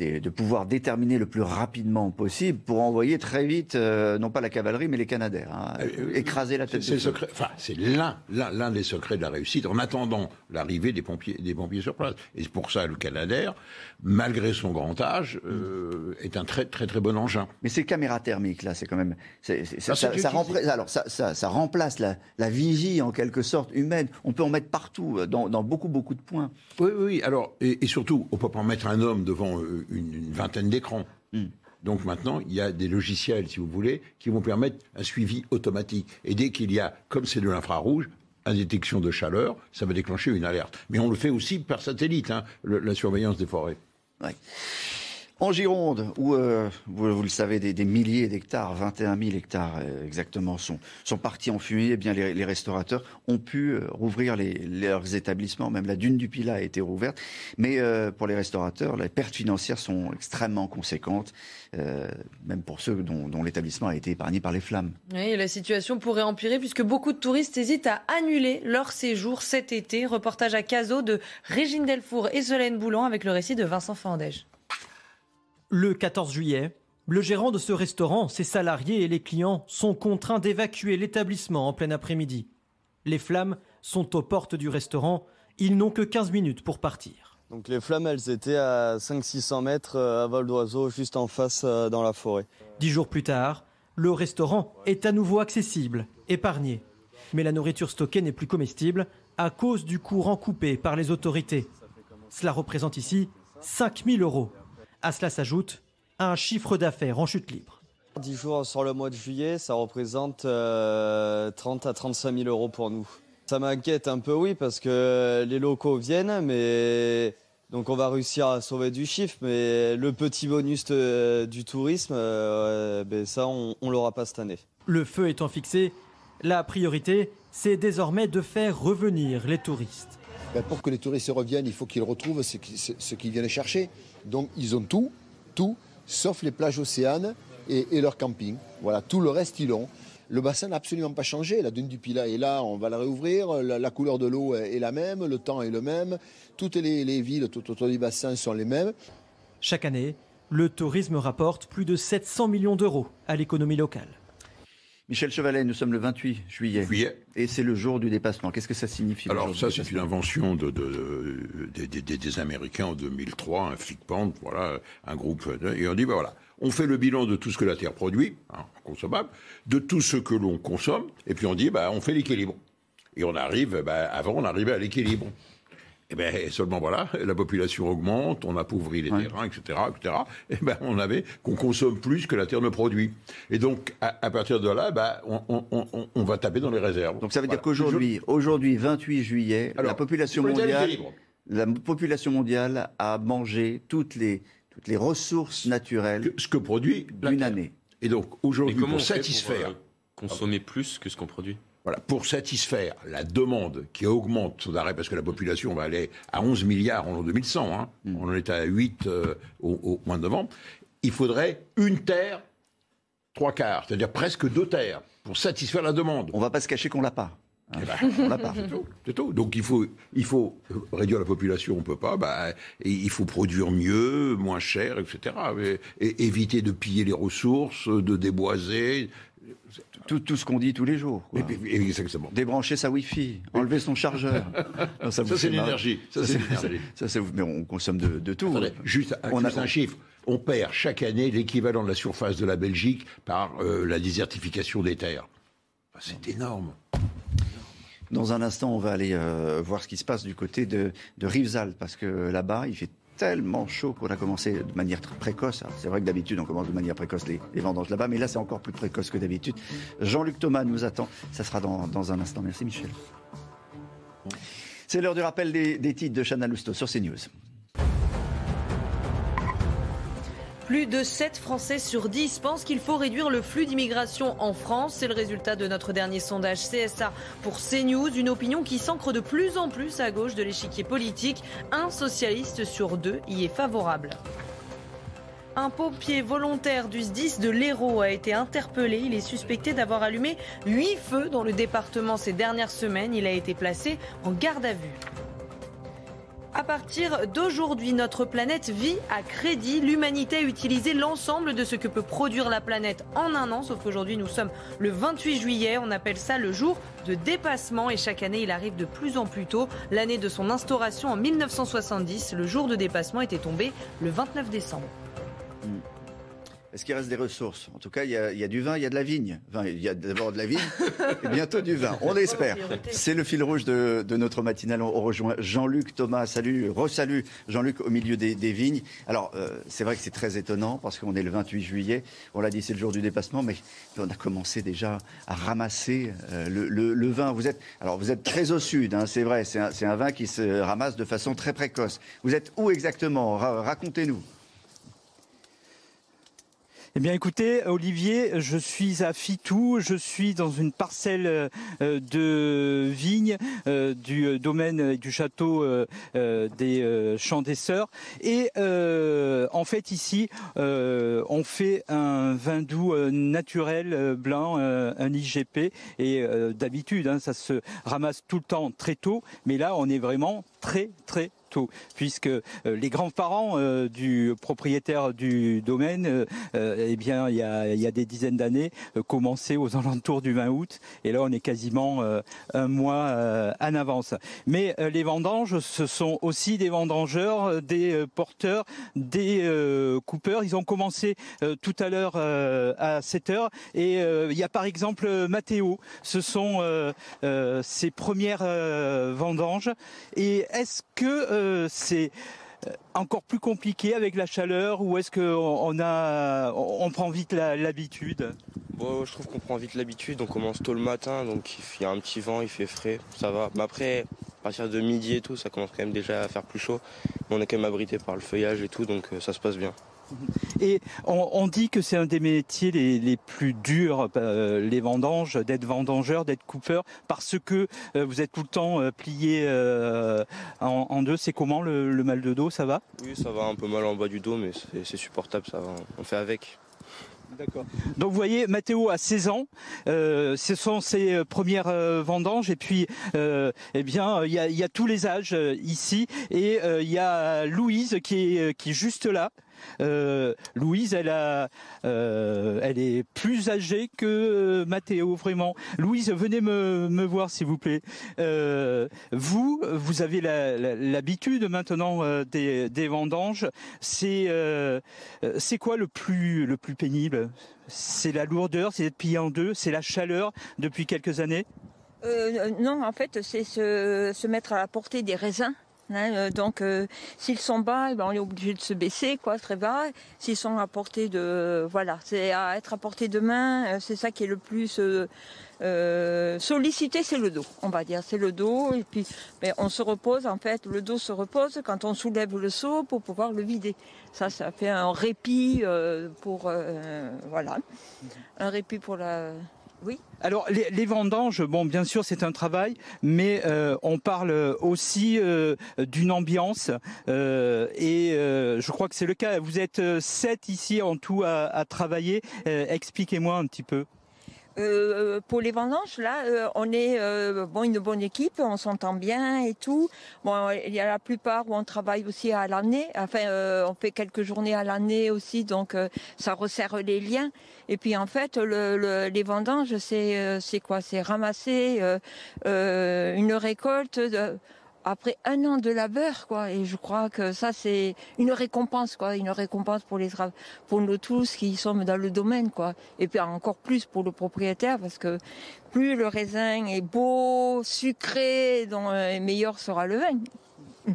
Euh, de pouvoir déterminer le plus rapidement possible pour envoyer très vite, euh, non pas la cavalerie, mais les Canadaires, hein, euh, écraser la tête. C'est. Enfin, c'est l'un, l'un des secrets de la réussite. En attendant l'arrivée des pompiers, des pompiers sur place. Et c'est pour ça le Canadair, malgré son grand âge, euh, est un très très très bon engin. Mais ces caméras thermiques là, c'est quand même, ça, ça, remplace, alors ça, remplace la, la, vigie en quelque sorte humaine. On peut en mettre partout, dans, dans beaucoup beaucoup de points. Oui, oui. Alors et, et surtout, on peut pas mettre un homme devant une, vingtaine d'écrans. Hmm. Donc maintenant, il y a des logiciels, si vous voulez, qui vont permettre un suivi automatique. Et dès qu'il y a, comme c'est de l'infrarouge, une détection de chaleur, ça va déclencher une alerte. Mais on le fait aussi par satellite, hein, la surveillance des forêts. En Gironde, où, euh, vous, le savez, des, milliers d'hectares, 21 000 hectares euh, exactement, sont, partis en fumée, eh bien les, restaurateurs ont pu euh, rouvrir leurs établissements. Même la dune du Pilat a été rouverte. Mais pour les restaurateurs, les pertes financières sont extrêmement conséquentes, même pour ceux dont, dont l'établissement a été épargné par les flammes. Oui, la situation pourrait empirer puisque beaucoup de touristes hésitent à annuler leur séjour cet été. Reportage à Cazaux de Régine Delfour et Solène Boulan avec le récit de Vincent Fandège. Le 14 juillet, le gérant de ce restaurant, ses salariés et les clients sont contraints d'évacuer l'établissement en plein après-midi. Les flammes sont aux portes du restaurant. Ils n'ont que 15 minutes pour partir. Donc les flammes, elles étaient à 500-600 mètres euh, à vol d'oiseau, juste en face euh, dans la forêt. Dix jours plus tard, le restaurant est à nouveau accessible, épargné. Mais la nourriture stockée n'est plus comestible à cause du courant coupé par les autorités. Cela représente ici 5000 euros à cela s'ajoute un chiffre d'affaires en chute libre. 10 jours sur le mois de juillet, ça représente 30 euh, à 35 000 euros pour nous. Ça m'inquiète un peu, oui, parce que les locaux viennent, mais donc on va réussir à sauver du chiffre, mais le petit bonus du tourisme, euh, ben ça, on ne l'aura pas cette année. Le feu étant fixé, la priorité, c'est désormais de faire revenir les touristes. Ben, pour que les touristes reviennent, il faut qu'ils retrouvent ce qu'ils viennent chercher. Donc ils ont tout, tout, sauf les plages océanes et, leur camping. Voilà, tout le reste ils l'ont. Le bassin n'a absolument pas changé. La dune du Pilat est là, on va la réouvrir. La, couleur de l'eau est la même, le temps est le même. Toutes les, villes tout autour du bassin sont les mêmes. Chaque année, Le tourisme rapporte plus de 700 millions d'euros à l'économie locale. Michel Chevalet, nous sommes le 28 juillet. Et c'est le jour du dépassement. Qu'est-ce que ça signifie Alors ça, c'est une invention de, de- des- Américains en 2003, un flic-pente, voilà, un groupe. Et on dit, ben voilà, on fait le bilan de tout ce que la Terre produit, hein, consommable, de tout ce que l'on consomme, et puis on dit, ben, on fait l'équilibre. Et on arrive, ben, avant, on arrivait à l'équilibre. Et ben seulement voilà, la population augmente, on appauvrit les terrains, etc., etc. Et ben on avait qu'on consomme plus que la terre ne produit. Et donc à, à partir de là, ben, on, on- on- on va taper dans les réserves. Donc ça veut dire qu'aujourd'hui, aujourd'hui, 28 juillet, la population mondiale, l'équilibre. la population mondiale a mangé toutes les toutes les ressources naturelles. ce que produit d'une année. Et donc aujourd'hui, pour satisfaire, euh, consommer plus que ce qu'on produit voilà, pour satisfaire la demande qui augmente sans arrêt, parce que la population va aller à 11 milliards en l'an 2100, hein, Hmm. on en est à 8 euh, au, au mois de novembre, il faudrait une terre, trois quarts, c'est-à-dire presque deux terres, pour satisfaire la demande. On va pas se cacher qu'on l'a pas. Eh ben, on l'a pas, c'est tout, c'est tout. Donc il faut, il faut réduire la population, on peut pas. Bah, il faut produire mieux, moins cher, etc. Et, et éviter de piller les ressources, de déboiser. Tout, tout ce qu'on dit tous les jours. quoi. Exactement. Débrancher sa Wi-Fi, enlever son chargeur. Non, Ça, c'est l'énergie. Ça, c'est mais on consomme de, de tout. Attendez, juste, un, On a- un chiffre. On perd chaque année l'équivalent de la surface de la Belgique par euh, la désertification des terres. C'est énorme. Dans un instant, on va aller euh, voir ce qui se passe du côté de, de Rivesaltes, parce que là-bas, il fait tellement chaud qu'on a commencé de manière très précoce. C'est vrai que d'habitude, on commence de manière précoce les, les vendanges là-bas, mais là, c'est encore plus précoce que d'habitude. Jean-Luc Thomas nous attend. Ça sera dans, un instant. Merci, Michel. C'est l'heure du rappel des, des titres de Chana Lousteau sur CNews. Plus de 7 Français sur 10 pensent qu'il faut réduire le flux d'immigration en France. C'est le résultat de notre dernier sondage CSA pour CNews. Une opinion qui s'ancre de plus en plus à gauche de l'échiquier politique. Un socialiste sur deux y est favorable. Un pompier volontaire du SDIS de l'Hérault a été interpellé. Il est suspecté d'avoir allumé 8 feux dans le département ces dernières semaines. Il a été placé en garde à vue. À partir d'aujourd'hui, notre planète vit à crédit. L'humanité a utilisé l'ensemble de ce que peut produire la planète en un an. Sauf qu'aujourd'hui, nous sommes le 28 juillet. On appelle ça le jour de dépassement. Et chaque année, il arrive de plus en plus tôt. L'année de son instauration en 1970, le jour de dépassement était tombé le 29 décembre. Est-ce qu'il reste des ressources? En tout cas, il y, a, il y a du vin, il y a de la vigne. Enfin, il y a d'abord de la vigne et bientôt du vin. On l'espère. C'est le fil rouge de, de notre matinale. On rejoint Jean-Luc Thomas. Salut, re-salut Jean-Luc au milieu des, des vignes. Alors, euh, c'est vrai que c'est très étonnant parce qu'on est le 28 juillet. On l'a dit, c'est le jour du dépassement, mais on a commencé déjà à ramasser euh, le, le- le vin. Vous êtes, alors, vous êtes très au sud, hein, c'est vrai. C'est un, vin qui se ramasse de façon très précoce. Vous êtes où exactement? Ra- Racontez-nous. Eh bien, écoutez, Olivier, je suis à Fitou, je suis dans une parcelle euh, de vignes euh, du domaine du château euh, des Champs des Sœurs. Et euh, en fait, ici, euh, on fait un vin doux naturel blanc, un IGP. Et euh, d'habitude, hein, ça se ramasse tout le temps très tôt, mais là, on est vraiment très très puisque euh, les grands-parents euh, du propriétaire du domaine, euh, eh bien, il y a, y a des dizaines d'années, commençaient aux alentours du 20 août, et là, on est quasiment un mois en avance. Mais les vendanges, ce sont aussi des vendangeurs, des porteurs, des coupeurs. Ils ont commencé tout à l'heure à 7 heures, et il y a par exemple Mathéo. Ce sont ses premières vendanges. Et est-ce que c'est euh, encore plus compliqué avec la chaleur ou est-ce qu'on on a on prend vite l'habitude? Bon, je trouve qu'on prend vite l'habitude, on commence tôt le matin, donc il y a un petit vent, il fait frais, ça va. Mais après, à partir de midi et tout, ça commence quand même déjà à faire plus chaud. Mais on est quand même abrité par le feuillage et tout, donc euh, ça se passe bien. Et on, on dit que c'est un des métiers les, les plus durs, euh, les vendanges, d'être vendangeur, d'être coupeur, parce que euh, vous êtes tout le temps euh, plié euh, en, en deux. C'est comment le, le mal de dos Ça va? Oui, ça va un peu mal en bas du dos, mais c'est- supportable, ça va, on fait avec. D'accord. Donc vous voyez, Mathéo a 16 ans, euh, ce sont ses euh, premières euh, vendanges et puis euh, eh bien il y a, y a tous les âges euh, ici et euh, il y a Louise qui est, qui est juste là. Euh, Louise, euh, elle est plus âgée que euh, Mathéo, vraiment. Louise, venez me, voir, s'il vous plaît. Vous, vous avez l'habitude maintenant des, vendanges. C'est, quoi le plus, le plus pénible? C'est la lourdeur, c'est d'être plié en deux, c'est la chaleur depuis quelques années? Non, en fait, c'est se, se mettre à la portée des raisins. Hein, euh, donc, euh, s'ils sont bas, eh ben, on est obligé de se baisser, quoi, très bas. S'ils sont à portée de, voilà, c'est à être à portée de main. euh, c'est ça qui est le plus sollicité, c'est le dos, on va dire, c'est le dos. Et puis, mais on se repose, en fait, le dos se repose quand on soulève le seau pour pouvoir le vider. Ça, ça fait un répit pour, voilà, un répit pour la, oui. Alors les, vendanges, bon bien sûr c'est un travail, mais euh, on parle aussi euh, d'une ambiance euh, et je crois que c'est le cas. Vous êtes sept ici en tout à, travailler. Expliquez-moi un petit peu. Euh, pour les vendanges, là, euh, on est euh, bon une bonne équipe, on s'entend bien et tout. Bon, il y a la plupart où on travaille aussi à l'année. Enfin, euh, on fait quelques journées à l'année aussi, donc euh, ça resserre les liens. Et puis en fait, le, le- les vendanges, c'est euh, c'est quoi? C'est ramasser une récolte. De, après un an de labeur, quoi, et je crois que ça c'est une récompense, quoi, une récompense pour les tra- pour nous tous qui sommes dans le domaine, quoi, et puis encore plus pour le propriétaire parce que plus le raisin est beau, sucré, donc euh, meilleur sera le vin.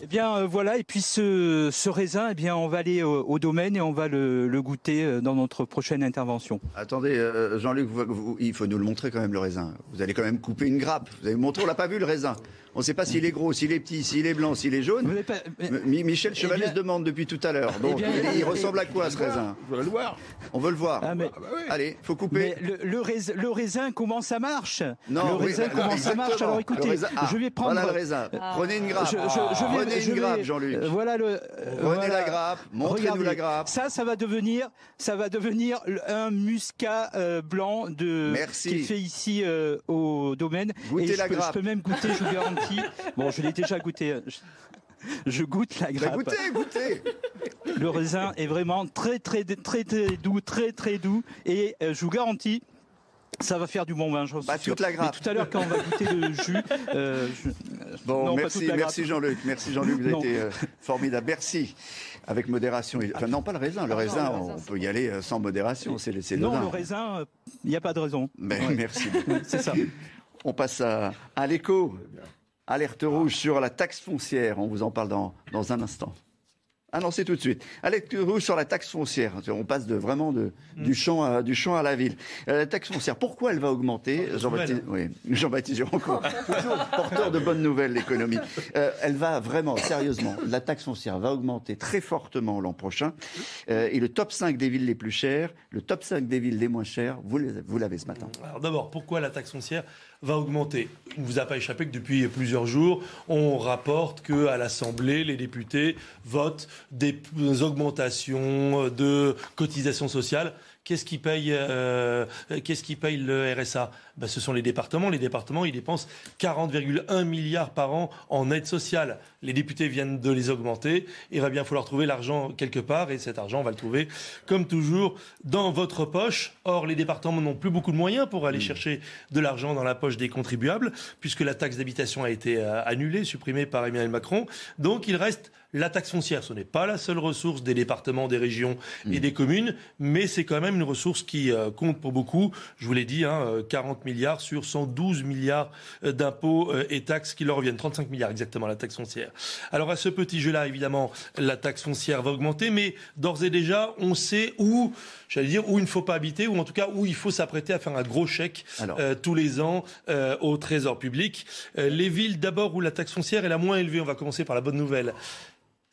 Eh bien euh, voilà, et puis ce, ce raisin, eh bien on va aller au, au domaine et on va le, le goûter euh, dans notre prochaine intervention. Attendez, euh, Jean-Luc, vous- vous- il faut nous le montrer quand même le raisin. Vous allez quand même couper une grappe. Vous avez montré, on l'a pas vu le raisin. On ne sait pas s'il est gros, s'il est petit, s'il est blanc, s'il est jaune. Mi- Michel Chevalet se demande depuis tout à l'heure. Donc, Eh bien, il, il eh, ressemble à quoi eh, ce eh, raisin On veut le voir. On veut le voir. Ah, mais- Allez, faut couper. Mais le, le raisin, le raisin, comment ça marche? Non, Le oui, raisin, bah, comment ça marche? Alors écoutez, raisin- ah, je vais prendre. voilà le raisin. Prenez une grappe. Je, je- je vais- Prenez je une grappe, Jean-Luc. euh, Voilà le. Prenez la grappe, montrez-nous la grappe. Ça, ça va devenir, ça va devenir un muscat euh, blanc de Merci. qui est fait ici euh, au domaine. Goûtez Et je la peux- grappe. Je peux même goûter, je vous garantis. Bon, je l'ai déjà goûté. Je, je goûte la Bah, grappe. goûtez, goûtez. Le raisin est vraiment très très très très doux, très très doux et euh, je vous garantis. Ça va faire du bon vin, j'en suis Pas sûr. toute la grappe. Mais tout à l'heure, quand on va goûter le jus, euh, je- Bon, non, merci, merci. Jean-Luc. Merci Jean-Luc, vous avez été euh, formidable. Merci. Avec modération. Enfin, non, pas le raisin. Le raisin, on peut y aller euh, sans modération. C'est le Non, le raisin, il n'y a pas de raison. Mais Ouais. merci. C'est ça. On passe à, à l'écho. Alerte rouge sur la taxe foncière. On vous en parle dans, dans un instant. Ah non, c'est tout de suite. Alerte rouge sur la taxe foncière. On passe de vraiment de, Mm. du, champ à, du champ à la ville. Euh, la taxe foncière, pourquoi elle va augmenter Jean-Baptiste oui, Jean-Baptiste Gironcourt, toujours porteur de bonnes nouvelles, l'économie. Euh, elle va vraiment, sérieusement, la taxe foncière va augmenter très fortement l'an prochain. Euh, et le top 5 des villes les plus chères, le top 5 des villes les moins chères, vous l'avez ce matin. Alors d'abord, pourquoi la taxe foncière va augmenter Il ne vous a pas échappé que depuis plusieurs jours, on rapporte qu'à l'Assemblée, les députés votent des augmentations de cotisations sociales. Qu'est-ce qui paye, euh, qu'est-ce qui paye le RSA Ben, Ce sont les départements. Les départements, ils dépensent 40,1 milliards par an en aide sociale. Les députés viennent de les augmenter. Il va bien falloir trouver l'argent quelque part. Et cet argent, on va le trouver, comme toujours, dans votre poche. Or, les départements n'ont plus beaucoup de moyens pour aller chercher de l'argent dans la poche des contribuables, puisque la taxe d'habitation a été euh, annulée, supprimée par Emmanuel Macron. Donc, il reste la taxe foncière. Ce n'est pas la seule ressource des départements, des régions et des communes, mais c'est quand même une ressource qui euh, compte pour beaucoup. Je vous l'ai dit, hein, euh, 40 milliards sur 112 milliards euh, d'impôts et taxes qui leur reviennent. 35 milliards exactement, la taxe foncière. Alors à ce petit jeu-là, évidemment, la taxe foncière va augmenter, mais d'ores et déjà, on sait où, j'allais dire, où il ne faut pas habiter, ou en tout cas où il faut s'apprêter à faire un gros chèque euh, tous les ans euh, au trésor public. Euh, les villes d'abord où la taxe foncière est la moins élevée, on va commencer par la bonne nouvelle.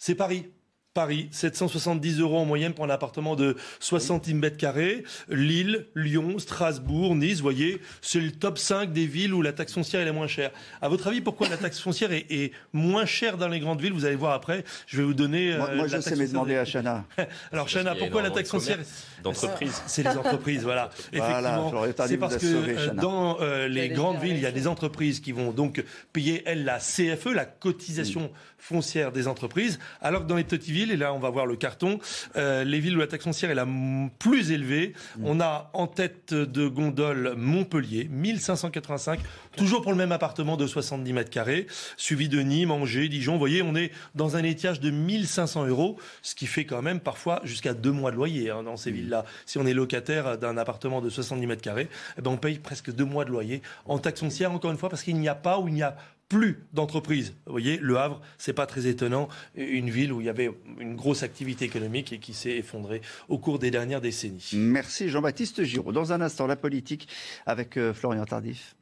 C'est Paris. Paris, 770 euros en moyenne pour un appartement de 60 mètres carrés. Lille, Lyon, Strasbourg, Nice, vous voyez, c'est le top 5 des villes où la taxe foncière est la moins chère. À votre avis, pourquoi la taxe foncière est, est moins chère dans les grandes villes? Vous allez voir après. Je vais vous donner. euh, Moi, moi, la je taxe sais, mais demander à Chana. Alors, Chana, pourquoi la taxe foncière d'entreprises. C'est les entreprises, voilà. Voilà, Effectivement, c'est parce que euh, dans euh, les grandes villes, il y a des entreprises qui vont donc payer, elles, la CFE, la cotisation foncière des entreprises, alors que dans les petites villes, et là on va voir le carton, les villes où la taxe foncière est la plus élevée. Mm. On a en tête de gondole Montpellier, 1585, toujours pour le même appartement de 70 mètres carrés, suivi de Nîmes, Angers, Dijon. Vous voyez, on est dans un étiage de 1500 euros, ce qui fait quand même parfois jusqu'à deux mois de loyer hein, dans ces mm. Si on est locataire d'un appartement de 70 mètres carrés, eh ben on paye presque deux mois de loyer en taxe foncière, encore une fois, parce qu'il n'y a pas ou il n'y a plus d'entreprises. Vous voyez, Le Havre, c'est pas très étonnant, une ville où il y avait une grosse activité économique et qui s'est effondrée au cours des dernières décennies. Merci Jean-Baptiste Giraud. Dans un instant, la politique avec euh, Florian Tardif.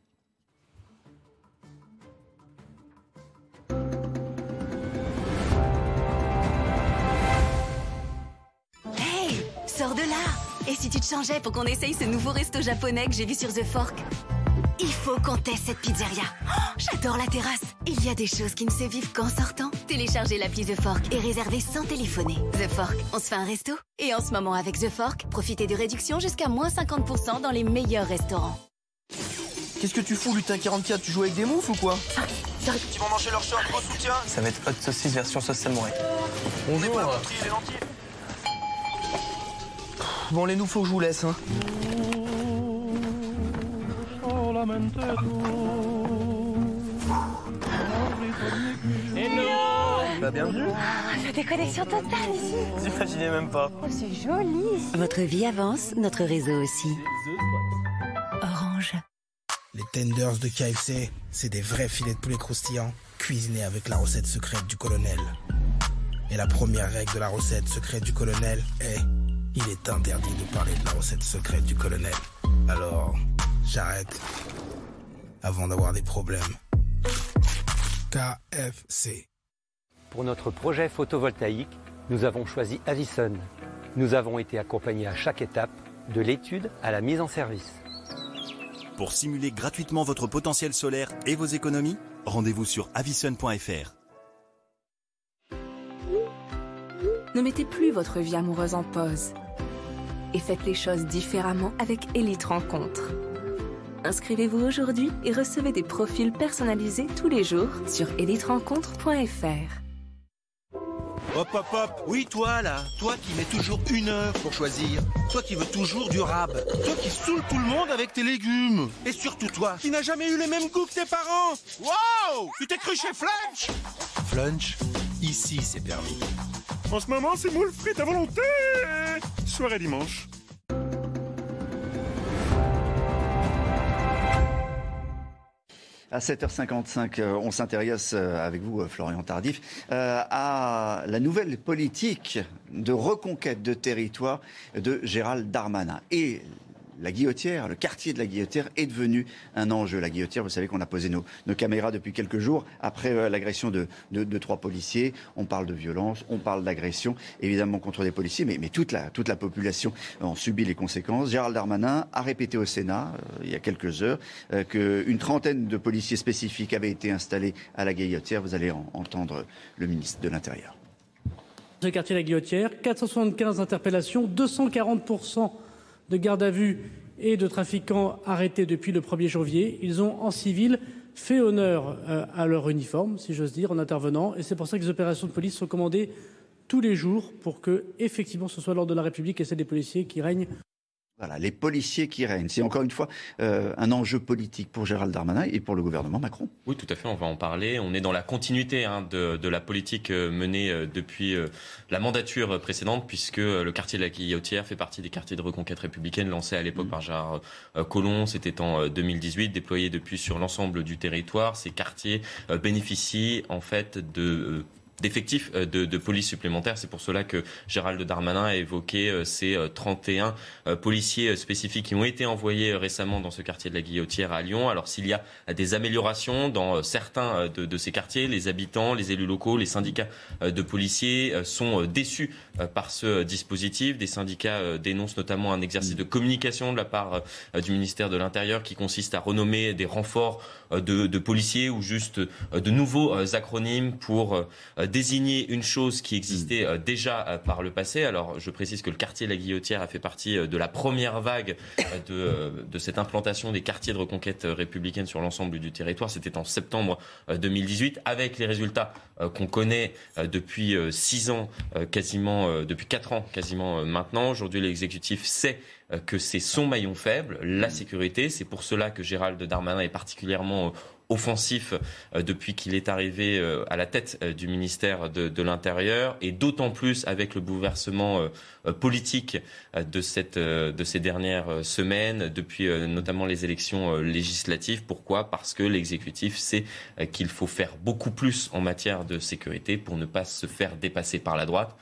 Et si tu te changeais pour qu'on essaye ce nouveau resto japonais que j'ai vu sur The Fork? Il faut qu'on teste cette pizzeria. Oh, j'adore la terrasse. Il y a des choses qui ne se vivent qu'en sortant. Téléchargez l'appli The Fork et réservez sans téléphoner. The Fork, on se fait un resto Et en ce moment avec The Fork, profitez de réductions jusqu'à moins 50% dans les meilleurs restaurants. Qu'est-ce que tu fous, lutin 44 Tu joues avec des moufs ou quoi? Ah, Ils vont manger leur short, gros soutien Ça va être hot saucisse version sauce samouraï. Bonjour. Bon, les nous, faut que je vous laisse. Hein. Bah, bienvenue La déconnexion totale ici J'imaginais même pas. Oh, c'est joli Votre vie avance, notre réseau aussi. Orange. Les tenders de KFC, c'est des vrais filets de poulet croustillants, cuisinés avec la recette secrète du colonel. Et la première règle de la recette secrète du colonel est il est interdit de parler de la recette secrète du colonel. Alors, j'arrête avant d'avoir des problèmes. KFC. Pour notre projet photovoltaïque, nous avons choisi Avison. Nous avons été accompagnés à chaque étape, de l'étude à la mise en service. Pour simuler gratuitement votre potentiel solaire et vos économies, rendez-vous sur avison.fr. Ne mettez plus votre vie amoureuse en pause et faites les choses différemment avec Elite Rencontre. Inscrivez-vous aujourd'hui et recevez des profils personnalisés tous les jours sur eliterencontre.fr. Hop hop hop, oui toi là, toi qui mets toujours une heure pour choisir, toi qui veux toujours du rab, toi qui saoule tout le monde avec tes légumes, et surtout toi qui n'as jamais eu les mêmes goûts que tes parents. Wow Tu t'es cru chez Flunch? Flunch, ici c'est permis. En ce moment c'est moule frites à volonté Soirée dimanche. À 7h55, euh, on s'intéresse euh, avec vous, euh, Florian Tardif, à la nouvelle politique de reconquête de territoire de Gérald Darmanin. La guillotière, le quartier de la guillotière est devenu un enjeu. La guillotière, vous savez qu'on a posé nos, caméras depuis quelques jours après euh, l'agression de, trois policiers. On parle de violence, on parle d'agression, évidemment contre des policiers, mais, toute, la, population en subit les conséquences. Gérald Darmanin a répété au Sénat, euh, il y a quelques heures, euh, qu'une trentaine de policiers spécifiques avaient été installés à la guillotière. Vous allez entendre le ministre de l'Intérieur. Ce quartier de la guillotière, 475 interpellations, 240 de garde à vue et de trafiquants arrêtés depuis le 1er janvier. Ils ont, en civil, fait honneur euh, à leur uniforme, si j'ose dire, en intervenant. Et c'est pour ça que les opérations de police sont commandées tous les jours pour que, effectivement, ce soit l'ordre de la République et celle des policiers qui règnent voilà, les policiers qui règnent. C'est encore une fois euh, un enjeu politique pour Gérald Darmanin et pour le gouvernement Macron. Oui, tout à fait, on va en parler. On est dans la continuité hein, de, la politique euh, menée euh, depuis la mandature précédente, puisque le quartier de la Guillotière fait partie des quartiers de reconquête républicaine lancés à l'époque mmh. par Gérard Collomb. C'était en 2018, déployés depuis sur l'ensemble du territoire. Ces quartiers bénéficient en fait de d'effectifs euh, de, police supplémentaires. C'est pour cela que Gérald Darmanin a évoqué euh, ces 31 euh, policiers spécifiques qui ont été envoyés récemment dans ce quartier de la Guillotière à Lyon. Alors s'il y a des améliorations dans certains de, ces quartiers, les habitants, les élus locaux, les syndicats de policiers sont déçus par ce dispositif. Des syndicats dénoncent notamment un exercice de communication de la part du ministère de l'Intérieur qui consiste à renommer des renforts de, policiers ou juste de nouveaux acronymes pour désigner une chose qui existait déjà par le passé. Alors, je précise que le quartier de la Guillotière a fait partie de la première vague de, de cette implantation des quartiers de reconquête républicaine sur l'ensemble du territoire. C'était en septembre 2018, avec les résultats qu'on connaît depuis six ans, quasiment, depuis quatre ans quasiment maintenant. Aujourd'hui, l'exécutif sait que c'est son maillon faible, la sécurité. C'est pour cela que Gérald Darmanin est particulièrement offensif euh, depuis qu'il est arrivé euh, à la tête euh, du ministère de, l'Intérieur et d'autant plus avec le bouleversement politique de, cette, de ces dernières semaines, depuis notamment les élections législatives. Pourquoi? Parce que l'exécutif sait qu'il faut faire beaucoup plus en matière de sécurité pour ne pas se faire dépasser par la droite,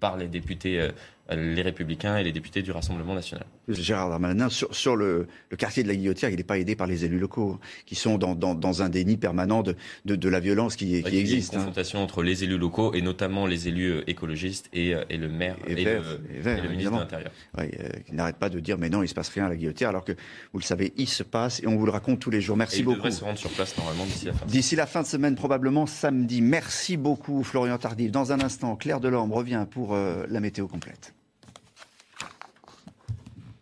par les députés les Républicains et les députés du Rassemblement national. Gérard Darmanin, sur, le, quartier de la Guillotière, il n'est pas aidé par les élus locaux, qui sont dans, un déni permanent de, de, la violence qui, qui existe. Il y a une hein. confrontation entre les élus locaux et notamment les élus euh, écologistes et, euh, et le maire et, le, ministre de l'Intérieur. Oui, euh, qui n'arrête pas de dire mais non, il ne se passe rien à la Guillotière, alors que vous le savez, il se passe et on vous le raconte tous les jours. Merci beaucoup. Il devrait se rendre sur place normalement d'ici la fin. D'ici la fin de semaine, probablement samedi. Merci beaucoup, Florian Tardif. Dans un instant, Claire Delorme revient pour la météo complète.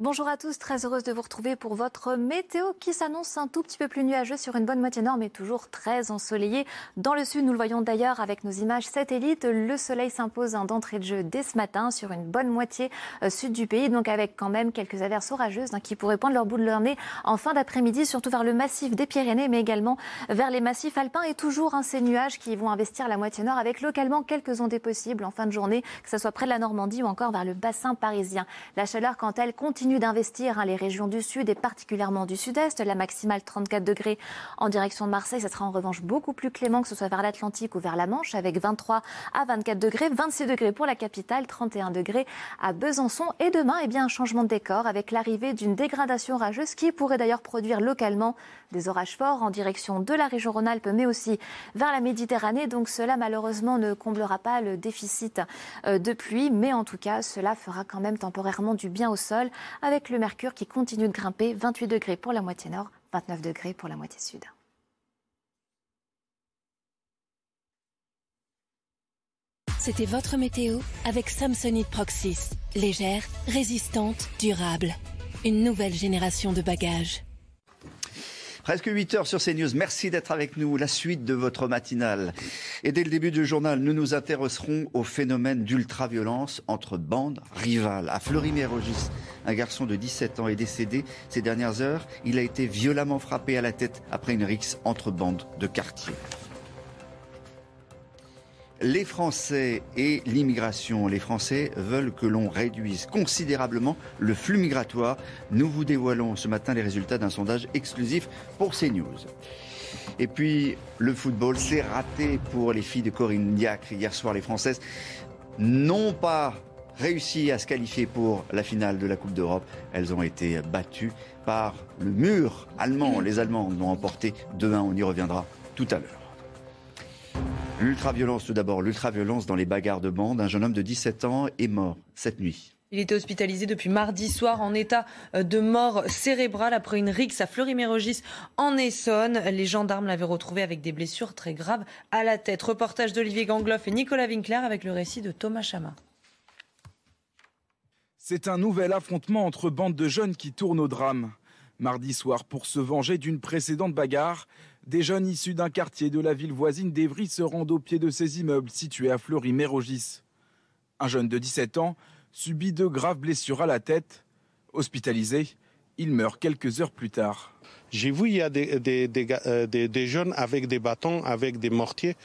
Bonjour à tous, très heureuse de vous retrouver pour votre météo qui s'annonce un tout petit peu plus nuageux sur une bonne moitié nord, mais toujours très ensoleillé. Dans le sud, nous le voyons d'ailleurs avec nos images satellites, le soleil s'impose d'entrée de jeu dès ce matin sur une bonne moitié euh, sud du pays, donc avec quand même quelques averses orageuses hein, qui pourraient poindre leur bout de leur nez en fin d'après-midi, surtout vers le massif des Pyrénées, mais également vers les massifs alpins et toujours hein, ces nuages qui vont investir la moitié nord avec localement quelques ondées possibles en fin de journée, que ce soit près de la Normandie ou encore vers le bassin parisien. La chaleur, quand elle continue d'investir hein, les régions du sud et particulièrement du sud-est. La maximale 34 degrés en direction de Marseille, ça sera en revanche beaucoup plus clément que ce soit vers l'Atlantique ou vers la Manche avec 23 à 24 degrés, 26 degrés pour la capitale, 31 degrés à Besançon. Et demain, eh bien, un changement de décor avec l'arrivée d'une dégradation orageuse qui pourrait d'ailleurs produire localement des orages forts en direction de la région Rhône-Alpes, mais aussi vers la Méditerranée. Donc cela, malheureusement, ne comblera pas le déficit euh, de pluie, mais en tout cas, cela fera quand même temporairement du bien au sol avec le mercure qui continue de grimper, 28 degrés pour la moitié nord, 29 degrés pour la moitié sud. C'était votre météo avec Samsonite Proxys. Légère, résistante, durable. Une nouvelle génération de bagages. Presque 8 heures sur CNews. Merci d'être avec nous. La suite de votre matinale. Et dès le début du journal, nous nous intéresserons au phénomène d'ultraviolence entre bandes rivales. À Fleury-Mérogis, un garçon de 17 ans est décédé ces dernières heures. Il a été violemment frappé à la tête après une rixe entre bandes de quartier les Français et l'immigration. Les Français veulent que l'on réduise considérablement le flux migratoire. Nous vous dévoilons ce matin les résultats d'un sondage exclusif pour CNews. Et puis, le football, c'est raté pour les filles de Corinne Diacre. Hier soir, les Françaises n'ont pas réussi à se qualifier pour la finale de la Coupe d'Europe. Elles ont été battues par le mur allemand. Les Allemands l'ont emporté 2-1. On y reviendra tout à l'heure. L'ultraviolence tout d'abord, l'ultraviolence dans les bagarres de bande. Un jeune homme de 17 ans est mort cette nuit. Il était hospitalisé depuis mardi soir en état euh, de mort cérébrale après une rixe à Fleury-Mérogis en Essonne. Les gendarmes l'avaient retrouvé avec des blessures très graves à la tête. Reportage d'Olivier Gangloff et Nicolas Winkler avec le récit de Thomas Chama. C'est un nouvel affrontement entre bandes de jeunes qui tournent au drame. Mardi soir, pour se venger d'une précédente bagarre, des jeunes issus d'un quartier de la ville voisine d'Evry se rendent au pied de ces immeubles situés à Fleury-Mérogis. Un jeune de 17 ans subit de graves blessures à la tête. Hospitalisé, il meurt quelques heures plus tard. J'ai vu il y a euh, des, jeunes avec des bâtons, avec des mortiers.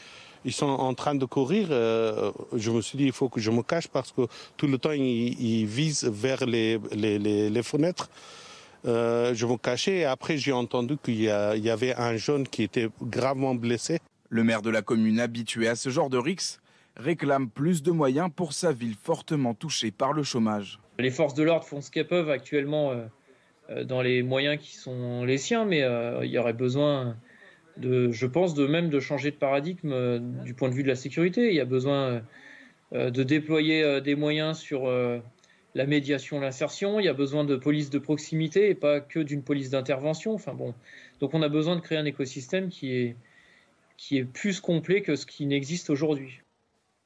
Ils sont en train de courir. Euh, je me suis dit, il faut que je me cache parce que tout le temps, ils, visent vers les fenêtres. Euh, je me cachais et après j'ai entendu qu'il y, avait un jeune qui était gravement blessé. Le maire de la commune habitué à ce genre de rix réclame plus de moyens pour sa ville fortement touchée par le chômage. Les forces de l'ordre font ce qu'elles peuvent actuellement euh, euh, dans les moyens qui sont les siens, mais il y aurait besoin de, je pense, de même de changer de paradigme euh, du point de vue de la sécurité. Il y a besoin euh, de déployer euh, des moyens sur la médiation, l'insertion. Il y a besoin de police de proximité et pas que d'une police d'intervention. Enfin bon, donc on a besoin de créer un écosystème qui est qui est plus complet que ce qui n'existe aujourd'hui.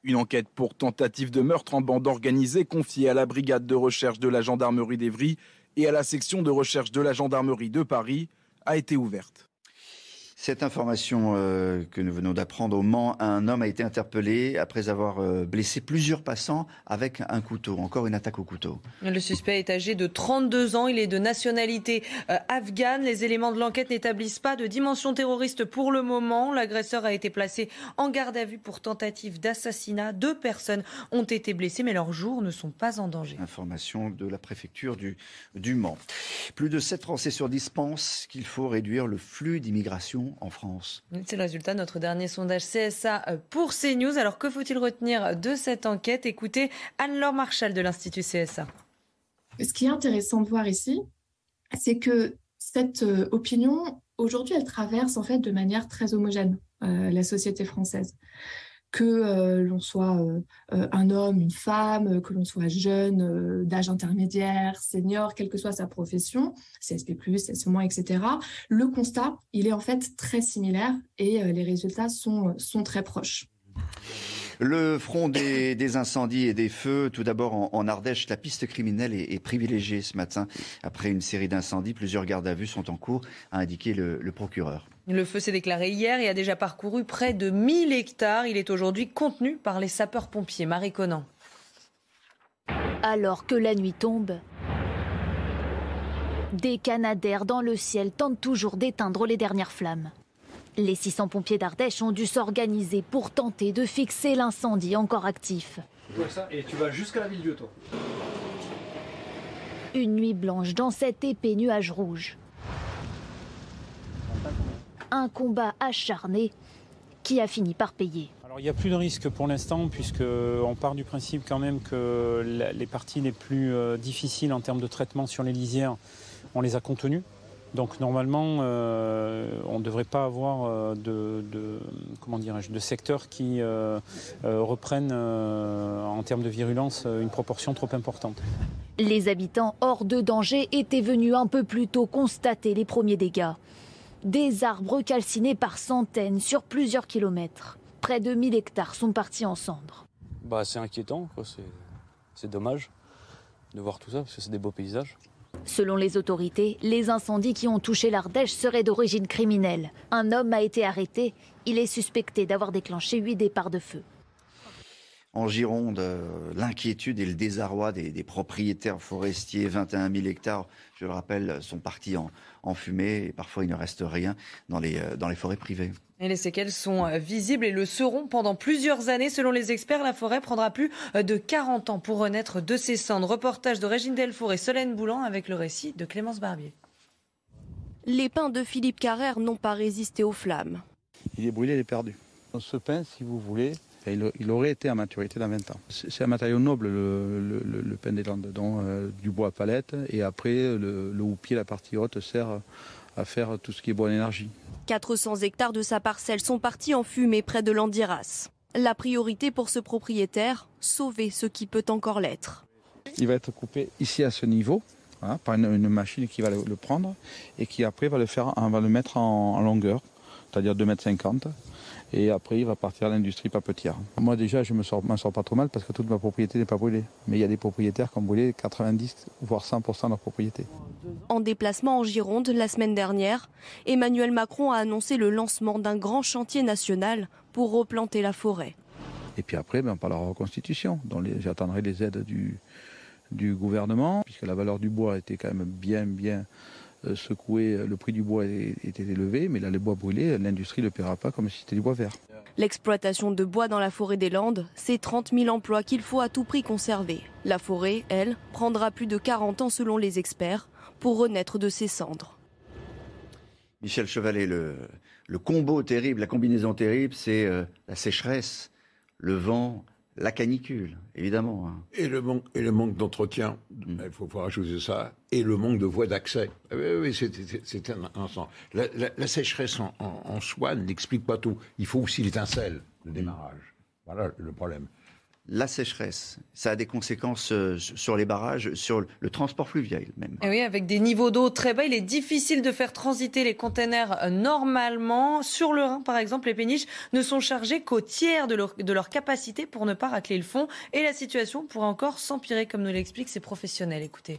Une enquête pour tentative de meurtre en bande organisée confiée à la brigade de recherche de la gendarmerie d'Evry et à la section de recherche de la gendarmerie de Paris a été ouverte. Cette information euh, que nous venons d'apprendre au Mans, un homme a été interpellé après avoir euh, blessé plusieurs passants avec un couteau. Encore une attaque au couteau. Le suspect est âgé de 32 ans. Il est de nationalité euh, afghane. Les éléments de l'enquête n'établissent pas de dimension terroriste pour le moment. L'agresseur a été placé en garde à vue pour tentative d'assassinat. Deux personnes ont été blessées, mais leurs jours ne sont pas en danger. Information de la préfecture du, du Mans. Plus de 7 Français sur 10 pensent qu'il faut réduire le flux d'immigration en France. C'est le résultat de notre dernier sondage CSA euh, pour CNews. Alors que faut-il retenir de cette enquête? Écoutez Anne-Laure Marchal de l'Institut CSA. Ce qui est intéressant de voir ici, c'est que cette euh, opinion, aujourd'hui, elle traverse en fait de manière très homogène euh, la société française que euh, l'on soit euh, euh, un homme, une femme, que l'on soit jeune, d'âge intermédiaire, senior, quelle que soit sa profession, CSP+, CSP-, etc. Le constat, il est en fait très similaire et les résultats sont, sont très proches. Le front des, incendies et des feux, tout d'abord en, Ardèche, la piste criminelle est, privilégiée ce matin. Après une série d'incendies, plusieurs gardes à vue sont en cours, a indiqué le, procureur. Le feu s'est déclaré hier et a déjà parcouru près de 1000 hectares. Il est aujourd'hui contenu par les sapeurs-pompiers. Marie Conan. Alors que la nuit tombe, des canadaires dans le ciel tentent toujours d'éteindre les dernières flammes. Les 600 pompiers d'Ardèche ont dû s'organiser pour tenter de fixer l'incendie encore actif. et tu vas jusqu'à la ville toi. Une nuit blanche dans cet épais nuage rouge. Un combat acharné qui a fini par payer. Alors il n'y a plus de risque pour l'instant puisqu'on part du principe quand même que les parties les plus euh, difficiles en termes de traitement sur les lisières, on les a contenues. Donc normalement, euh, on ne devrait pas avoir euh, de, comment de secteurs qui euh, reprennent en termes de virulence une proportion trop importante. Les habitants hors de danger étaient venus un peu plus tôt constater les premiers dégâts. Des arbres calcinés par centaines sur plusieurs kilomètres. Près de 1000 hectares sont partis en cendres. Bah, c'est inquiétant, c'est dommage de voir tout ça parce que c'est des beaux paysages. Selon les autorités, les incendies qui ont touché l'Ardèche seraient d'origine criminelle. Un homme a été arrêté. Il est suspecté d'avoir déclenché huit départs de feu. En Gironde, euh, l'inquiétude et le désarroi des, propriétaires forestiers, 21 000 hectares, je le rappelle, sont partis en, fumée et parfois il ne reste rien dans les, euh, dans les forêts privées. Et les séquelles sont euh, visibles et le seront pendant plusieurs années. Selon les experts, la forêt prendra plus de 40 ans pour renaître de ses cendres. Reportage de Régine Delfour et Solène Boulan avec le récit de Clémence Barbier. Les pins de Philippe Carrère n'ont pas résisté aux flammes. Il est brûlé, il est perdu. Ce pain, si vous voulez, il, aurait été à maturité dans 20 ans. C'est un matériau noble, le, le, pain des Landes, donc euh, du bois à palette, et après le, le houppier, la partie haute, sert à faire tout ce qui est bonne énergie. 400 hectares de sa parcelle sont partis en fumée près de l'Andiras. La priorité pour ce propriétaire, sauver ce qui peut encore l'être. Il va être coupé ici à ce niveau, hein, par une, machine qui va le, prendre et qui après va le, faire, mettre en, longueur, c'est-à-dire 2,50 m. Et après, il va partir à l'industrie papetière. Moi, déjà, je ne m'en sors pas trop mal parce que toute ma propriété n'est pas brûlée. Mais il y a des propriétaires qui ont brûlé 90 voire 100% de leur propriété. En déplacement en Gironde la semaine dernière, Emmanuel Macron a annoncé le lancement d'un grand chantier national pour replanter la forêt. Et puis après, ben, on parlera reconstitution. J'attendrai les aides du, du gouvernement, puisque la valeur du bois était quand même bien, bien secoué, le prix du bois était élevé, mais là, les bois brûlés, l'industrie ne le paiera pas comme si c'était du bois vert. L'exploitation de bois dans la forêt des Landes, c'est 30 000 emplois qu'il faut à tout prix conserver. La forêt, elle, prendra plus de 40 ans selon les experts pour renaître de ses cendres. Michel Chevalet, le, combo terrible, la combinaison terrible, c'est euh, la sécheresse, le vent, la canicule, évidemment. hein. Et le manque, et le manque d'entretien, il faut, faut rajouter ça, et le manque de voies d'accès. Ah Oui, oui, c'est- un instant. La, la- la sécheresse en, en- en soi n'explique pas tout. Il faut aussi l'étincelle, le démarrage. Voilà le problème. La sécheresse, ça a des conséquences euh, sur les barrages, sur le transport fluvial même. Et oui, avec des niveaux d'eau très bas, il est difficile de faire transiter les containers euh, normalement. Sur le Rhin, par exemple, les péniches ne sont chargées qu'au tiers de leur, de leur capacité pour ne pas racler le fond. Et la situation pourrait encore s'empirer, comme nous l'expliquent ces professionnels. Écoutez.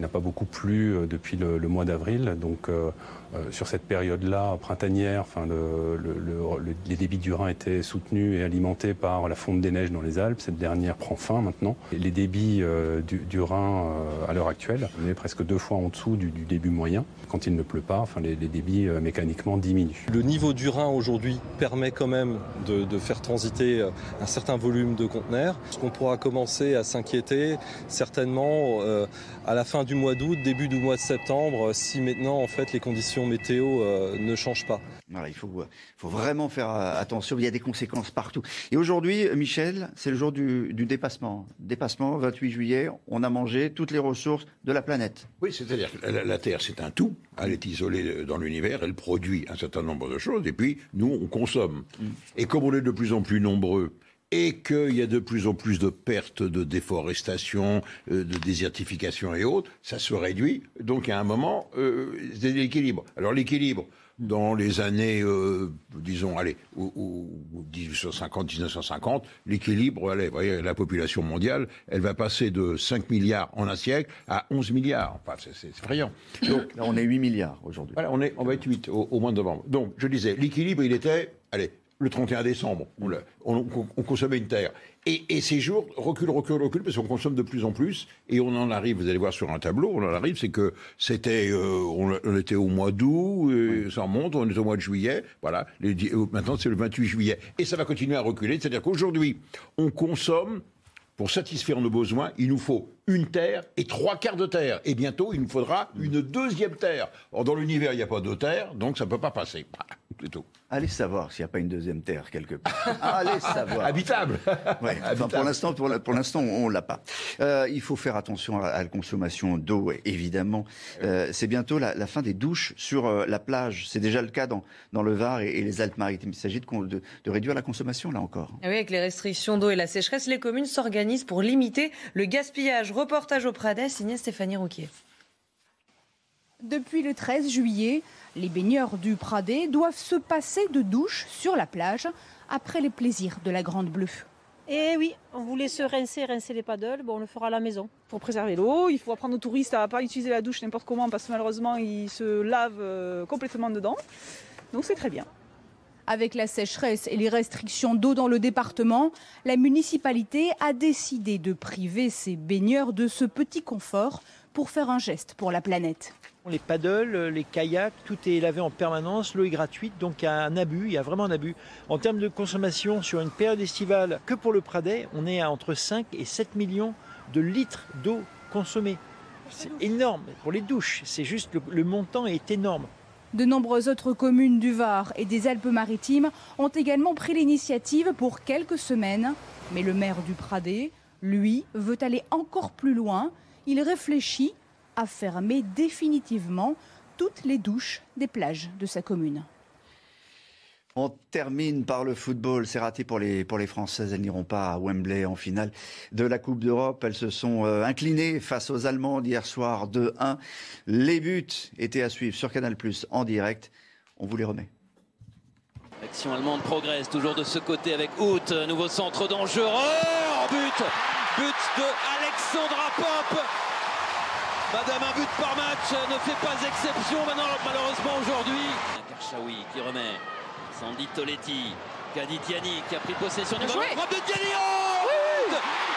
Il n'a pas beaucoup plu euh, depuis le, le mois d'avril, donc euh, euh, sur cette période-là printanière, enfin, le- le- le- le- les débits du Rhin étaient soutenus et alimentés par la fonte des neiges dans les Alpes. Cette dernière prend fin maintenant. Les débits euh, du, Rhin euh, à l'heure actuelle, on est presque deux fois en dessous du, début moyen. Quand il ne pleut pas, enfin, les, débits mécaniquement diminuent. Le niveau du Rhin aujourd'hui permet quand même de, faire transiter un certain volume de conteneurs. Ce qu'on pourra commencer à s'inquiéter certainement à la fin du mois d'août, début du mois de septembre, si maintenant en fait les conditions météo euh, ne changent pas. Voilà, il faut, euh, faut vraiment faire euh, attention, il y a des conséquences partout. Et aujourd'hui, Michel, c'est le jour du, du dépassement. Dépassement, 28 juillet, on a mangé toutes les ressources de la planète. Oui, c'est-à-dire que la, la Terre, c'est un tout. Elle est isolée dans l'univers, elle produit un certain nombre de choses, et puis nous, on consomme. Et comme on est de plus en plus nombreux, et qu'il y a de plus en plus de pertes de déforestation, euh, de désertification et autres, ça se réduit. Donc à un moment, euh, c'est l'équilibre. Alors l'équilibre, dans les années, euh, disons, allez, ou, ou- ou 1850, 1950, l'équilibre, allez, vous voyez, la population mondiale, elle va passer de 5 milliards en un siècle à 11 milliards. Enfin, c'est- c'est effrayant. Donc, Là, on est 8 milliards aujourd'hui. voilà, on, est, on va être 8 au, au mois de novembre. Donc, je disais, l'équilibre, il était, allez, le 31 décembre, on, consommait une terre. Et, et ces jours reculent, reculent, reculent, parce qu'on consomme de plus en plus. Et on en arrive, vous allez voir sur un tableau, on en arrive, c'est que c'était, euh, on, était au mois d'août, ça remonte, on est au mois de juillet, voilà. Les euh, maintenant, c'est le 28 juillet. Et ça va continuer à reculer, c'est-à-dire qu'aujourd'hui, on consomme pour satisfaire nos besoins, il nous faut une terre et trois quarts de terre. Et bientôt, il nous faudra une deuxième terre. Or, dans l'univers, il n'y a pas de terre, donc ça ne peut pas passer. Voilà, C'est tout. Allez savoir s'il n'y a pas une deuxième terre quelque part. Allez savoir. Habitable. Ouais, enfin, pour l'instant, pour la- pour l'instant, on l'a pas. Euh, il faut faire attention à, à la consommation d'eau, évidemment. Euh, c'est bientôt la, la fin des douches sur euh, la plage. C'est déjà le cas dans, dans le Var et, et les Alpes-Maritimes. Il s'agit de, de- de réduire la consommation là encore. Et oui, avec les restrictions d'eau et la sécheresse, les communes s'organisent pour limiter le gaspillage. Reportage au Pradet, signé Stéphanie Rouquier. Depuis le 13 juillet, les baigneurs du Pradet doivent se passer de douche sur la plage après les plaisirs de la Grande Bleue. Et oui, on voulait se rincer, rincer les paddles, bon, on le fera à la maison. Pour préserver l'eau, il faut apprendre aux touristes à ne pas utiliser la douche n'importe comment parce que malheureusement ils se lavent euh, complètement dedans. Donc c'est très bien. Avec la sécheresse et les restrictions d'eau dans le département, la municipalité a décidé de priver ses baigneurs de ce petit confort pour faire un geste pour la planète. Les paddles, les kayaks, tout est lavé en permanence, l'eau est gratuite, donc il y a un abus, il y a vraiment un abus. En termes de consommation sur une période estivale, que pour le Pradet, on est à entre 5 et 7 millions de litres d'eau consommée. C'est énorme pour les douches, c'est juste le, le montant est énorme. De nombreuses autres communes du Var et des Alpes-Maritimes ont également pris l'initiative pour quelques semaines. Mais le maire du Pradet, lui, veut aller encore plus loin. Il réfléchit à fermer définitivement toutes les douches des plages de sa commune. On termine par le football. C'est raté pour les, pour les Françaises. Elles n'iront pas à Wembley en finale de la Coupe d'Europe. Elles se sont euh, inclinées face aux Allemandes hier soir 2-1. Les buts étaient à suivre sur Canal Plus en direct. On vous les remet. L'action allemande progresse toujours de ce côté avec Hout, nouveau centre dangereux, oh, but, but de Alexandra Pop. Madame, un but par match ne fait pas exception maintenant, malheureusement aujourd'hui. Karchaoui qui remet, Sandy Toletti, Kaditiani qui a pris possession du ballon, frappe de Diani, oh,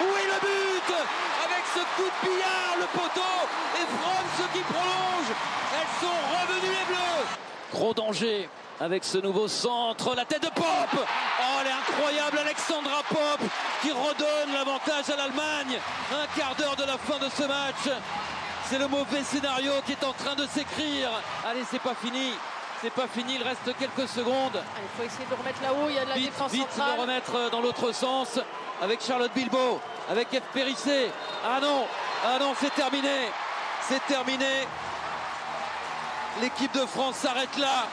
Oui, le but Avec ce coup de billard, le poteau, et Franz qui prolonge, elles sont revenues les bleus. Gros danger avec ce nouveau centre, la tête de Pop. Oh, elle est incroyable, Alexandra Pop qui redonne l'avantage à l'Allemagne. Un quart d'heure de la fin de ce match. C'est le mauvais scénario qui est en train de s'écrire. Allez, c'est pas fini. C'est pas fini, il reste quelques secondes. Il faut essayer de remettre là-haut, il y a de la vite, défense vite centrale. le remettre dans l'autre sens avec Charlotte Bilbao, avec F. Périssé. Ah non, ah non, c'est terminé. C'est terminé. L'équipe de France s'arrête là.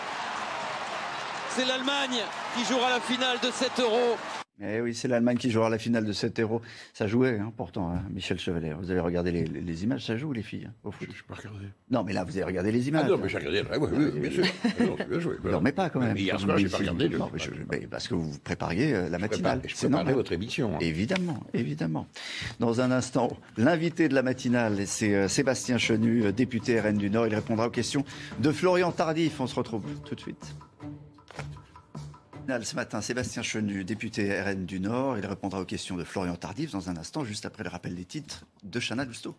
C'est l'Allemagne qui jouera la finale de 7 euros. Eh oui, c'est l'Allemagne qui jouera la finale de 7 euros. Ça jouait, hein, pourtant, hein, Michel Chevalet. Vous avez regardé les, les- les images, ça joue, les filles, hein, au foot Je pas regardé. Non, mais là, vous avez regardé les images. Ah non, mais j'ai regardé. ouais, ouais, oui, bien sûr. Ah non, bien joué. Dormez pas quand même. Mais hier soir, j'ai pas regardé. je- Non, mais je- mais parce que vous prépariez euh, la matinale. prépare- je C'est préparais normal. votre émission, hein. Évidemment, évidemment. Dans un instant, l'invité de la matinale, c'est euh, Sébastien Chenu, euh, député RN du Nord. Il répondra aux questions de Florian Tardif. On se retrouve tout de suite. Ce matin, Sébastien Chenu, député RN du Nord. Il répondra aux questions de Florian Tardif dans un instant, juste après le rappel des titres de Chana Lousteau.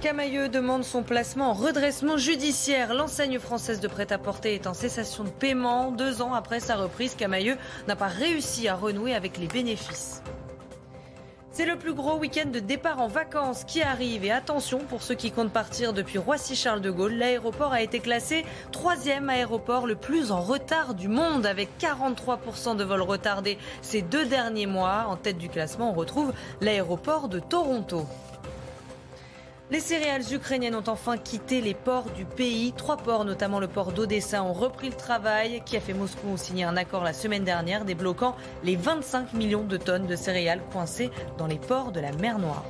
Camailleux demande son placement en redressement judiciaire. L'enseigne française de prêt-à-porter est en cessation de paiement. Deux ans après sa reprise, Camailleux n'a pas réussi à renouer avec les bénéfices. C'est le plus gros week-end de départ en vacances qui arrive. Et attention, pour ceux qui comptent partir depuis Roissy-Charles de Gaulle, l'aéroport a été classé troisième aéroport le plus en retard du monde, avec 43% de vols retardés ces deux derniers mois. En tête du classement, on retrouve l'aéroport de Toronto. Les céréales ukrainiennes ont enfin quitté les ports du pays. Trois ports, notamment le port d'Odessa, ont repris le travail. Kiev et Moscou ont signé un accord la semaine dernière débloquant les 25 millions de tonnes de céréales coincées dans les ports de la mer Noire.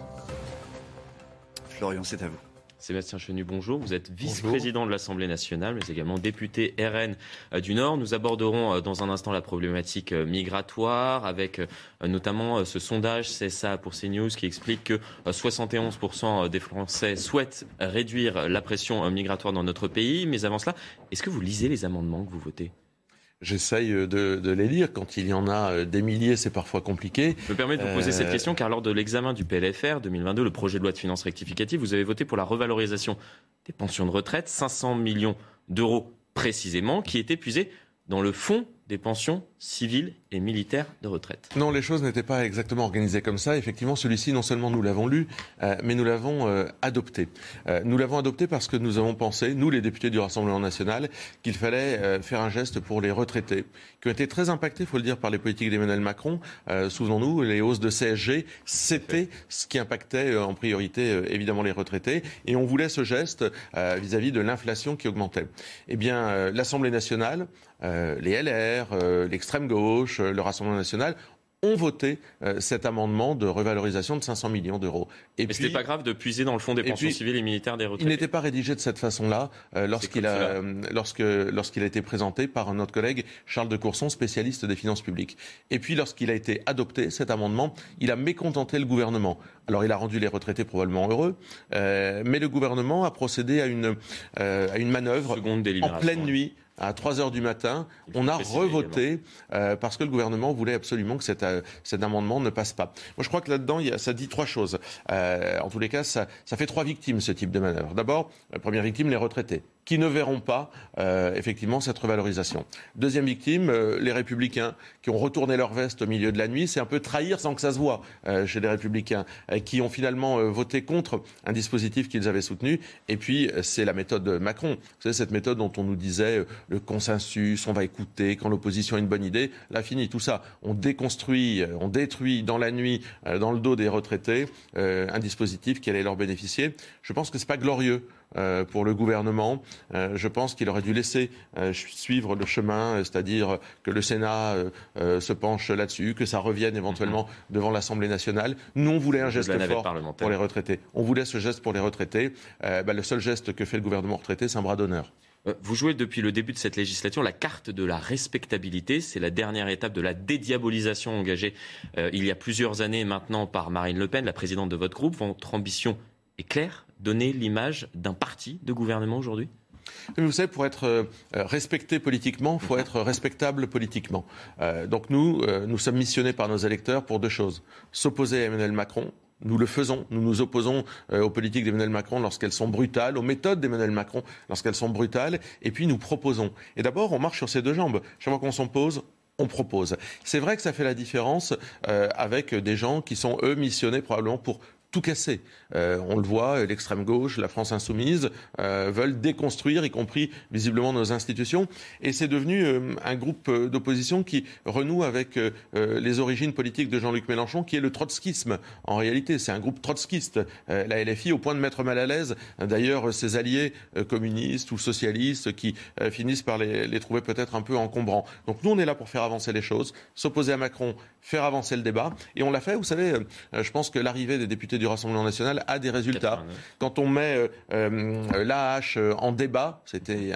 Florian, c'est à vous. Sébastien Chenu, bonjour. Vous êtes vice-président de l'Assemblée nationale, mais également député RN euh, du Nord. Nous aborderons euh, dans un instant la problématique euh, migratoire, avec notamment ce sondage CSA pour CNews qui explique que euh, 71% des Français souhaitent réduire la pression migratoire dans notre pays. Mais avant cela, est-ce que vous lisez les amendements que vous votez? J'essaye de, de les lire. Quand il y en a euh, des milliers, c'est parfois compliqué. Je me permets de vous poser Euh, cette question car lors de l'examen du PLFR 2022, le projet de loi de finances rectificative, vous avez voté pour la revalorisation des pensions de retraite, 500 millions d'euros précisément, qui est épuisé dans le fonds des pensions civiles et militaires de retraite. Non, les choses n'étaient pas exactement organisées comme ça. Effectivement, celui-ci, non seulement nous l'avons lu, euh, mais nous l'avons euh, adopté. Euh, nous l'avons adopté parce que nous avons pensé, nous les députés du Rassemblement national, qu'il fallait euh, faire un geste pour les retraités, qui ont été très impactés, il faut le dire, par les politiques d'Emmanuel Macron. Euh, Souvenons-nous, les hausses de CSG, c'était ce qui impactait euh, en priorité, évidemment, les retraités. Et on voulait ce geste vis-à-vis de l'inflation qui augmentait. Eh bien, l'Assemblée nationale, les LR, euh, l'extrême gauche, euh, le Rassemblement national ont voté euh, cet amendement de revalorisation de 500 millions d'euros. Et Mais c'était pas grave de puiser dans le fonds des pensions puis, civiles et militaires des il retraités. n'était pas rédigé de cette façon-là euh, lorsqu'il a, euh, lorsque, lorsqu'il a été présenté par notre collègue Charles de Courson, spécialiste des finances publiques. Et puis lorsqu'il a été adopté, cet amendement, il a mécontenté le gouvernement. Alors il a rendu les retraités probablement heureux, euh, mais le gouvernement a procédé à une, euh, à une manœuvre en pleine nuit. À 3 heures du matin, on a revoté euh, parce que le gouvernement voulait absolument que cet, euh, cet amendement ne passe pas. Moi, je crois que là-dedans, il y a- ça dit trois choses. Euh, en tous les cas, ça, ça fait trois victimes, ce type de manœuvre. D'abord, la première victime, les retraités, qui ne verront pas euh, effectivement cette revalorisation. Deuxième victime, euh, les républicains, qui ont retourné leur veste au milieu de la nuit. C'est un peu trahir sans que ça se voit euh, chez les républicains, euh, qui ont finalement euh, voté contre un dispositif qu'ils avaient soutenu. Et puis, euh, c'est la méthode de Macron. Vous savez, cette méthode dont on nous disait le consensus, on va écouter quand l'opposition a une bonne idée. Là, fini tout ça. On déconstruit, on détruit dans la nuit, dans le dos des retraités, un dispositif qui allait leur bénéficier. Je pense que c'est pas glorieux euh, pour le gouvernement. Euh, je pense qu'il aurait dû laisser euh, suivre le chemin, c'est-à-dire que le Sénat se penche là-dessus, que ça revienne éventuellement devant l'Assemblée nationale. Nous, on voulait un geste fort pour les retraités. On voulait ce geste pour les retraités. Bah, le seul geste que fait le gouvernement retraité, c'est un bras d'honneur. Vous jouez depuis le début de cette législature la carte de la respectabilité. C'est la dernière étape de la dédiabolisation engagée euh, il y a plusieurs années maintenant par Marine Le Pen, la présidente de votre groupe. Votre ambition est claire donner l'image d'un parti de gouvernement aujourd'hui? Vous savez, pour être euh, respecté politiquement, il faut être respectable politiquement. Euh, donc nous, euh, nous sommes missionnés par nos électeurs pour deux choses. S'opposer à Emmanuel Macron. Nous le faisons. Nous nous opposons euh, aux politiques d'Emmanuel Macron lorsqu'elles sont brutales, aux méthodes d'Emmanuel Macron lorsqu'elles sont brutales. Et puis nous proposons. Et d'abord, on marche sur ses deux jambes. Chaque fois qu'on s'oppose, on propose. C'est vrai que ça fait la différence euh, avec des gens qui sont, eux, missionnés probablement pour tout casser. Euh, on le voit, l'extrême gauche, la France insoumise euh, veulent déconstruire, y compris visiblement nos institutions. Et c'est devenu euh, un groupe d'opposition qui renoue avec les origines politiques de Jean-Luc Mélenchon, qui est le trotskisme. En réalité, c'est un groupe trotskiste, la LFI, au point de mettre mal à l'aise d'ailleurs ses alliés communistes ou socialistes qui finissent par les, les trouver peut-être un peu encombrants. Donc nous, on est là pour faire avancer les choses, s'opposer à Macron, faire avancer le débat. Et on l'a fait, vous savez, je pense que l'arrivée des députés du Rassemblement national a des résultats. Quand on met euh, euh, l'AH euh, en débat, c'était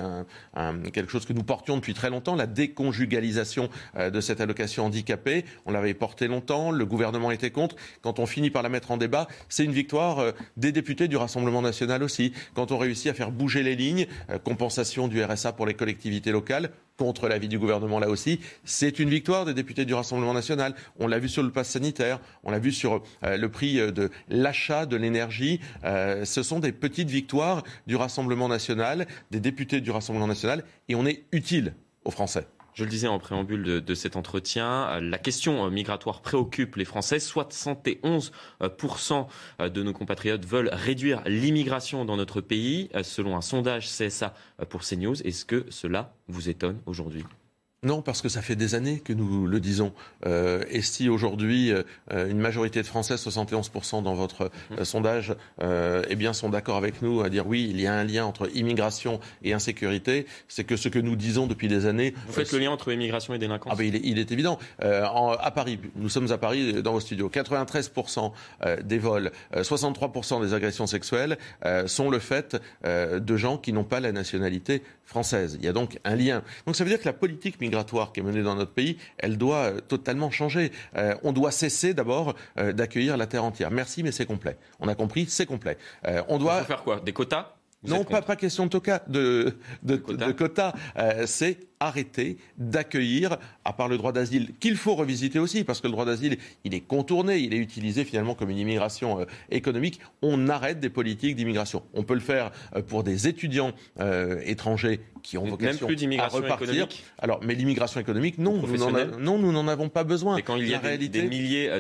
quelque chose que nous portions depuis très longtemps, la déconjugalisation de cette allocation handicapée. On l'avait porté longtemps, le gouvernement était contre. Quand on finit par la mettre en débat, c'est une victoire des députés du Rassemblement national aussi. Quand on réussit à faire bouger les lignes, compensation du RSA pour les collectivités locales, contre l'avis du gouvernement là aussi. C'est une victoire des députés du Rassemblement national. On l'a vu sur le pass sanitaire, on l'a vu sur euh, le prix euh, de l'achat de l'énergie. Euh, ce sont des petites victoires du Rassemblement national, des députés du Rassemblement national, et on est utile aux Français. Je le disais en préambule de, cet entretien, la question migratoire préoccupe les Français. 71% de nos compatriotes veulent réduire l'immigration dans notre pays, selon un sondage CSA pour CNews. Est-ce que cela vous étonne aujourd'hui? Non, parce que ça fait des années que nous le disons. Euh, et si aujourd'hui euh, une majorité de Français, 71% dans votre euh, sondage, eh bien sont d'accord avec nous à dire oui, il y a un lien entre immigration et insécurité, c'est que ce que nous disons depuis des années. Vous faites le lien entre immigration et délinquance ah ben, il, est, il, est, évident. à Paris, nous sommes à Paris dans vos studios. 93% des vols, 63% des agressions sexuelles sont le fait de gens qui n'ont pas la nationalité française. Il y a donc un lien. Donc ça veut dire que la politique migratoire qui est menée dans notre pays, elle doit euh, totalement changer. Euh, on doit cesser d'abord euh, d'accueillir la terre entière. Merci, mais c'est complet. On a compris, c'est complet. on doit faire quoi? Des quotas? Non, pas, pas, question de, toca, de, de, de quotas? c'est arrêter d'accueillir, à part le droit d'asile, qu'il faut revisiter aussi, parce que le droit d'asile, il est contourné, il est utilisé finalement comme une immigration euh, économique. On arrête des politiques d'immigration. On peut le faire euh, pour des étudiants euh, étrangers qui ont vocation plus à repartir. Économique. Alors, mais l'immigration économique, non, nous non, nous n'en avons pas besoin. Et quand il y a des, milliers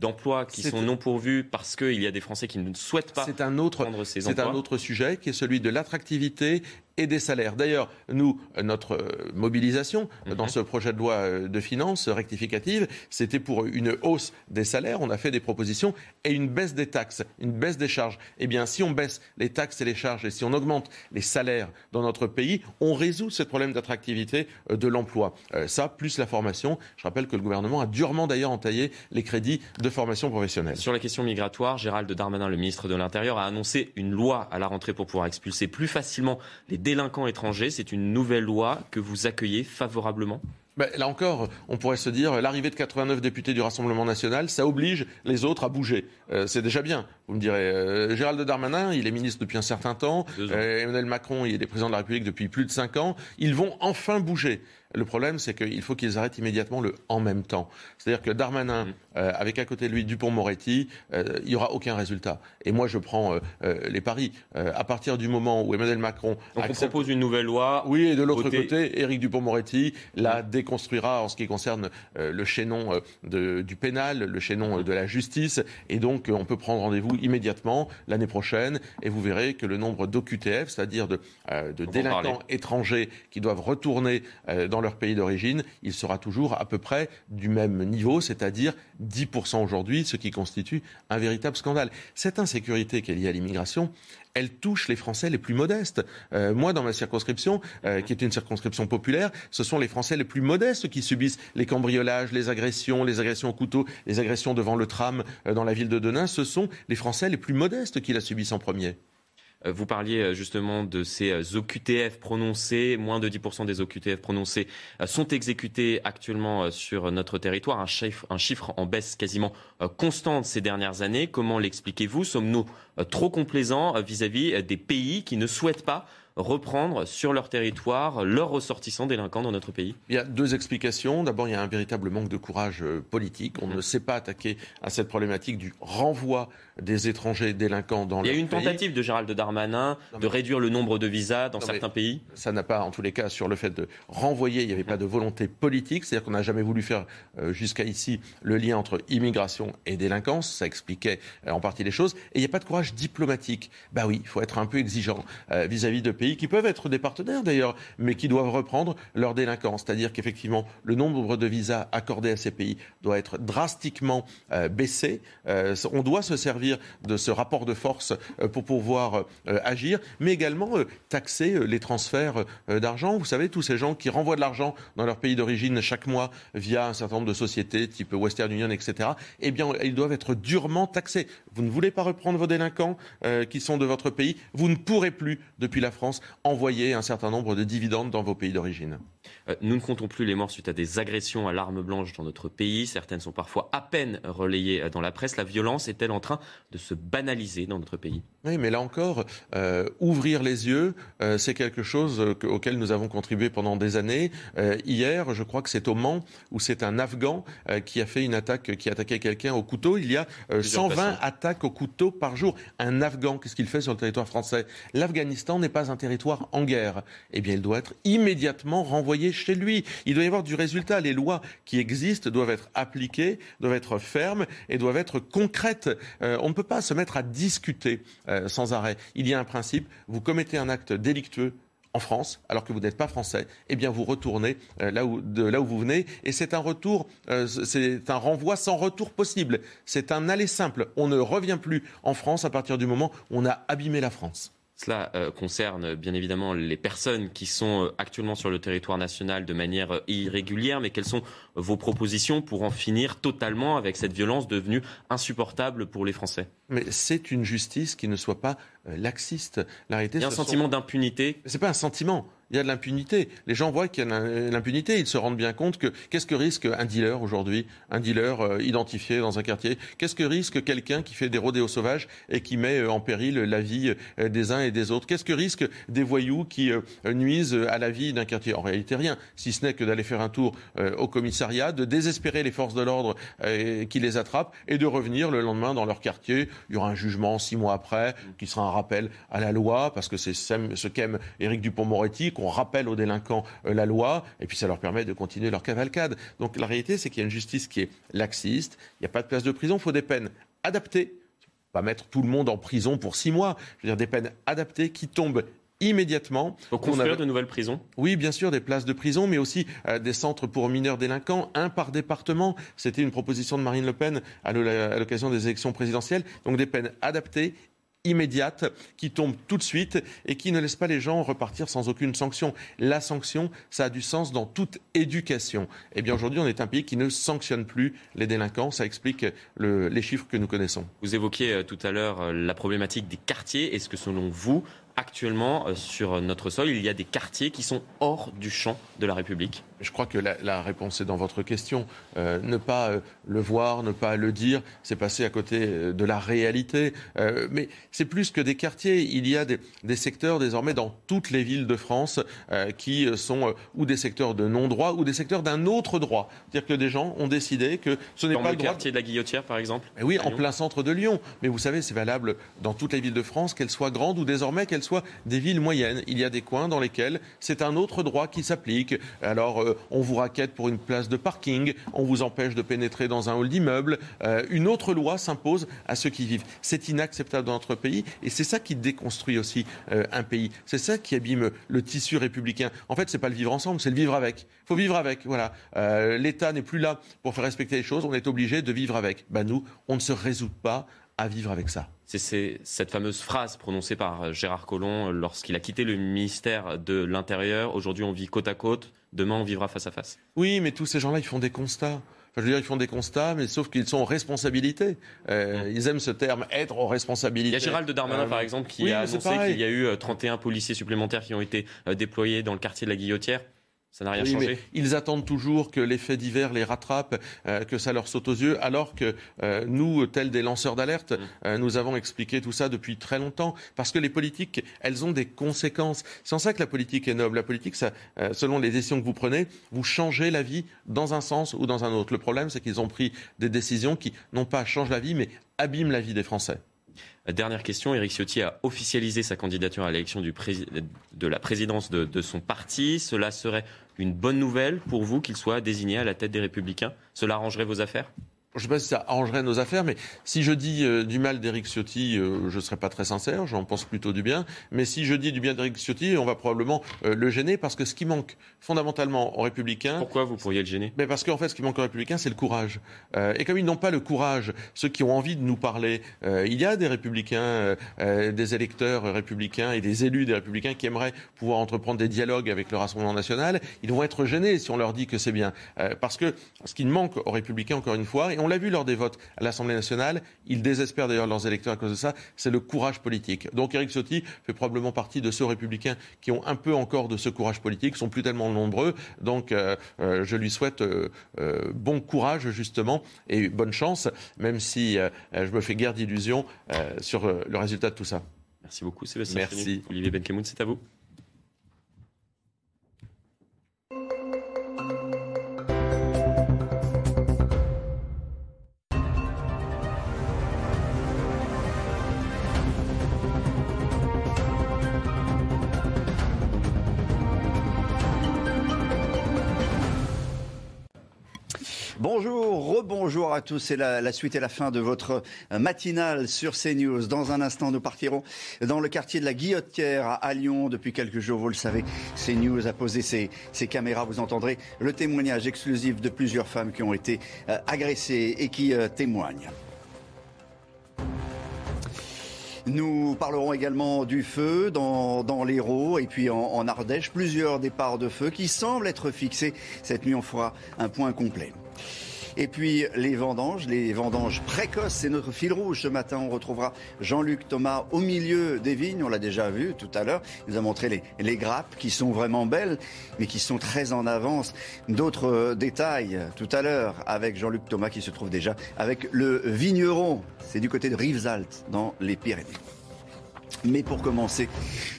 d'emplois qui sont non pourvus parce qu'il y a des Français qui ne souhaitent pas un autre, prendre ces emplois. C'est un autre sujet qui est celui de l'attractivité et des salaires. D'ailleurs, nous, notre euh, mobilisation mhm. dans ce projet de loi euh, de finances rectificative, c'était pour une hausse des salaires. On a fait des propositions et une baisse des taxes, une baisse des charges. Eh bien, si on baisse les taxes et les charges et si on augmente les salaires dans notre pays, on résout ce problème d'attractivité euh, de l'emploi. Ça, plus la formation. Je rappelle que le gouvernement a durement d'ailleurs entaillé les crédits de formation professionnelle. Sur la question migratoire, Gérald Darmanin, le ministre de l'Intérieur, a annoncé une loi à la rentrée pour pouvoir expulser plus facilement les délinquants étrangers. C'est une nouvelle loi que vous accueillez favorablement? Ben, là encore, on pourrait se dire, l'arrivée de 89 députés du Rassemblement national, ça oblige les autres à bouger. Euh, c'est déjà bien, vous me direz. Euh, Gérald Darmanin, il est ministre depuis un certain temps. Euh, Emmanuel Macron, il est président de la République depuis plus de cinq ans. Ils vont enfin bouger. Le problème, c'est qu'il faut qu'ils arrêtent immédiatement le en même temps. C'est-à-dire que Darmanin, mm. euh, avec à côté de lui Dupont-Moretti, euh, il n'y aura aucun résultat. Et moi, je prends euh, les paris. à partir du moment où Emmanuel Macron. Donc on propose une nouvelle loi. Oui, et de l'autre côté, Éric Dupont-Moretti la mm. déconstruira en ce qui concerne le chaînon du pénal, le chaînon de la justice. Et donc, on peut prendre rendez-vous immédiatement l'année prochaine. Et vous verrez que le nombre d'OQTF, c'est-à-dire de, de délinquants étrangers qui doivent retourner dans leur pays d'origine, il sera toujours à peu près du même niveau, c'est-à-dire 10% aujourd'hui, ce qui constitue un véritable scandale. Cette insécurité qui est liée à l'immigration, elle touche les Français les plus modestes. Euh, moi, dans ma circonscription, euh, qui est une circonscription populaire, ce sont les Français les plus modestes qui subissent les cambriolages, les agressions, les agressions au couteau, les agressions devant le tram euh, dans la ville de Denain. Ce sont les Français les plus modestes qui la subissent en premier. Euh, vous parliez euh, justement de ces euh, OQTF prononcés. Moins de 10% des OQTF prononcés sont exécutés actuellement sur notre territoire. Un chiffre, un chiffre en baisse quasiment constante ces dernières années. Comment l'expliquez-vous? Sommes-nous trop complaisants vis-à-vis des pays qui ne souhaitent pas reprendre sur leur territoire leurs ressortissants délinquants dans notre pays Il y a deux explications. D'abord, il y a un véritable manque de courage euh, politique. On ne s'est pas attaqué à cette problématique du renvoi des étrangers délinquants dans Il y a eu une pays. tentative de Gérald Darmanin de réduire le nombre de visas dans Non, certains pays. Ça n'a pas, en tous les cas, sur le fait de renvoyer, il n'y avait pas de volonté politique. C'est-à-dire qu'on n'a jamais voulu faire euh, jusqu'à ici le lien entre immigration et délinquance. Ça expliquait euh, en partie les choses. Et il n'y a pas de courage diplomatique. Bah oui, il faut être un peu exigeant euh, vis-à-vis de pays qui peuvent être des partenaires d'ailleurs, mais qui doivent reprendre leur délinquance. C'est-à-dire qu'effectivement, le nombre de visas accordés à ces pays doit être drastiquement euh, baissé. Euh, on doit se servir de ce rapport de force euh, pour pouvoir agir, mais également taxer les transferts d'argent. Vous savez, tous ces gens qui renvoient de l'argent dans leur pays d'origine chaque mois via un certain nombre de sociétés type Western Union, etc., eh bien, ils doivent être durement taxés. Vous ne voulez pas reprendre vos délinquants qui sont de votre pays, vous ne pourrez plus, depuis la France, envoyer un certain nombre de dividendes dans vos pays d'origine. Euh, Nous ne comptons plus les morts suite à des agressions à l'arme blanche dans notre pays. Certaines sont parfois à peine relayées euh, dans la presse. La violence est-elle en train de se banaliser dans notre pays? Oui, mais là encore, euh, ouvrir les yeux, euh, c'est quelque chose que- auquel nous avons contribué pendant des années. Euh, hier, je crois que c'est au Mans, où c'est un Afghan qui a fait une attaque, qui a attaqué quelqu'un au couteau. Il y a euh, Plusieurs 120 patients. attaques au couteau par jour. Un Afghan, qu'est-ce qu'il fait sur le territoire français? L'Afghanistan n'est pas un territoire en guerre. Eh bien, il doit être immédiatement renvoyé chez lui. Il doit y avoir du résultat. Les lois qui existent doivent être appliquées, doivent être fermes et doivent être concrètes. Euh, on ne peut pas se mettre à discuter euh, sans arrêt. Il y a un principe. Vous commettez un acte délictueux en France, alors que vous n'êtes pas français, eh bien vous retournez euh, là où, de là où vous venez. Et c'est un retour, c'est un renvoi sans retour possible. C'est un aller simple. On ne revient plus en France à partir du moment où on a abîmé la France. Cela euh, concerne bien évidemment les personnes qui sont euh, actuellement sur le territoire national de manière euh, irrégulière, mais quelles sont vos propositions pour en finir totalement avec cette violence devenue insupportable pour les Français? Mais c'est une justice qui ne soit pas laxiste. La réalité, Il y a un sont- sentiment d'impunité. C'est pas un sentiment. Il y a de l'impunité. Les gens voient qu'il y a de l'impunité. Ils se rendent bien compte que qu'est-ce que risque un dealer aujourd'hui, un dealer euh, identifié dans un quartier Qu'est-ce que risque quelqu'un qui fait des rodéos sauvages et qui met euh, en péril la vie euh, des uns et des autres? Qu'est-ce que risque des voyous qui nuisent à la vie d'un quartier? En réalité, rien. Si ce n'est que d'aller faire un tour au commissariat, de désespérer les forces de l'ordre qui les attrapent et de revenir le lendemain dans leur quartier. Il y aura un jugement six mois après qui sera un rappel à la loi parce que c'est ce qu'aime Éric Dupont-Moretti qu'on rappelle aux délinquants euh, la loi, et puis ça leur permet de continuer leur cavalcade. Donc la réalité, c'est qu'il y a une justice qui est laxiste, il n'y a pas de place de prison, il faut des peines adaptées, pas mettre tout le monde en prison pour six mois, je veux dire des peines adaptées qui tombent immédiatement. Pour construire de nouvelles prisons Oui, bien sûr, des places de prison, mais aussi euh, des centres pour mineurs délinquants, un par département. C'était une proposition de Marine Le Pen à l'occasion des élections présidentielles. Donc des peines adaptées immédiates qui tombent tout de suite et qui ne laissent pas les gens repartir sans aucune sanction. La sanction, ça a du sens dans toute éducation. Eh bien aujourd'hui, on est un pays qui ne sanctionne plus les délinquants. Ça explique le- les chiffres que nous connaissons. Vous évoquiez euh, tout à l'heure euh, la problématique des quartiers. Est-ce que selon vous, actuellement, euh, sur notre sol, il y a des quartiers qui sont hors du champ de la République Je crois que la, la réponse est dans votre question. Euh, ne pas euh, le voir, ne pas le dire, c'est passer à côté de la réalité. Euh, mais c'est plus que des quartiers. Il y a des, des secteurs désormais dans toutes les villes de France euh, qui sont ou des secteurs de non-droit ou des secteurs d'un autre droit. C'est-à-dire que des gens ont décidé que ce n'est pas le le droit. quartier de la Guillotière, par exemple Mais oui, en Lyon plein centre de Lyon. Mais vous savez, c'est valable dans toutes les villes de France, qu'elles soient grandes ou désormais qu'elles soient des villes moyennes. Il y a des coins dans lesquels c'est un autre droit qui s'applique. Alors, euh, on vous raquette pour une place de parking, on vous empêche de pénétrer dans un hall d'immeuble. Euh, une autre loi s'impose à ceux qui vivent. C'est inacceptable dans notre pays et c'est ça qui déconstruit aussi euh, un pays. C'est ça qui abîme le tissu républicain. En fait, c'est pas le vivre ensemble, c'est le vivre avec. Il faut vivre avec. Voilà. L'État n'est plus là pour faire respecter les choses. On est obligé de vivre avec. Ben nous, on ne se résout pas à vivre avec ça. C'est cette fameuse phrase prononcée par euh, Gérard Collomb lorsqu'il a quitté le ministère de l'Intérieur. Aujourd'hui, on vit côte à côte. Demain, on vivra face à face. Oui, mais tous ces gens-là, ils font des constats. Enfin, je veux dire, ils font des constats, mais sauf qu'ils sont en responsabilité. Euh, Ils aiment ce terme, être en responsabilité. Il y a Gérald Darmanin, Euh, par exemple, qui oui, a annoncé qu'il y a eu euh, 31 policiers supplémentaires qui ont été déployés dans le quartier de la Guillotière. Ça n'a rien Oui, changé. ils attendent toujours que les faits divers les rattrapent, euh, que ça leur saute aux yeux, alors que euh, nous, tels des lanceurs d'alerte, euh, nous avons expliqué tout ça depuis très longtemps. Parce que les politiques, elles ont des conséquences. C'est en ça que la politique est noble. La politique, ça, euh, selon les décisions que vous prenez, vous changez la vie dans un sens ou dans un autre. Le problème, c'est qu'ils ont pris des décisions qui, non pas changent la vie, mais abîment la vie des Français. Dernière question, Éric Ciotti a officialisé sa candidature à l'élection de la présidence de, de son parti. Cela serait une bonne nouvelle pour vous qu'il soit désigné à la tête des Républicains? Cela arrangerait vos affaires? Je ne sais pas si ça arrangerait nos affaires, mais si je dis euh, du mal d'Éric Ciotti, euh, je ne serai pas très sincère, j'en pense plutôt du bien. Mais si je dis du bien d'Éric Ciotti, on va probablement euh, le gêner parce que ce qui manque fondamentalement aux Républicains. Pourquoi vous pourriez le gêner? Mais Parce qu'en fait, ce qui manque aux Républicains, c'est le courage. Et comme ils n'ont pas le courage, ceux qui ont envie de nous parler, il y a des Républicains, des électeurs républicains et des élus des Républicains qui aimeraient pouvoir entreprendre des dialogues avec le Rassemblement national. Ils vont être gênés si on leur dit que c'est bien. Parce que ce qui manque aux Républicains, encore une fois, et on l'a vu lors des votes à l'Assemblée nationale, ils désespèrent d'ailleurs leurs électeurs à cause de ça, c'est le courage politique. Donc Éric Ciotti fait probablement partie de ceux républicains qui ont un peu encore de ce courage politique, sont plus tellement nombreux. Donc euh, euh, je lui souhaite euh, bon courage justement et bonne chance, même si je me fais guère d'illusions sur le résultat de tout ça. Merci beaucoup, Sébastien. Merci. Olivier Benkemoun, c'est à vous. Bonjour, rebonjour à tous. C'est la, suite et la fin de votre matinale sur CNews. Dans un instant, nous partirons dans le quartier de la Guillotière à Lyon. Depuis quelques jours, vous le savez, CNews a posé ses, caméras. Vous entendrez le témoignage exclusif de plusieurs femmes qui ont été euh, agressées et qui euh, témoignent. Nous parlerons également du feu dans, l'Hérault et puis en Ardèche. Plusieurs départs de feu qui semblent être fixés. Cette nuit, on fera un point complet. Et puis les vendanges, les vendanges précoces, c'est notre fil rouge. Ce matin, on retrouvera Jean-Luc Thomas au milieu des vignes. On l'a déjà vu tout à l'heure. Il nous a montré les, les grappes qui sont vraiment belles, mais qui sont très en avance. D'autres euh, détails tout à l'heure avec Jean-Luc Thomas qui se trouve déjà avec le vigneron. C'est du côté de Rivesaltes dans les Pyrénées. Mais pour commencer,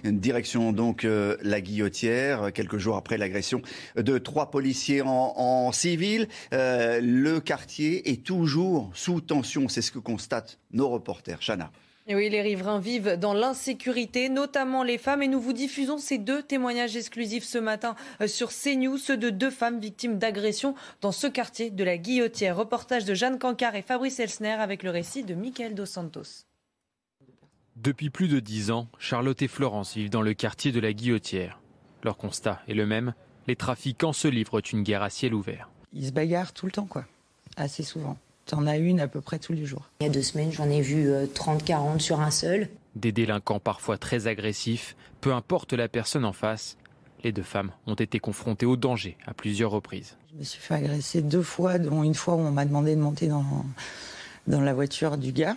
direction donc euh, la Guillotière, quelques jours après l'agression de trois policiers en, civil. Euh, le quartier est toujours sous tension, c'est ce que constatent nos reporters. Chana. Et oui, les riverains vivent dans l'insécurité, notamment les femmes. Et nous vous diffusons ces deux témoignages exclusifs ce matin euh, sur CNews, ceux de deux femmes victimes d'agression dans ce quartier de la Guillotière. Reportage de Jeanne Cancard et Fabrice Elsner avec le récit de Michael Dos Santos. Depuis plus de dix ans, Charlotte et Florence vivent dans le quartier de la Guillotière. Leur constat est le même, les trafiquants se livrent une guerre à ciel ouvert. Ils se bagarrent tout le temps, quoi. Assez souvent. T'en as une à peu près tous les jours. Il y a deux semaines, j'en ai vu 30-40 sur un seul. Des délinquants parfois très agressifs, peu importe la personne en face, les deux femmes ont été confrontées au danger à plusieurs reprises. Je me suis fait agresser deux fois, dont une fois où on m'a demandé de monter dans, dans la voiture du gars.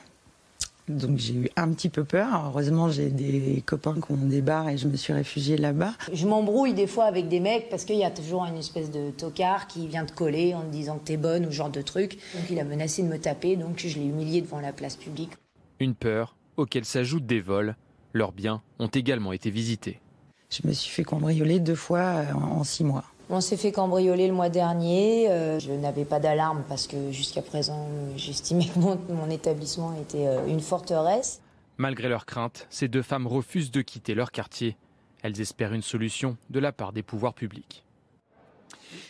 Donc j'ai eu un petit peu peur. Heureusement, j'ai des copains qui ont des bars et je me suis réfugiée là-bas. Je m'embrouille des fois avec des mecs parce qu'il y a toujours une espèce de tocard qui vient te coller en te disant que t'es bonne ou ce genre de truc. Donc il a menacé de me taper, donc je l'ai humilié devant la place publique. Une peur auquel s'ajoutent des vols. Leurs biens ont également été visités. Je me suis fait cambrioler deux fois en, en six mois. On s'est fait cambrioler le mois dernier. Euh, je n'avais pas d'alarme parce que jusqu'à présent, j'estimais que mon, mon établissement était euh, une forteresse. Malgré leurs craintes, ces deux femmes refusent de quitter leur quartier. Elles espèrent une solution de la part des pouvoirs publics.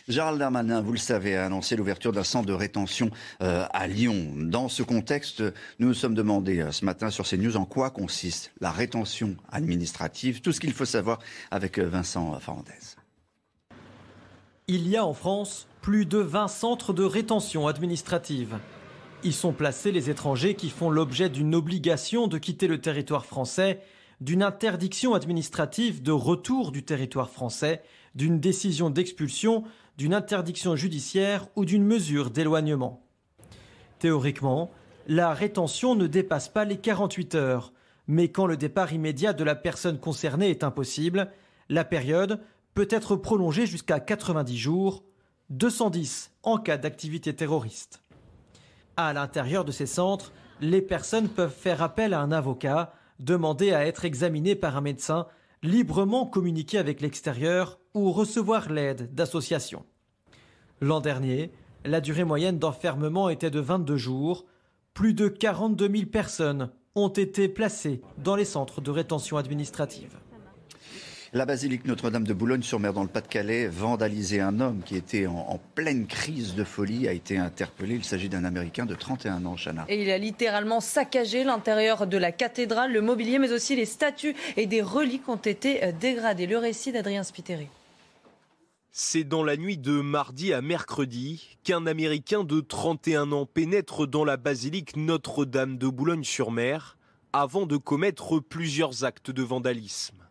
Gérald Darmanin, vous le savez, a annoncé l'ouverture d'un centre de rétention euh, à Lyon. Dans ce contexte, nous nous sommes demandé euh, ce matin sur CNews en quoi consiste la rétention administrative. Tout ce qu'il faut savoir avec euh, Vincent Fernandez. Il y a en France plus de 20 centres de rétention administrative. Y sont placés les étrangers qui font l'objet d'une obligation de quitter le territoire français, d'une interdiction administrative de retour du territoire français, d'une décision d'expulsion, d'une interdiction judiciaire ou d'une mesure d'éloignement. Théoriquement, la rétention ne dépasse pas les 48 heures, mais quand le départ immédiat de la personne concernée est impossible, la période peut être prolongée jusqu'à 90 jours, 210 en cas d'activité terroriste. À l'intérieur de ces centres, les personnes peuvent faire appel à un avocat, demander à être examinées par un médecin, librement communiquer avec l'extérieur ou recevoir l'aide d'associations. L'an dernier, la durée moyenne d'enfermement était de 22 jours. Plus de 42 000 personnes ont été placées dans les centres de rétention administrative. La basilique Notre-Dame de Boulogne-sur-Mer dans le Pas-de-Calais, vandalisé un homme qui était en, en, pleine crise de folie, a été interpellé. Il s'agit d'un Américain de 31 ans, Chana. Et il a littéralement saccagé l'intérieur de la cathédrale, le mobilier, mais aussi les statues et des reliques ont été dégradés. Le récit d'Adrien Spiteri. C'est dans la nuit de mardi à mercredi qu'un Américain de 31 ans pénètre dans la basilique Notre-Dame de Boulogne-sur-Mer avant de commettre plusieurs actes de vandalisme.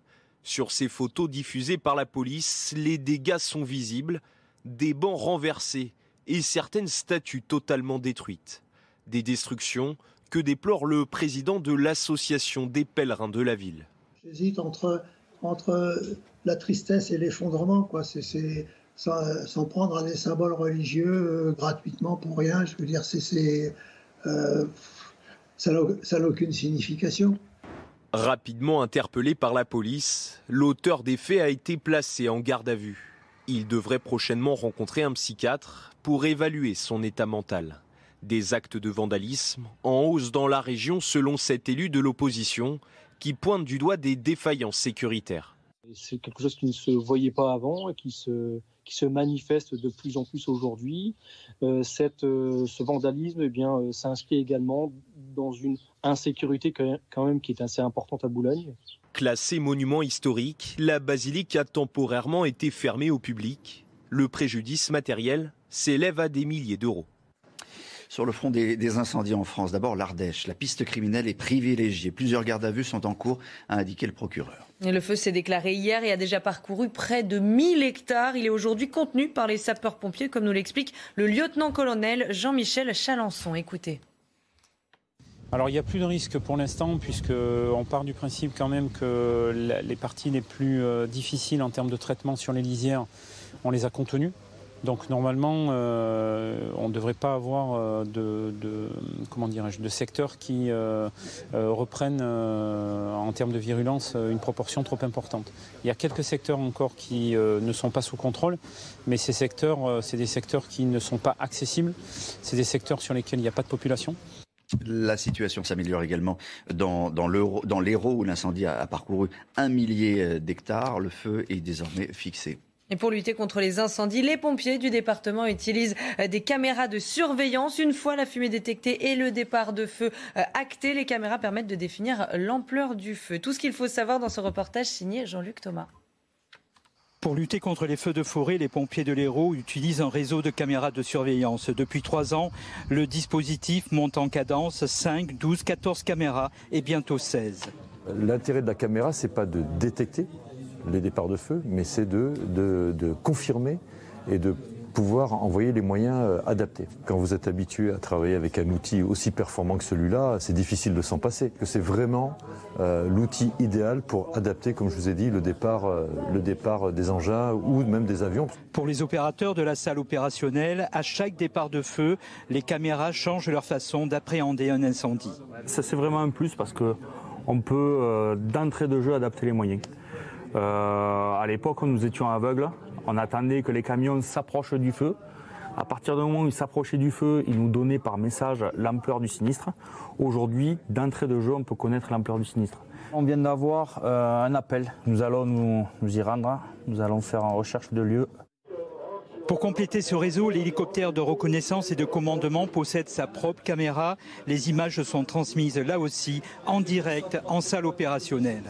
Sur ces photos diffusées par la police, les dégâts sont visibles, des bancs renversés et certaines statues totalement détruites. Des destructions que déplore le président de l'association des pèlerins de la ville. J'hésite entre, entre la tristesse et l'effondrement, quoi. C'est s'en prendre à des symboles religieux euh, gratuitement pour rien. Je veux dire, c'est euh, ça n'a aucune signification. Rapidement interpellé par la police, l'auteur des faits a été placé en garde à vue. Il devrait prochainement rencontrer un psychiatre pour évaluer son état mental. Des actes de vandalisme en hausse dans la région selon cet élu de l'opposition qui pointe du doigt des défaillances sécuritaires. C'est quelque chose qui ne se voyait pas avant et qui se, qui se manifeste de plus en plus aujourd'hui. Euh, cette, euh, ce vandalisme eh bien, euh, s'inscrit également dans une insécurité quand même qui est assez importante à Boulogne. Classée monument historique, la basilique a temporairement été fermée au public. Le préjudice matériel s'élève à des milliers d'euros. Sur le front des, des incendies en France, d'abord l'Ardèche. La piste criminelle est privilégiée. Plusieurs gardes à vue sont en cours, a indiqué le procureur. Le feu s'est déclaré hier et a déjà parcouru près de 1000 hectares. Il est aujourd'hui contenu par les sapeurs-pompiers, comme nous l'explique le lieutenant-colonel Jean-Michel Chalençon. Écoutez. Alors il n'y a plus de risque pour l'instant puisqu'on part du principe quand même que les parties les plus difficiles en termes de traitement sur les lisières, on les a contenues. Donc normalement, euh, on ne devrait pas avoir euh, de, de, secteurs qui euh, reprennent en termes de virulence une proportion trop importante. Il y a quelques secteurs encore qui ne sont pas sous contrôle, mais ces secteurs, c'est des secteurs qui ne sont pas accessibles. C'est des secteurs sur lesquels il n'y a pas de population. La situation s'améliore également dans, dans l'Hérault où l'incendie a parcouru un millier d'hectares. Le feu est désormais fixé. Et pour lutter contre les incendies, les pompiers du département utilisent des caméras de surveillance. Une fois la fumée détectée et le départ de feu acté, les caméras permettent de définir l'ampleur du feu. Tout ce qu'il faut savoir dans ce reportage signé Jean-Luc Thomas. Pour lutter contre les feux de forêt, les pompiers de l'Hérault utilisent un réseau de caméras de surveillance. Depuis trois ans, le dispositif monte en cadence 5, 12, 14 caméras et bientôt 16. L'intérêt de la caméra, c'est pas de détecter, les départs de feu, mais c'est de, de, de, confirmer et de pouvoir envoyer les moyens adaptés. Quand vous êtes habitué à travailler avec un outil aussi performant que celui-là, c'est difficile de s'en passer. Que c'est vraiment euh, l'outil idéal pour adapter, comme je vous ai dit, le départ, euh, le départ des engins ou même des avions. Pour les opérateurs de la salle opérationnelle, à chaque départ de feu, les caméras changent leur façon d'appréhender un incendie. Ça c'est vraiment un plus parce que on peut euh, d'entrée de jeu adapter les moyens. Euh, à l'époque, nous étions aveugles. On attendait que les camions s'approchent du feu. À partir du moment où ils s'approchaient du feu, ils nous donnaient par message l'ampleur du sinistre. Aujourd'hui, d'entrée de jeu, on peut connaître l'ampleur du sinistre. On vient d'avoir euh, un appel. Nous allons nous, nous, y rendre. Nous allons faire une recherche de lieu. Pour compléter ce réseau, l'hélicoptère de reconnaissance et de commandement possède sa propre caméra. Les images sont transmises là aussi en direct en salle opérationnelle.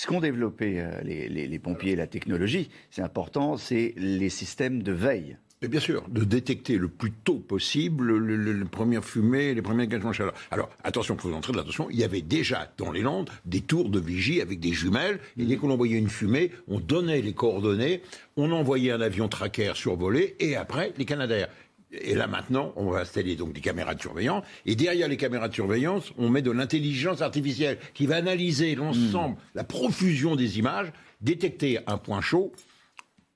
Ce qu'ont développé les, les, les, pompiers et la technologie, c'est important, c'est les systèmes de veille. Mais bien sûr, de détecter le plus tôt possible le, le, le premières fumées, les premiers gagements de chaleur. Alors, attention, faut entrer de l'attention, il y avait déjà dans les Landes des tours de vigie avec des jumelles, et dès qu'on envoyait une fumée, on donnait les coordonnées, on envoyait un avion tracker survoler, et après, les Canadaires. Et là maintenant, on va installer donc des caméras de surveillance. Et derrière les caméras de surveillance, on met de l'intelligence artificielle qui va analyser l'ensemble, mmh. la profusion des images, détecter un point chaud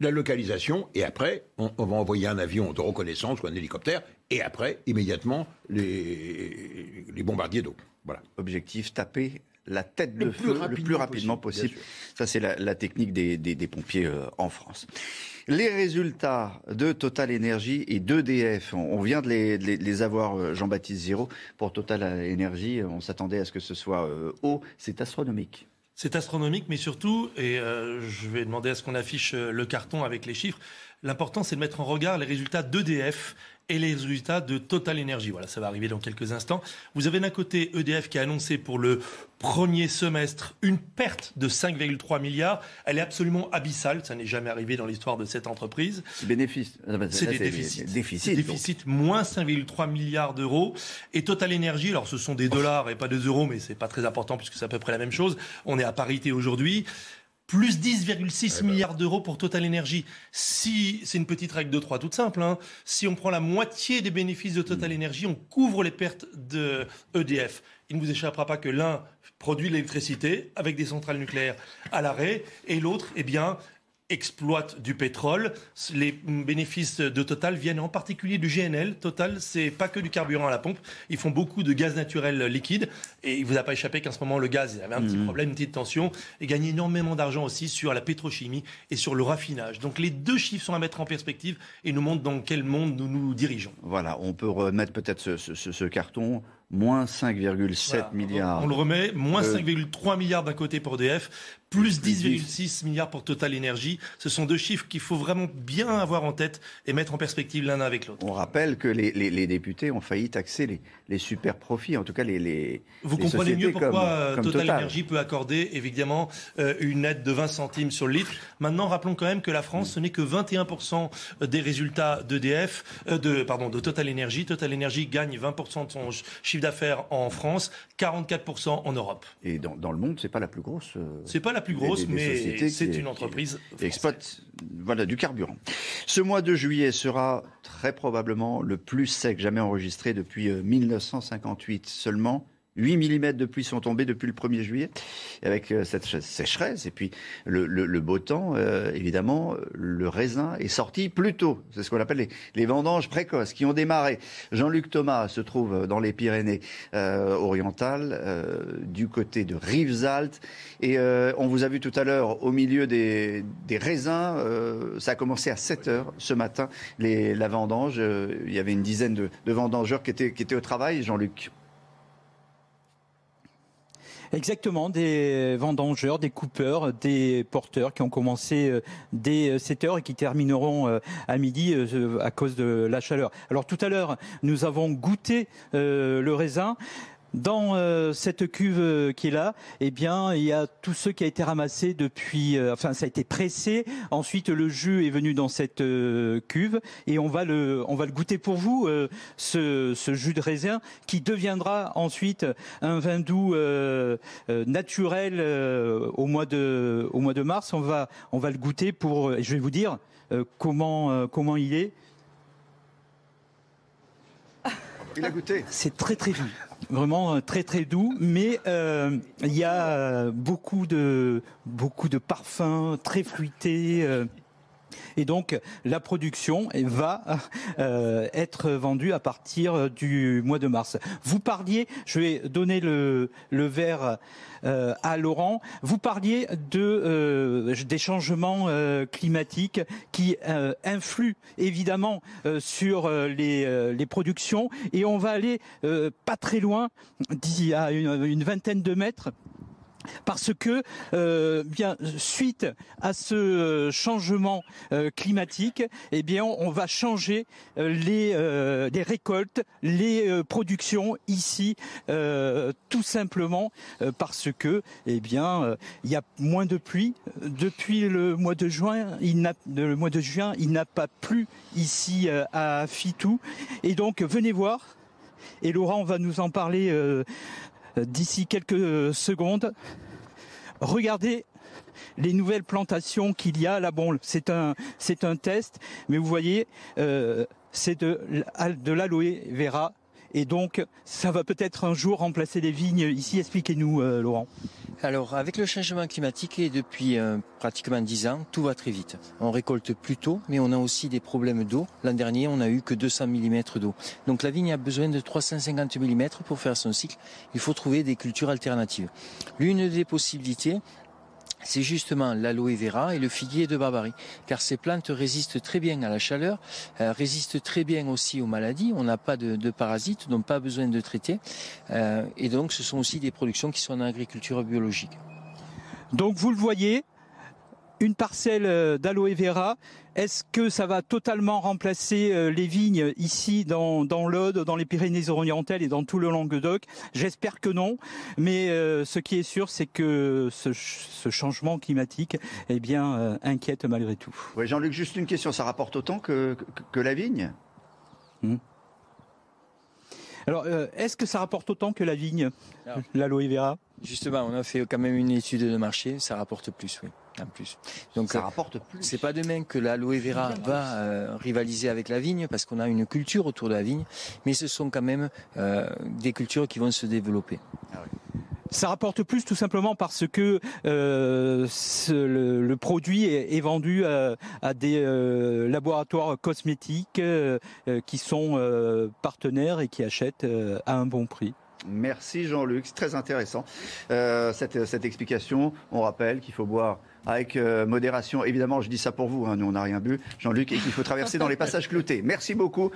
la localisation, et après, on, on va envoyer un avion de reconnaissance ou un hélicoptère, et après, immédiatement, les, les bombardiers d'eau. Voilà. Objectif, taper la tête de Le plus feu le rapidement plus rapidement possible, Ça, c'est la, la technique des, des- des pompiers euh, en France. Les résultats de Total Energy et d'EDF, on, on vient de les, de les- de les avoir, euh, Jean-Baptiste Giraud. Pour Total Energy, on s'attendait à ce que ce soit euh, haut. C'est astronomique. C'est astronomique, mais surtout, et euh, je vais demander à ce qu'on affiche euh, le carton avec les chiffres, l'important c'est de mettre en regard les résultats d'EDF et les résultats de Total Energy. Voilà, ça va arriver dans quelques instants. Vous avez d'un côté EDF qui a annoncé pour le premier semestre une perte de 5,3 milliards. Elle est absolument abyssale, ça n'est jamais arrivé dans l'histoire de cette entreprise. Bénéfice. C'est des déficits. donc. déficits, moins 5,3 milliards d'euros. Et Total Energy, alors ce sont des dollars et pas des euros, mais c'est pas très important puisque c'est à peu près la même chose. On est à parité aujourd'hui. Plus 10,6 milliards d'euros pour Total Energy. Si c'est une petite règle de 3 toute simple, hein. si on prend la moitié des bénéfices de Total Energy, on couvre les pertes de EDF. Il ne vous échappera pas que l'un produit de l'électricité avec des centrales nucléaires à l'arrêt et l'autre, eh bien, exploite du pétrole. Les bénéfices de Total viennent en particulier du GNL. Total, c'est pas que du carburant à la pompe. Ils font beaucoup de gaz naturel liquide. Et il vous a pas échappé qu'en ce moment, le gaz, il avait un petit Mhm. problème, une petite tension. Et gagne énormément d'argent aussi sur la pétrochimie et sur le raffinage. Donc les deux chiffres sont à mettre en perspective et nous montrent dans quel monde nous nous dirigeons. Voilà, on peut remettre peut-être ce, ce- ce- ce carton, moins 5,7 Voilà. milliards. On le remet, moins Euh, 5,3 milliards d'un côté pour EDF, plus 10,6 milliards pour Total Energy. Ce sont deux chiffres qu'il faut vraiment bien avoir en tête et mettre en perspective l'un avec l'autre. On rappelle que les, les- les députés ont failli taxer les, les super profits, en tout cas les. les Vous les comprenez sociétés mieux pourquoi comme- euh, comme Total, Energy peut accorder évidemment euh, une aide de 20 centimes sur le litre. Maintenant, rappelons quand même que la France, ce n'est que 21% des résultats d'EDF, euh, de pardon, de Total Energy. Total Energy gagne 20% de son ch- chiffre d'affaires en France, 44% en Europe. Et dans, dans le monde, c'est pas la plus grosse. euh, C'est pas la plus grosse, des- des mais c'est une entreprise qui exploite voilà, du carburant. Ce mois de juillet sera très probablement le plus sec jamais enregistré depuis euh, 1958. Seulement 8 mm de pluie sont tombés depuis le 1er juillet, Et avec euh, cette ch- sécheresse et puis le, le- le beau temps, euh, évidemment, le raisin est sorti plus tôt. C'est ce qu'on appelle les, les vendanges précoces qui ont démarré. Jean-Luc Thomas se trouve dans les Pyrénées euh, orientales, euh, du côté de Rivesaltes. Et euh, on vous a vu tout à l'heure au milieu des, des raisins. euh, ça a commencé à 7 heures ce matin, les, la vendange. Euh, il y avait une dizaine de, de vendangeurs qui étaient, qui étaient au travail, Jean-Luc. Exactement, des vendangeurs, des coupeurs, des porteurs qui ont commencé euh, dès 7 heures et qui termineront euh, à midi euh, à cause de la chaleur. Alors tout à l'heure, nous avons goûté euh, le raisin. Dans euh, cette cuve euh, qui est là, eh bien, il y a tout ce qui a été ramassé depuis, euh, enfin, ça a été pressé. Ensuite, le jus est venu dans cette cuve et on va le, on va le goûter pour vous, ce, ce jus de raisin qui deviendra ensuite un vin doux naturel au mois de, au mois de mars. On va, on va le goûter pour, je vais vous dire comment, comment il est. Il a goûté. C'est très très doux. Vraiment euh, très très doux, mais euh, il y a euh, beaucoup de beaucoup de parfums très fruités. Et donc la production va euh, être vendue à partir du mois de mars. Vous parliez, je vais donner le, verre euh, à Laurent. Vous parliez euh, des changements climatiques qui influent évidemment sur les, productions et on va aller pas très loin, d'ici à une vingtaine de mètres parce que euh, bien suite à ce euh, changement euh, climatique, eh bien on va changer euh, les, euh, récoltes, les euh, productions ici, tout simplement parce que eh bien il y a moins de pluie depuis le mois de juin. Il n'a le mois de juin, il n'a pas plu ici à Fitou, et donc venez voir. Et Laurent va nous en parler. euh, d'ici quelques secondes. Regardez les nouvelles plantations qu'il y a là. C'est un c'est un test, mais vous voyez, euh, c'est de l'aloe vera Et donc, ça va peut-être un jour remplacer les vignes ici. Expliquez-nous, euh, Laurent. Alors, avec le changement climatique et depuis euh, pratiquement 10 ans, tout va très vite. On récolte plus tôt, mais on a aussi des problèmes d'eau. L'an dernier, on a eu que 200 mm d'eau. Donc la vigne a besoin de 350 mm pour faire son cycle. Il faut trouver des cultures alternatives. L'une des possibilités, c'est justement l'aloe vera et le figuier de Barbarie, car ces plantes résistent très bien à la chaleur, euh, résistent très bien aussi aux maladies. On n'a pas de, parasites, donc pas besoin de traiter. Euh, et donc, ce sont aussi des productions qui sont en agriculture biologique. Donc, vous le voyez, une parcelle euh, d'aloe vera. Est-ce que ça va totalement remplacer euh, les vignes ici dans, dans l'Aude, dans les Pyrénées-Orientales et dans tout le Languedoc? J'espère que non. Mais euh, ce qui est sûr, c'est que ce, ce, changement climatique eh bien, euh, inquiète malgré tout. Oui, Jean-Luc, juste une question. Ça rapporte autant que, que, que la vigne? Mmh. Alors, euh, est-ce que ça rapporte autant que la vigne, l'aloe vera? Justement, on a fait quand même une étude de marché, ça rapporte plus, oui. En plus. Donc ça rapporte plus. C'est pas demain que l'aloe vera va euh, rivaliser avec la vigne parce qu'on a une culture autour de la vigne, mais ce sont quand même euh, des cultures qui vont se développer. Ah oui. Ça rapporte plus tout simplement parce que euh, ce, le, le, produit est, est vendu à, à des euh, laboratoires cosmétiques euh, qui sont partenaires et qui achètent à un bon prix. Merci Jean-Luc, c'est très intéressant cette, cette explication. On rappelle qu'il faut boire avec euh, modération. Évidemment, je dis ça pour vous, hein, nous on n'a rien bu, Jean-Luc, et qu'il faut traverser dans les passages cloutés. Merci beaucoup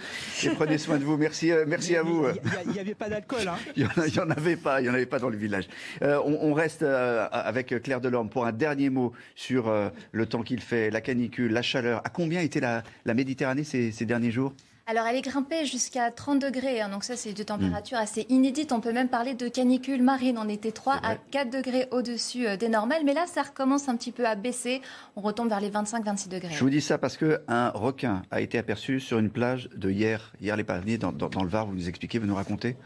et prenez soin de vous. Merci, euh, merci à vous. Il n'y avait pas d'alcool. Hein. il n'y en, en, avait pas, il n'y en avait pas dans le village. Euh, on, on, reste avec Claire Delorme pour un dernier mot sur le temps qu'il fait, la canicule, la chaleur. À combien était la, la Méditerranée ces, ces derniers jours? Alors, elle est grimpée jusqu'à 30 degrés, hein, donc ça, c'est de température mmh. assez inédite. On peut même parler de canicule marine. On était 3 à 4 degrés au-dessus euh, des normales, mais là, ça recommence un petit peu à baisser. On retombe vers les 25-26 degrés. Je vous dis ça parce qu'un requin a été aperçu sur une plage de hier, hier les Palmiers, dans, dans, dans le Var. Vous nous expliquez, vous nous racontez?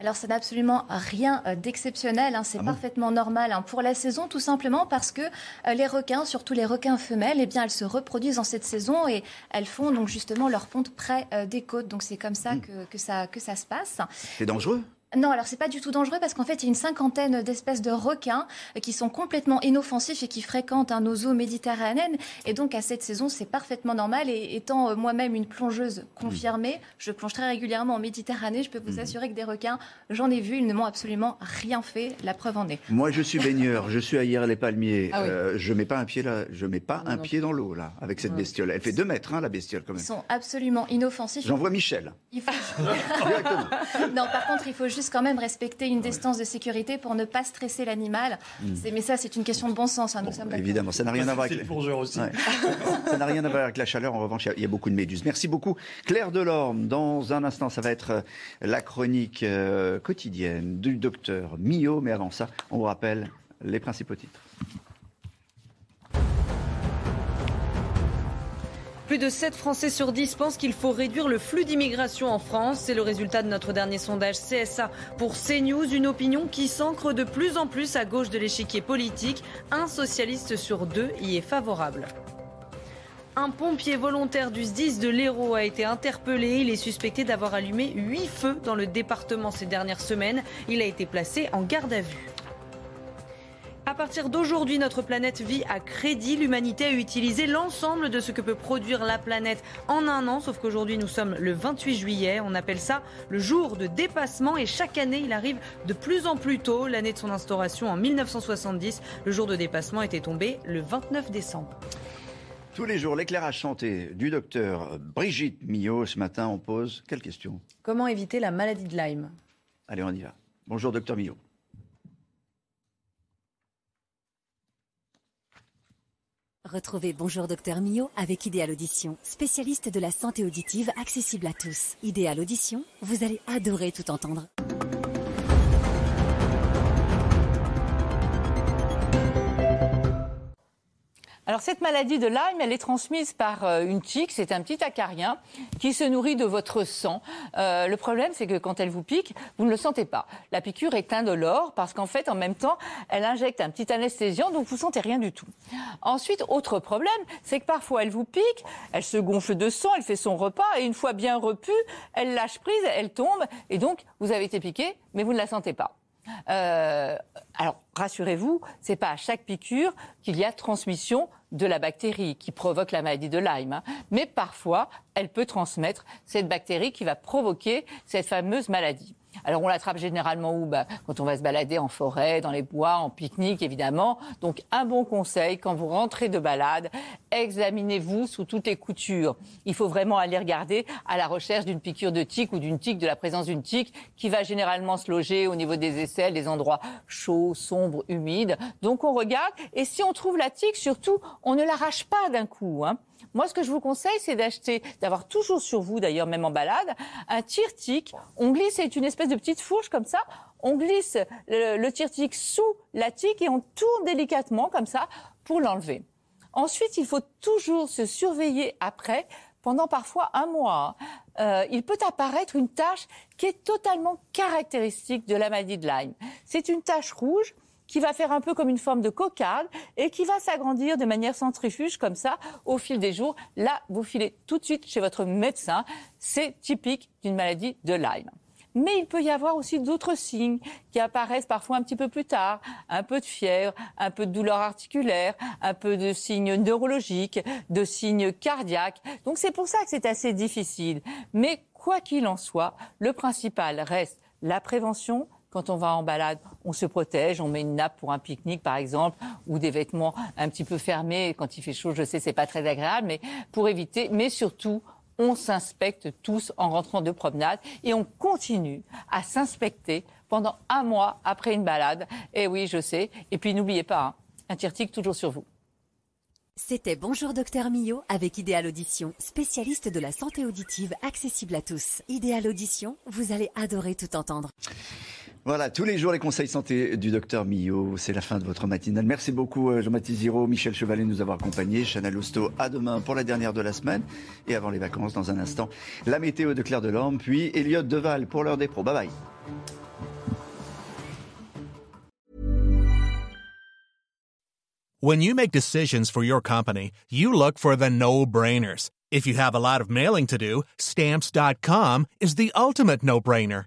Alors, ça n'a absolument rien euh, d'exceptionnel. Hein, c'est ah bon parfaitement normal hein, pour la saison, tout simplement parce que euh, les requins, surtout les requins femelles, eh bien, elles se reproduisent en cette saison et elles font donc justement leur ponte près euh, des côtes. Donc, c'est comme ça mmh. que, que, ça que ça se passe. C'est dangereux? Non, alors c'est pas du tout dangereux parce qu'en fait, il y a une cinquantaine d'espèces de requins qui sont complètement inoffensifs et qui fréquentent un nos eaux méditerranéennes. Et donc, à cette saison, c'est parfaitement normal. Et étant moi-même une plongeuse confirmée, mmh. je plonge très régulièrement en Méditerranée. Je peux vous mmh. assurer que des requins, j'en ai vu, ils ne m'ont absolument rien fait. La preuve en est. Moi, je suis baigneur. je suis à hier les Palmiers. Ah oui. euh, je mets pas un pied là. Je mets pas non, un non. pied dans l'eau là avec cette bestiole. Elle fait deux mètres, hein, la bestiole quand même. Ils sont absolument inoffensifs. J'envoie Michel. Il faut... non, par contre, il faut juste quand même respecter une distance de sécurité pour ne pas stresser l'animal. Mmh. Mais ça, c'est une question de bon sens. Hein, nous bon, sommes évidemment, ça n'a rien à voir avec. aussi. Ouais. ça n'a rien à voir avec la chaleur. En revanche, il y a beaucoup de méduses. Merci beaucoup, Claire Delorme. Dans un instant, ça va être euh, la chronique euh, quotidienne du docteur Millot. Mais avant ça, on vous rappelle les principaux titres. Plus de 7 Français sur 10 pensent qu'il faut réduire le flux d'immigration en France. C'est le résultat de notre dernier sondage CSA pour CNews. Une opinion qui s'ancre de plus en plus à gauche de l'échiquier politique. Un socialiste sur deux y est favorable. Un pompier volontaire du SDIS de l'Hérault a été interpellé. Il est suspecté d'avoir allumé 8 feux dans le département ces dernières semaines. Il a été placé en garde à vue. À partir d'aujourd'hui, notre planète vit à crédit. L'humanité a utilisé l'ensemble de ce que peut produire la planète en un an, sauf qu'aujourd'hui nous sommes le 28 juillet. On appelle ça le jour de dépassement et chaque année il arrive de plus en plus tôt. L'année de son instauration en 1970, le jour de dépassement était tombé le 29 décembre. Tous les jours, l'éclairage chanté du docteur Brigitte Millot. Ce matin, on pose quelle question? Comment éviter la maladie de Lyme? Allez, on y va. Bonjour, docteur Millot. Retrouvez Bonjour Docteur Mio avec Idéal Audition, spécialiste de la santé auditive accessible à tous. Idéal Audition, vous allez adorer tout entendre. Alors cette maladie de Lyme, elle est transmise par euh, une tique, c'est un petit acarien qui se nourrit de votre sang. Euh, le problème, c'est que quand elle vous pique, vous ne le sentez pas. La piqûre est indolore parce qu'en fait, en même temps, elle injecte un petit anesthésiant, donc vous sentez rien du tout. Ensuite, autre problème, c'est que parfois elle vous pique, elle se gonfle de sang, elle fait son repas, et une fois bien repue, elle lâche prise, elle tombe, et donc vous avez été piqué, mais vous ne la sentez pas. Euh, alors, rassurez-vous, c'est pas à chaque piqûre qu'il y a transmission de la bactérie qui provoque la maladie de Lyme. hein. Mais parfois, elle peut transmettre cette bactérie qui va provoquer cette fameuse maladie. Alors on l'attrape généralement où? Bah, Quand on va se balader en forêt, dans les bois, en pique-nique évidemment. Donc un bon conseil, quand vous rentrez de balade, examinez-vous sous toutes les coutures. Il faut vraiment aller regarder à la recherche d'une piqûre de tique ou d'une tique, de la présence d'une tique qui va généralement se loger au niveau des aisselles, des endroits chauds, sombres, humides. Donc on regarde et si on trouve la tique, surtout, on ne l'arrache pas d'un coup. hein. Moi, ce que je vous conseille, c'est d'acheter, d'avoir toujours sur vous, d'ailleurs, même en balade, un tire-tique. On glisse, c'est une espèce de petite fourche comme ça. On glisse le, le tire-tique sous la tique et on tourne délicatement comme ça pour l'enlever. Ensuite, il faut toujours se surveiller après pendant parfois un mois. Euh, il peut apparaître une tache qui est totalement caractéristique de la maladie de Lyme. C'est une tache rouge qui va faire un peu comme une forme de cocarde et qui va s'agrandir de manière centrifuge comme ça au fil des jours. Là, vous filez tout de suite chez votre médecin. C'est typique d'une maladie de Lyme. Mais il peut y avoir aussi d'autres signes qui apparaissent parfois un petit peu plus tard. Un peu de fièvre, un peu de douleur articulaire, un peu de signes neurologiques, de signes cardiaques. Donc c'est pour ça que c'est assez difficile. Mais quoi qu'il en soit, le principal reste la prévention, quand on va en balade, on se protège, on met une nappe pour un pique-nique par exemple, ou des vêtements un petit peu fermés. Quand il fait chaud, je sais, c'est pas très agréable, mais pour éviter, mais surtout, on s'inspecte tous en rentrant de promenade et on continue à s'inspecter pendant un mois après une balade. Et oui, je sais. Et puis n'oubliez pas, hein, un tire-tique toujours sur vous. C'était Bonjour Docteur Millot avec Idéal Audition, spécialiste de la santé auditive accessible à tous. Idéal Audition, vous allez adorer tout entendre. Voilà, tous les jours les conseils santé du docteur Millot. C'est la fin de votre matinale. Merci beaucoup euh, Jean-Baptiste Giraud, Michel Chevalet de nous avoir accompagnés. Chana Lousteau, à demain pour la dernière de la semaine. Et avant les vacances, dans un instant, la météo de Claire Delorme, puis Elliot Deval pour l'heure des pros. Bye bye. When you make decisions for your company, you look for the no-brainers. If you have a lot of mailing to do, stamps.com is the ultimate no-brainer.